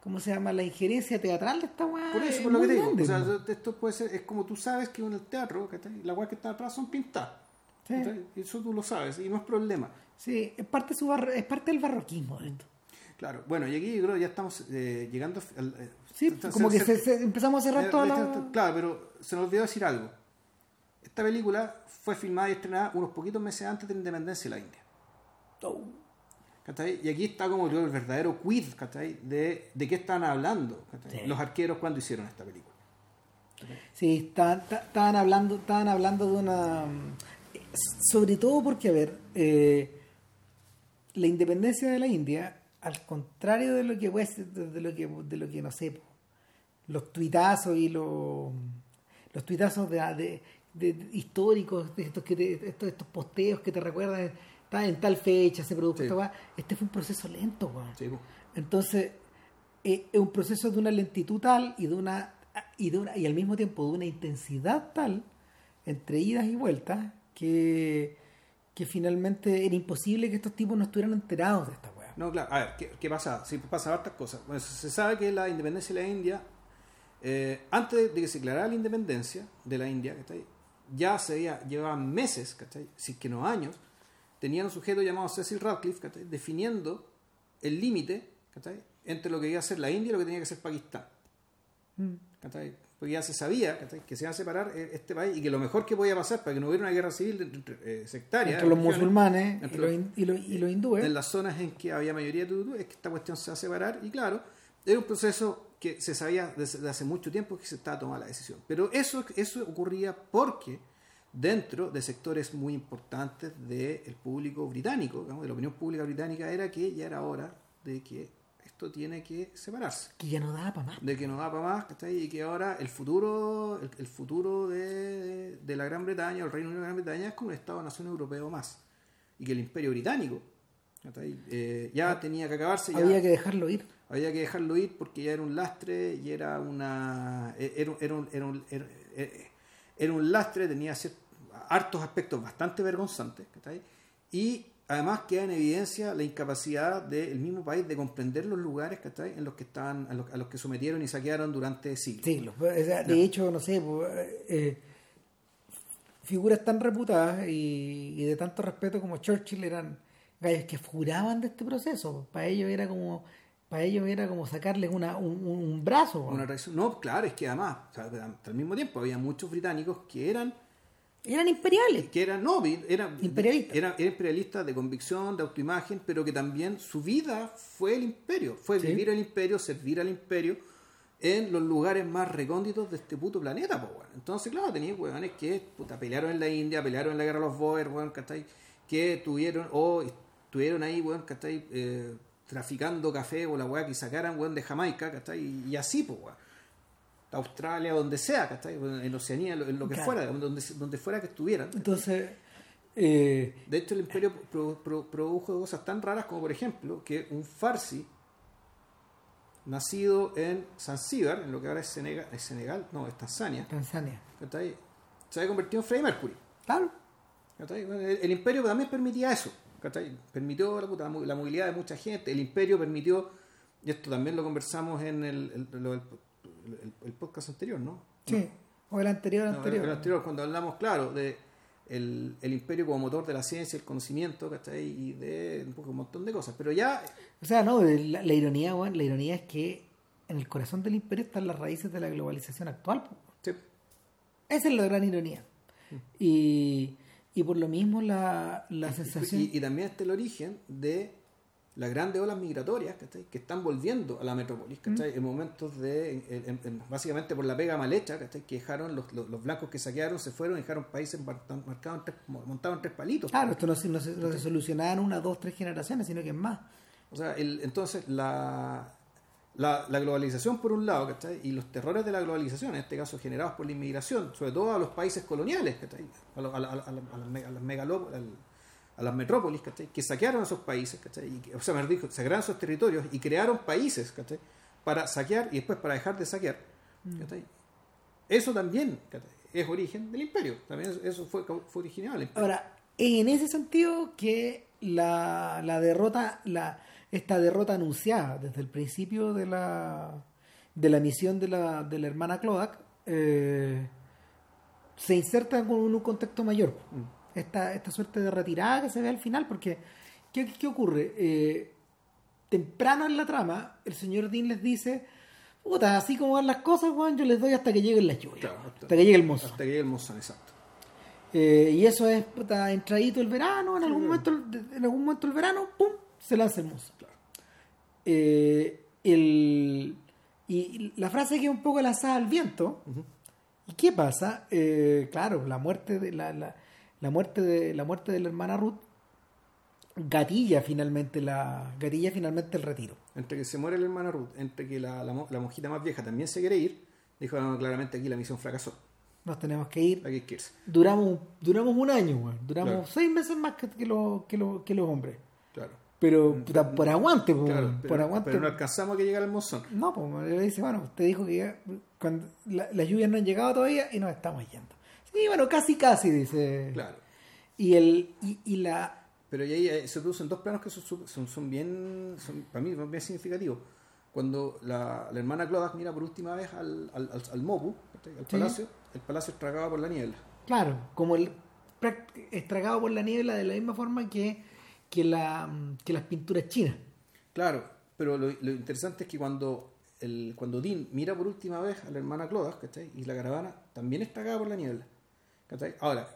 ¿cómo se llama? La injerencia teatral de esta weá. Por eso, es por lo que te digo. O sea, esto puede ser, es como tú sabes que en el teatro, las weas que están atrás son pintadas. Sí. Eso tú lo sabes y no es problema. Sí, es parte, su barro- es parte del barroquismo esto. Claro, bueno, y aquí yo creo que ya estamos eh, llegando al. eh, Sí, como se- que se- empezamos a cerrar eh, toda la... Claro, pero se nos olvidó decir algo. Esta película fue filmada y estrenada unos poquitos meses antes de la independencia de la India. Oh, ¿cachai? Y aquí está como el verdadero quiz ¿cachai? De, de qué están hablando. Sí. los arqueros cuando hicieron esta película. Sí, estaban, ta- estaban hablando, estaban hablando de una... Sobre todo porque, a ver, eh, la independencia de la India, al contrario de lo que de lo que, de lo que no sé, los tuitazos y los los tuitazos de, de- de- de históricos, de estos, que te- estos, estos posteos que te recuerdan, está en tal fecha se produjo Sí. este fue un proceso lento, weón. Sí. Entonces, eh, es un proceso de una lentitud tal y de una y de una, y al mismo tiempo de una intensidad tal entre idas y vueltas que, que finalmente era imposible que estos tipos no estuvieran enterados de esta weá. No, claro. A ver, ¿qué, qué pasa? Sí, pasan hartas cosas. Bueno, se sabe que la independencia de la India, eh, antes de que se declarara la independencia de la India, ¿cachai? Ya se había, llevaban meses, ¿cachai? si que no años, tenían un sujeto llamado Cecil Radcliffe, ¿cachai? definiendo el límite entre lo que iba a ser la India y lo que tenía que ser Pakistán. ¿cachai? Porque ya se sabía ¿cachai? que se iba a separar eh, este país y que lo mejor que podía pasar para que no hubiera una guerra civil entre, eh, sectaria entre los regiones, musulmanes y entre los- y los, y los hindúes. en las zonas en que había mayoría de tutú, es que esta cuestión se va a separar y claro, era un proceso que se sabía desde, hace mucho tiempo que se estaba tomando la decisión. Pero eso, eso ocurría porque dentro de sectores muy importantes del público británico, digamos, de la opinión pública británica, era que ya era hora de que esto tiene que separarse que ya no daba para más. de que no da para más, ¿cachai? Y que ahora el futuro, el, el futuro de, de la Gran Bretaña, o el Reino Unido de Gran Bretaña, es como un Estado-nación europeo más. Y que el imperio británico. Eh, ya tenía que acabarse, ya Había que dejarlo ir. Había que dejarlo ir porque ya era un lastre y era una e, era, un- era, un, era, un, era, era un lastre, tenía hartos aspectos bastante vergonzantes, y además queda en evidencia la incapacidad del mismo país de comprender los lugares en los que estaban, a los, a los que sometieron y saquearon durante siglos. De hecho, no sé, pues, eh, figuras tan reputadas y, y de tanto respeto como Churchill eran gallos que juraban de este proceso. Para ellos era como para ellos era como sacarles una, un, brazo. Una reacción- no, claro, es que además, o sea, al mismo tiempo había muchos británicos que eran Eran imperiales. que eran no eran Imperialistas. eran, eran imperialistas de convicción de autoimagen pero que también su vida fue el imperio fue Sí. vivir el imperio servir al imperio en los lugares más recónditos de este puto planeta po, weón. entonces claro tenía huevones que puta, pelearon en la India pelearon en la guerra de los Boers weón, ¿cachai? que tuvieron o estuvieron ahí weón, ¿cachai? Eh, traficando café o la weá que sacaran weón, de Jamaica ¿cachai? y, y así pues weón. Australia, donde sea, ¿cachai? En Oceanía, en lo, en lo que Claro. fuera, donde, donde fuera que estuvieran. Entonces, eh, De hecho, el imperio pro- pro- produjo cosas tan raras como, por ejemplo, que un farsi nacido en Zanzíbar, en lo que ahora es Senegal, es Senegal no, es Tanzania, Tanzania. ¿cachai? se había convertido en Freddie Mercury. Claro. El, el imperio también permitía eso, ¿cachai? permitió la, puta, la mo- la movilidad de mucha gente, el imperio permitió, y esto también lo conversamos en el, el- lo del- el- el podcast anterior, ¿no? Sí. O el anterior, No, anterior. el anterior, cuando hablamos, claro, de el, el imperio como motor de la ciencia, el conocimiento, ¿cachai? Y de un, poco, un montón de cosas. Pero ya, O sea, no, la, la ironía, weón, la ironía es que en el corazón del imperio están las raíces de la globalización actual. sí, Esa es la gran ironía. Y, y por lo mismo la, la sensación... y, y también está el origen de las grandes olas migratorias ¿cachai? que están volviendo a la metrópolis, ¿cachai? en momentos de, en- en- en- básicamente por la pega mal hecha, ¿cachai? que dejaron los, los, los blancos que saquearon, se fueron y dejaron países mar- marcados en tres, montados en tres palitos. Claro, esto no, se- no se, no se solucionaba en una, dos, tres generaciones, sino que es más. O sea, el- entonces la, la, la globalización por un lado, ¿cachai? Y los terrores de la globalización, en este caso generados por la inmigración, sobre todo a los países coloniales, ¿cachai? A, lo- a, la- a, la- a, la- a las megaló- a metrópolis, ¿cachai? Que saquearon esos países, ¿cachai? Y o sea, me dijo, saquearon esos territorios y crearon países, ¿cachai? Para saquear y después para dejar de saquear, ¿cachai? Eso también, ¿cachai? Es origen del imperio, también eso- fue, fue imperio. Ahora, en ese sentido que la, la derrota, la, esta derrota anunciada desde el principio de la, de la misión de la, de la hermana Cloak eh, se inserta con un contexto mayor. Esta, esta suerte de retirada que se ve al final, porque ¿qué, qué ocurre? Eh, temprano en la trama, el señor Dean les dice, puta, así como van las cosas, weón, yo les doy hasta que lleguen las lluvias, Claro, hasta, que llegue el mozo. Hasta que llegue el Monzón, exacto. Eh, y eso es puta, entradito el verano, en algún momento en algún momento el verano, pum, se lanza el mozo. Eh, el, y la frase que es un poco lanzada al viento. ¿Y qué pasa? Eh, claro, la muerte de la, la, la muerte de la muerte de la hermana Ruth gatilla finalmente la gatilla finalmente el retiro. entre que se muere la hermana Ruth, entre que la, la, la monjita más vieja también se quiere ir, dijo "No, claramente aquí la misión fracasó. Nos tenemos que ir. Aquí hay que irse. Duramos duramos un año, weón. duramos Claro. seis meses más que, que, los- que, los- que los hombres. Claro. Pero puta, por aguante, po, Claro, pero, por aguante. pero no alcanzamos a que llegara el monzón. No, pues le dice, bueno, usted dijo que ya- cuando la- las lluvias no han llegado todavía y nos estamos yendo. Sí, bueno, casi, casi, dice. Claro. Y el y, y la Pero ahí eh, se producen dos planos que son, son, son bien, son, para mí, son bien significativos. Cuando la, la hermana Clodas mira por última vez al, al, al, al Mopu, al Sí. palacio, el palacio es tragado por la niebla. claro, como el estragado por la niebla de la misma forma que, que la que las pinturas chinas. Claro, pero lo, lo interesante es que cuando el, cuando Dean mira por última vez a la hermana Clodas, ¿cachai? Y la caravana también está tragada por la niebla. ¿cachai? Ahora,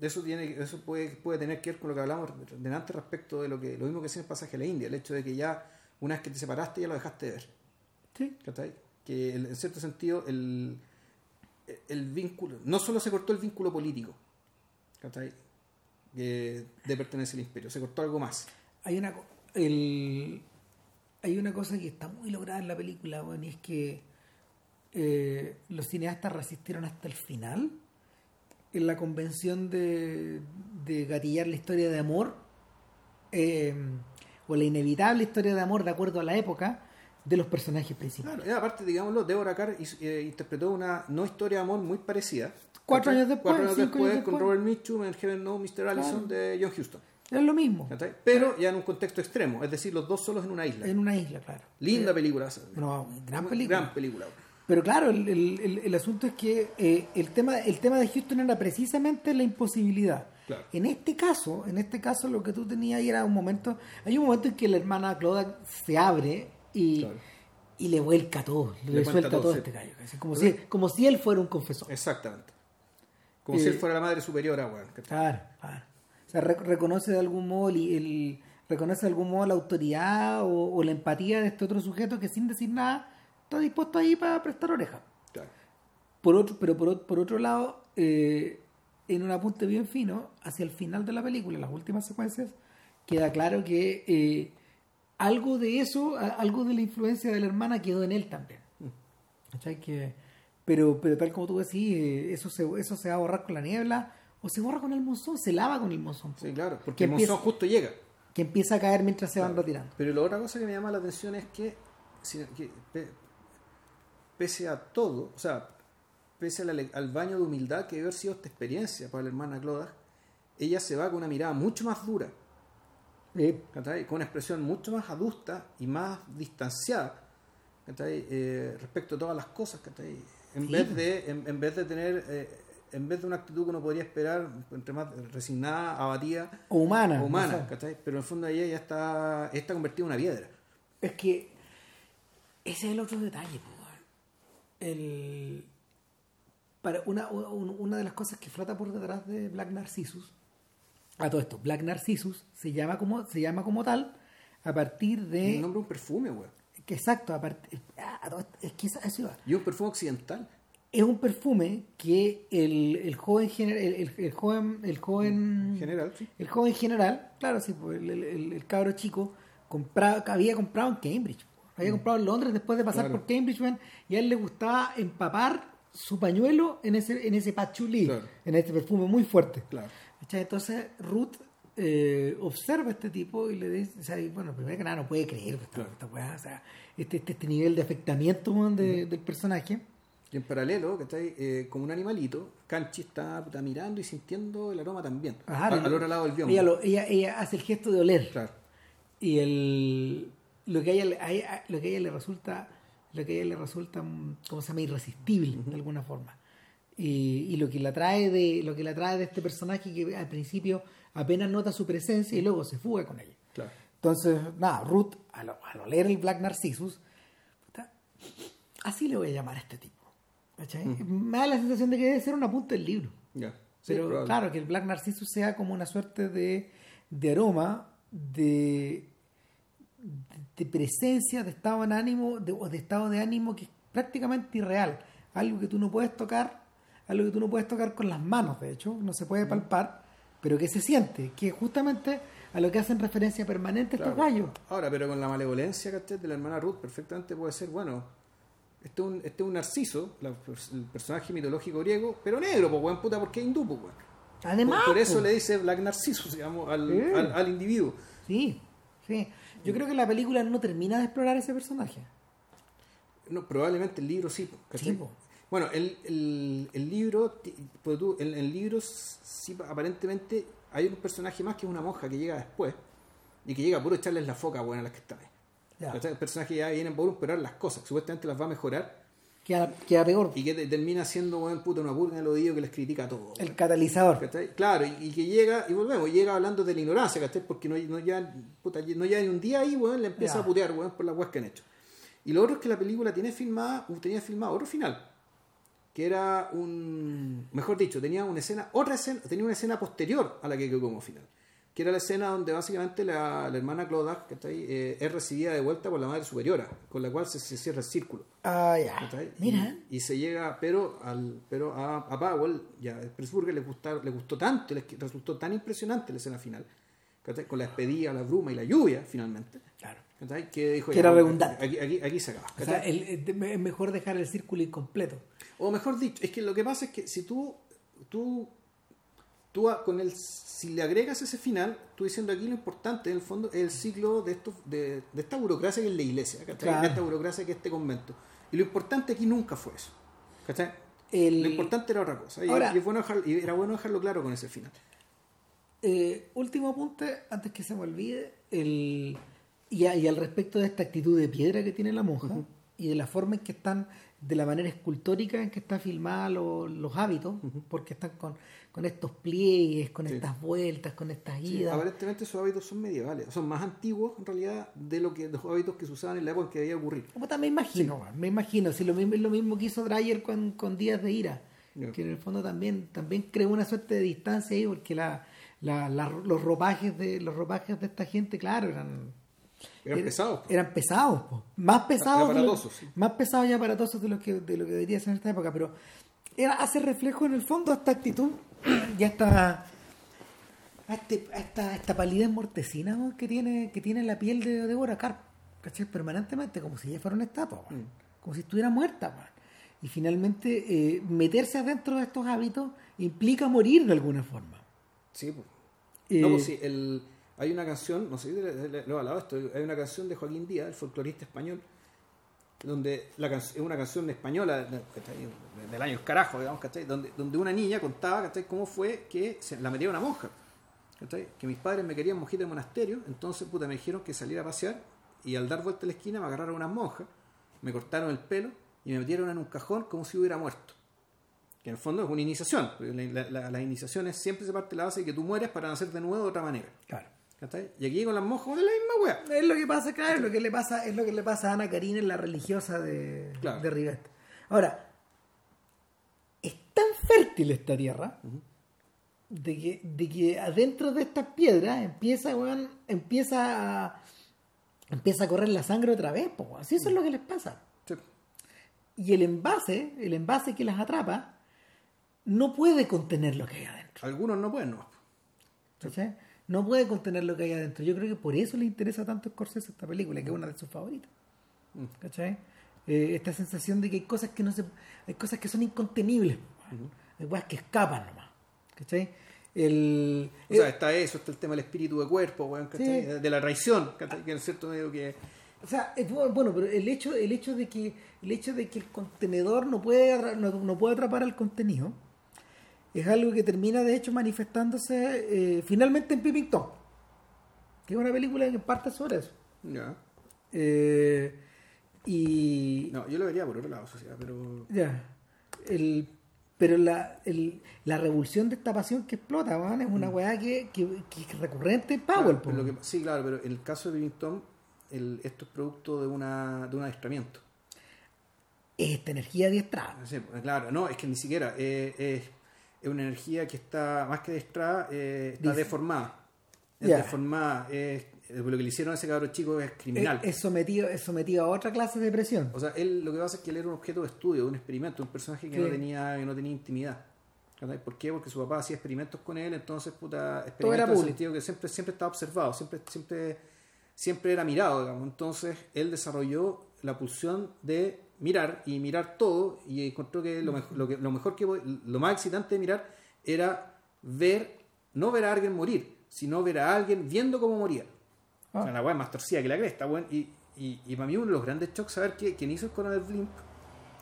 eso tiene eso puede, puede tener que ver con lo que hablamos delante respecto de lo que lo mismo que decía en el pasaje a la India, el hecho de que ya una vez que te separaste ya lo dejaste de ver. Sí. ¿cachai? Que el- en cierto sentido el, el vínculo, no solo se cortó el vínculo político, ¿cachai? De pertenecer al imperio, se cortó algo más. Hay una el hay una cosa que está muy lograda en la película, bueno, y es que eh, los cineastas resistieron hasta el final en la convención de, de gatillar la historia de amor eh, o la inevitable historia de amor de acuerdo a la época de los personajes principales. Claro, y aparte, digámoslo, Deborah Carr eh, interpretó una no historia de amor muy parecida. Cuatro años después, Cuatro años después, años con. Robert Mitchum en Heaven No, Mr. Allison de John Huston. Es lo mismo. Pero ya en un contexto extremo, es decir, los dos solos en una isla. en una isla, claro. Linda película. No, gran película. Gran película. Pero claro, el, el- el- el asunto es que eh, el, tema, el tema de Houston era precisamente la imposibilidad. Claro. En este caso, en este caso lo que tú tenías ahí era un momento, hay un momento en que la hermana Cloda se abre y, Claro. y le vuelca todo, le, suelta todo, todo, sí. este gallo, casi, como, si, como si él fuera un confesor. Exactamente. Como Eh, si él fuera la madre superiora, weón. ¿cachai? Claro, claro. O sea, re- reconoce de algún modo el, el- reconoce de algún modo la autoridad o, o la empatía de este otro sujeto que sin decir nada está dispuesto ahí para prestar oreja. Claro. Por otro, pero por, o- por otro lado, eh, en un apunte bien fino, hacia el final de la película, en las últimas secuencias, queda claro que eh, algo de eso, algo de la influencia de la hermana quedó en él también. ¿Cachai? Que, pero, pero tal como tú decís, eh, eso, se, eso se va a borrar con la niebla o se borra con el monzón, se lava con el monzón. Sí, claro. Porque Que el monzón justo llega. Que empieza a caer mientras se van retirando. Pero la otra cosa que me llama la atención es que pese a todo, o sea, pese al, baño de humildad que debe haber sido esta experiencia para la hermana Cloda, ella se va con una mirada mucho más dura, Eh, con una expresión mucho más adusta y más distanciada. Eh, respecto a todas las cosas, ¿cachai? En, Sí. vez de, en, en vez de tener, eh, en vez de una actitud que uno podría esperar, entre más resignada, abatida, o humana. o humana, ¿cachai? pero en el fondo ella ya está, está convertida en una piedra. Es que ese es el otro detalle. El, para una, un- una de las cosas que flota por detrás de Black Narcissus, a todo esto, Black Narcissus se llama como, se llama como tal a partir de. El nombre de un perfume, güey. Que exacto, a partir, a todo esto- es que esa- eso iba. Y un perfume occidental. Es un perfume que el, el joven gener- el, el- el joven, el joven En general, sí. el joven general, claro, sí, pues, el, el, el- el cabro chico compra- había comprado en Cambridge. Había comprado en Londres después de pasar Mm. Claro. por Cambridge, y a él le gustaba empapar su pañuelo en ese, en ese patchouli, Claro. en este perfume muy fuerte. Claro. Entonces Ruth eh, observa a este tipo y le dice, o sea, y, bueno, primero que nada no puede creer esta, Claro. esta weá, o sea, este, este, este nivel de afectamiento weón, de- del personaje. Y en paralelo, que está ahí, eh, como un animalito, Canchi está puta, mirando y sintiendo el aroma también. Ajá, al, al otro lado del bioma. ella, lo- ella, ella hace el gesto de oler. Claro. y el lo que a ella, a ella- lo que a ella le resulta lo que a ella le resulta mm, cómo se llama irresistible de alguna forma y, y lo que la trae de lo que la trae de este personaje que al principio apenas nota su presencia y luego se fuga con ella Claro. entonces nada Ruth al, al oler el Black Narcissus puta, así le voy a llamar a este tipo ¿cachai? me da la sensación de que debe ser una punta del libro Ya. Sí, pero probable. claro, que el Black Narcissus sea como una suerte de, de aroma, de, de presencia, de estado de ánimo, de, o de estado de ánimo que es prácticamente irreal. Algo que tú no puedes tocar, algo que tú no puedes tocar con las manos, de hecho, no se puede palpar, pero que se siente, que justamente a lo que hacen referencia permanente estos gallos. Ahora, pero con la malevolencia de la hermana Ruth, perfectamente puede ser, bueno, este es un, este es un narciso, la- el personaje mitológico griego, pero negro, pues, weón, puta, porque es hindú, pues, weón. Además, por, por eso le dice Black Narcissus, digamos, al, Sí. al, al individuo. Sí, sí. Yo creo que la película no termina de explorar ese personaje. No, probablemente el libro sí. ¿cachai? Sí, po. Bueno, el, el, el libro, pues tú, el, el libro sí, aparentemente hay un personaje más que es una monja que llega después y que llega a puro echarles la foca buena a las que están ahí. ¿Cachai? El personaje ya viene por empeorar las cosas, supuestamente las va a mejorar Queda, queda peor. y que te- termina siendo buen puta una purga en el oído que les critica todo. El catalizador. ¿Cachai? Claro, y, y que llega, y volvemos, llega hablando de la ignorancia, ¿cachai? Porque no, no, ya, puta, no ya ni un día ahí, weón, le empieza a putear, weón, por las weas que han hecho. Y lo otro es que la película tiene filmada, tenía filmado otro final, que era un, mejor dicho, tenía una escena, otra escena, tenía una escena posterior a la que quedó como final, que era la escena donde básicamente la, la hermana Cloda, ¿cachai? Eh, es recibida de vuelta por la madre superiora, con la cual se, se cierra el círculo. Ah, ya. ¿cachai? Mira. Y, y se llega, pero al pero a, a Powell, ya a Pressburger le, gustó, le gustó tanto, le resultó tan impresionante la escena final, con la despedida, la bruma y la lluvia, finalmente, Claro. Que dijo, Que era redundante. Aquí, aquí, aquí se acaba. O sea, es mejor dejar el círculo incompleto. O mejor dicho, es que lo que pasa es que si tú, tú, tú con el, si le agregas ese final, tú diciendo aquí lo importante en el fondo es el ciclo de, estos, de, de esta burocracia que es la iglesia. Claro. de esta burocracia que es este convento. Y lo importante aquí nunca fue eso. El- Lo importante era otra cosa. Y, Ahora- y es bueno dejar- y era bueno dejarlo claro con ese final. Eh, último apunte, antes que se me olvide, el, y, a- y al respecto de esta actitud de piedra que tiene la monja y de la forma en que están, de la manera escultórica en que están filmados los, los hábitos, porque están con, con estos pliegues, con Sí. estas vueltas, con estas Sí, idas. aparentemente esos hábitos son medievales, son más antiguos en realidad de lo que los hábitos que se usaban en la época en que debía ocurrir. Puta, me imagino, me imagino. Si lo mismo, es lo mismo que hizo Dreyer con, con Días de Ira. Que en el fondo también, también creó una suerte de distancia ahí, porque la, la- la- los ropajes de los ropajes de esta gente, claro, eran Eran era- pesados. po. Eran pesados, po. más pesados, de lo- sí. más pesados y aparatosos de lo que de lo que debería ser en esta época, pero era, hace reflejo en el fondo a esta actitud y a esta a, este- a esta, a esta palidez mortecina ¿no? que tiene que tiene la piel de Deborah Carp, ¿cachai? Permanentemente, como si ella fuera una estatua, Mm. como si estuviera muerta. Y finalmente eh, meterse adentro de estos hábitos implica morir de alguna forma. Sí, pues. Eh, No, pues sí, el, hay una canción, no sé si lo he hablado esto, hay una canción de Joaquín Díaz, el folclorista español, donde la es una canción española de- del año carajo, digamos, ¿cachai? Donde, una niña contaba ¿cachai? cómo fue que se la metía una monja. ¿cachai? Que mis padres me querían monjita en monasterio, entonces puta, me dijeron que saliera a pasear y al dar vuelta a la esquina me agarraron unas monjas, me cortaron el pelo y me metieron en un cajón como si hubiera muerto. Que en el fondo es una iniciación. porque la- la- las iniciaciones siempre se parte de la base de que tú mueres para nacer de nuevo de otra manera. Claro. ¿Cachai? Y aquí con las monjas es la misma wea. Es lo que pasa, claro, es lo que le pasa, es lo que le pasa a Ana Karina en la religiosa de, Claro. de Rivette. Ahora, es tan fértil esta tierra de, que, de que adentro de estas piedras empieza, weón, empieza a, empieza a correr la sangre otra vez, po. Así eso es lo que les pasa. Sí. Y el envase, el envase que las atrapa, no puede contener lo que hay adentro. Algunos no pueden, no. ¿cachai? No puede contener lo que hay adentro. Yo creo que por eso le interesa tanto a Scorsese esta película, que es una de sus favoritas. ¿Cachai? Eh, esta sensación de que hay cosas que no se, hay cosas que son incontenibles, hay cosas que escapan nomás. ¿Cachai? El, O sea, está eso, está el tema del espíritu de cuerpo, weón, ¿cachai? Sí. De, la traición, ¿cachai? Que en cierto medio que... O sea, es bueno, pero el hecho, el hecho de que el hecho de que el contenedor no puede no, no puede atrapar al contenido es algo que termina de hecho manifestándose eh, finalmente en Peeping Tom, que es una película que parte sobre eso. Ya. Eh, y No, yo lo vería por otro lado, sociedad, pero... ya, el, pero la, el- la revulsión de esta pasión que explota, weón, es una weá que, que, que es recurrente en Powell. Claro, lo que- sí, claro, pero en el caso de Tom, el, esto es producto de, una, de un adiestramiento. Es esta energía adiestrada. Sí, pues, claro, no, es que ni siquiera eh, es, una energía que está más que adiestrada, eh, está Dice- deformada. Es deformada, es, lo que le hicieron a ese cabro chico es criminal. Es, sometido, es sometido a otra clase de presión. O sea, él lo que pasa es que él era un objeto de estudio, un experimento, un personaje que Sí. no tenía que no tenía intimidad. ¿Por qué? Porque su papá hacía experimentos con él, entonces, puta, Todo era experimentos en el sentido que siempre, siempre estaba observado, siempre, siempre, siempre era mirado, digamos. Entonces, él desarrolló la pulsión de mirar y mirar todo y encontró que lo, mejor, lo, que, lo mejor que, lo más excitante de mirar era ver, no ver a alguien morir, sino ver a alguien viendo cómo moría. Ah. O sea, weá es más torcida que la cresta, weón. Y, y, y para mí uno de los grandes shocks saber que quien hizo el Coronel Blimp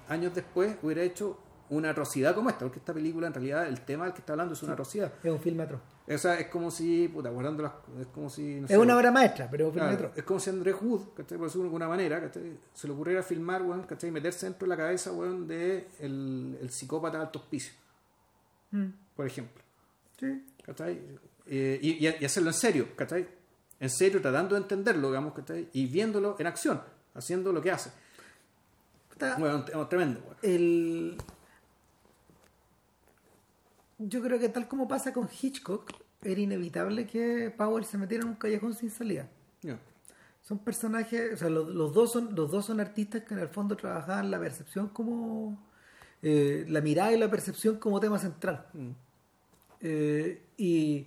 años después hubiera hecho una atrocidad como esta, porque esta película en realidad el tema del que está hablando es una atrocidad. Es un film atroz. O sea, es como si, puta, guardando las, es como si, no Es sé, una obra maestra, pero es un film claro, atroz. es como si Andrés Wood, ¿cachai? por decirlo de alguna manera, ¿cachai? se le ocurriera filmar, weón, ¿cachai? meterse dentro de la cabeza, weón, de el, el psicópata de alto hospicio, Mm. por ejemplo. Sí. ¿cachai? Eh, y, y- y hacerlo en serio, ¿cachai? En serio, tratando de entenderlo, digamos, ¿cachai? Y viéndolo en acción, haciendo lo que hace. Puta, Bueno, tremendo, weón. el... Yo creo que tal como pasa con Hitchcock, era inevitable que Powell se metiera en un callejón sin salida. Son personajes, o sea, los, los dos son los dos son artistas que en el fondo trabajaban la percepción como eh, la mirada y la percepción como tema central. Mm. Eh, y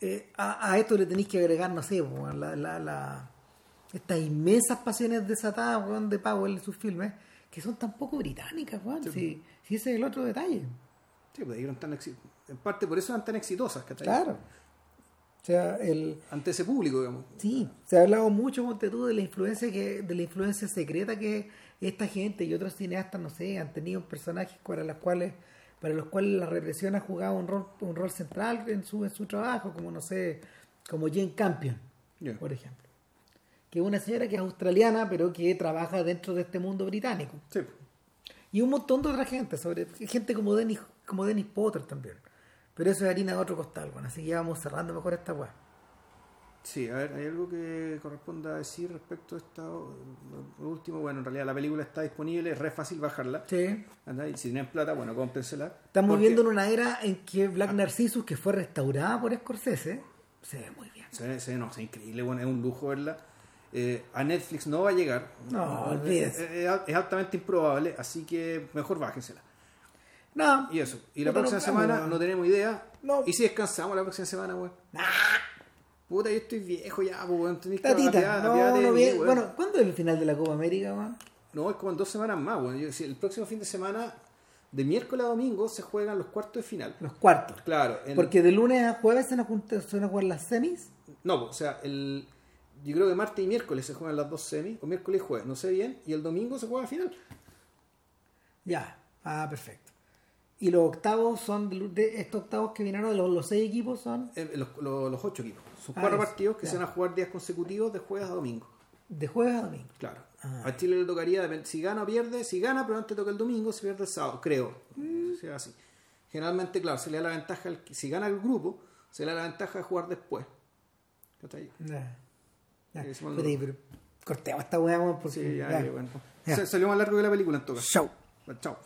eh, a, a esto le tenéis que agregar, no sé, la, la, la- estas inmensas pasiones desatadas de Powell en sus filmes, que son tan poco británicas, weón. Si, si ese es el otro detalle. Sí, pues, eran tan en parte por eso eran tan exitosas, ¿cachai? Claro. O sea, el, Ante ese público, digamos. Sí, se ha hablado mucho, Monte de la influencia que, de la influencia secreta que esta gente y otros cineastas, no sé, han tenido personajes para los cuales, para los cuales la represión ha jugado un rol, un rol central en su, en su trabajo, como no sé, como Jane Campion, por ejemplo. Que es una señora que es australiana, pero que trabaja dentro de este mundo británico. Sí. Y un montón de otra gente, sobre gente como Dennis, como Dennis Potter también. Pero eso es harina de otro costal, bueno, así que ya vamos cerrando mejor esta weá. Sí, a ver, ¿hay algo que corresponda decir respecto a esta último? Bueno, en realidad la película está disponible, es re fácil bajarla. Sí. ¿Anda? Y si tienen plata, bueno, cómprensela. Estamos Porque viviendo en una era en que Black Narcissus, que fue restaurada por Scorsese, se ve muy bien. Se ve, se ve- no, es increíble, bueno, es un lujo verla. Eh, a Netflix no va a llegar. No, es, olvídese. es- es altamente improbable, así que mejor bájensela. No, Y eso. Y la Puta, próxima semana weón. no tenemos idea. No. Y si descansamos la próxima semana, weón. Puta, yo estoy viejo ya, pues, weón. Tenéis que tatita. apiadar- No, apiadarte de no, mí, bien. weón. Bueno, ¿cuándo es el final de la Copa América, weón? No, es como en dos semanas más, weón. Yo- si el próximo fin de semana, de miércoles a domingo, se juegan los cuartos de final. Los cuartos. Claro. Porque de lunes a jueves se nos, junta- se nos juegan las semis. No, o sea, el, yo creo que martes y miércoles se juegan las dos semis, o miércoles y jueves, no sé bien, y el domingo se juega la final. Ya, ah, perfecto. Y los octavos son, de, de estos octavos que vinieron de los, los seis equipos son Eh, los, los- los ocho equipos. Son Ah, cuatro partidos que se van a jugar días consecutivos de jueves a domingo. de jueves a domingo. Claro. Ah. A Chile le tocaría, si gana o pierde, si gana, pero antes toca el domingo, si pierde el sábado, creo. Mm. O sea, así. Generalmente, claro, se le da la ventaja, al- si gana el grupo, se le da la ventaja de jugar después. ¿Cachai? Se me Pero, cortemos esta weá, porque Sí, ya, ya. bueno. Ya. Salió más largo que la película en todo caso. Chau. Chao.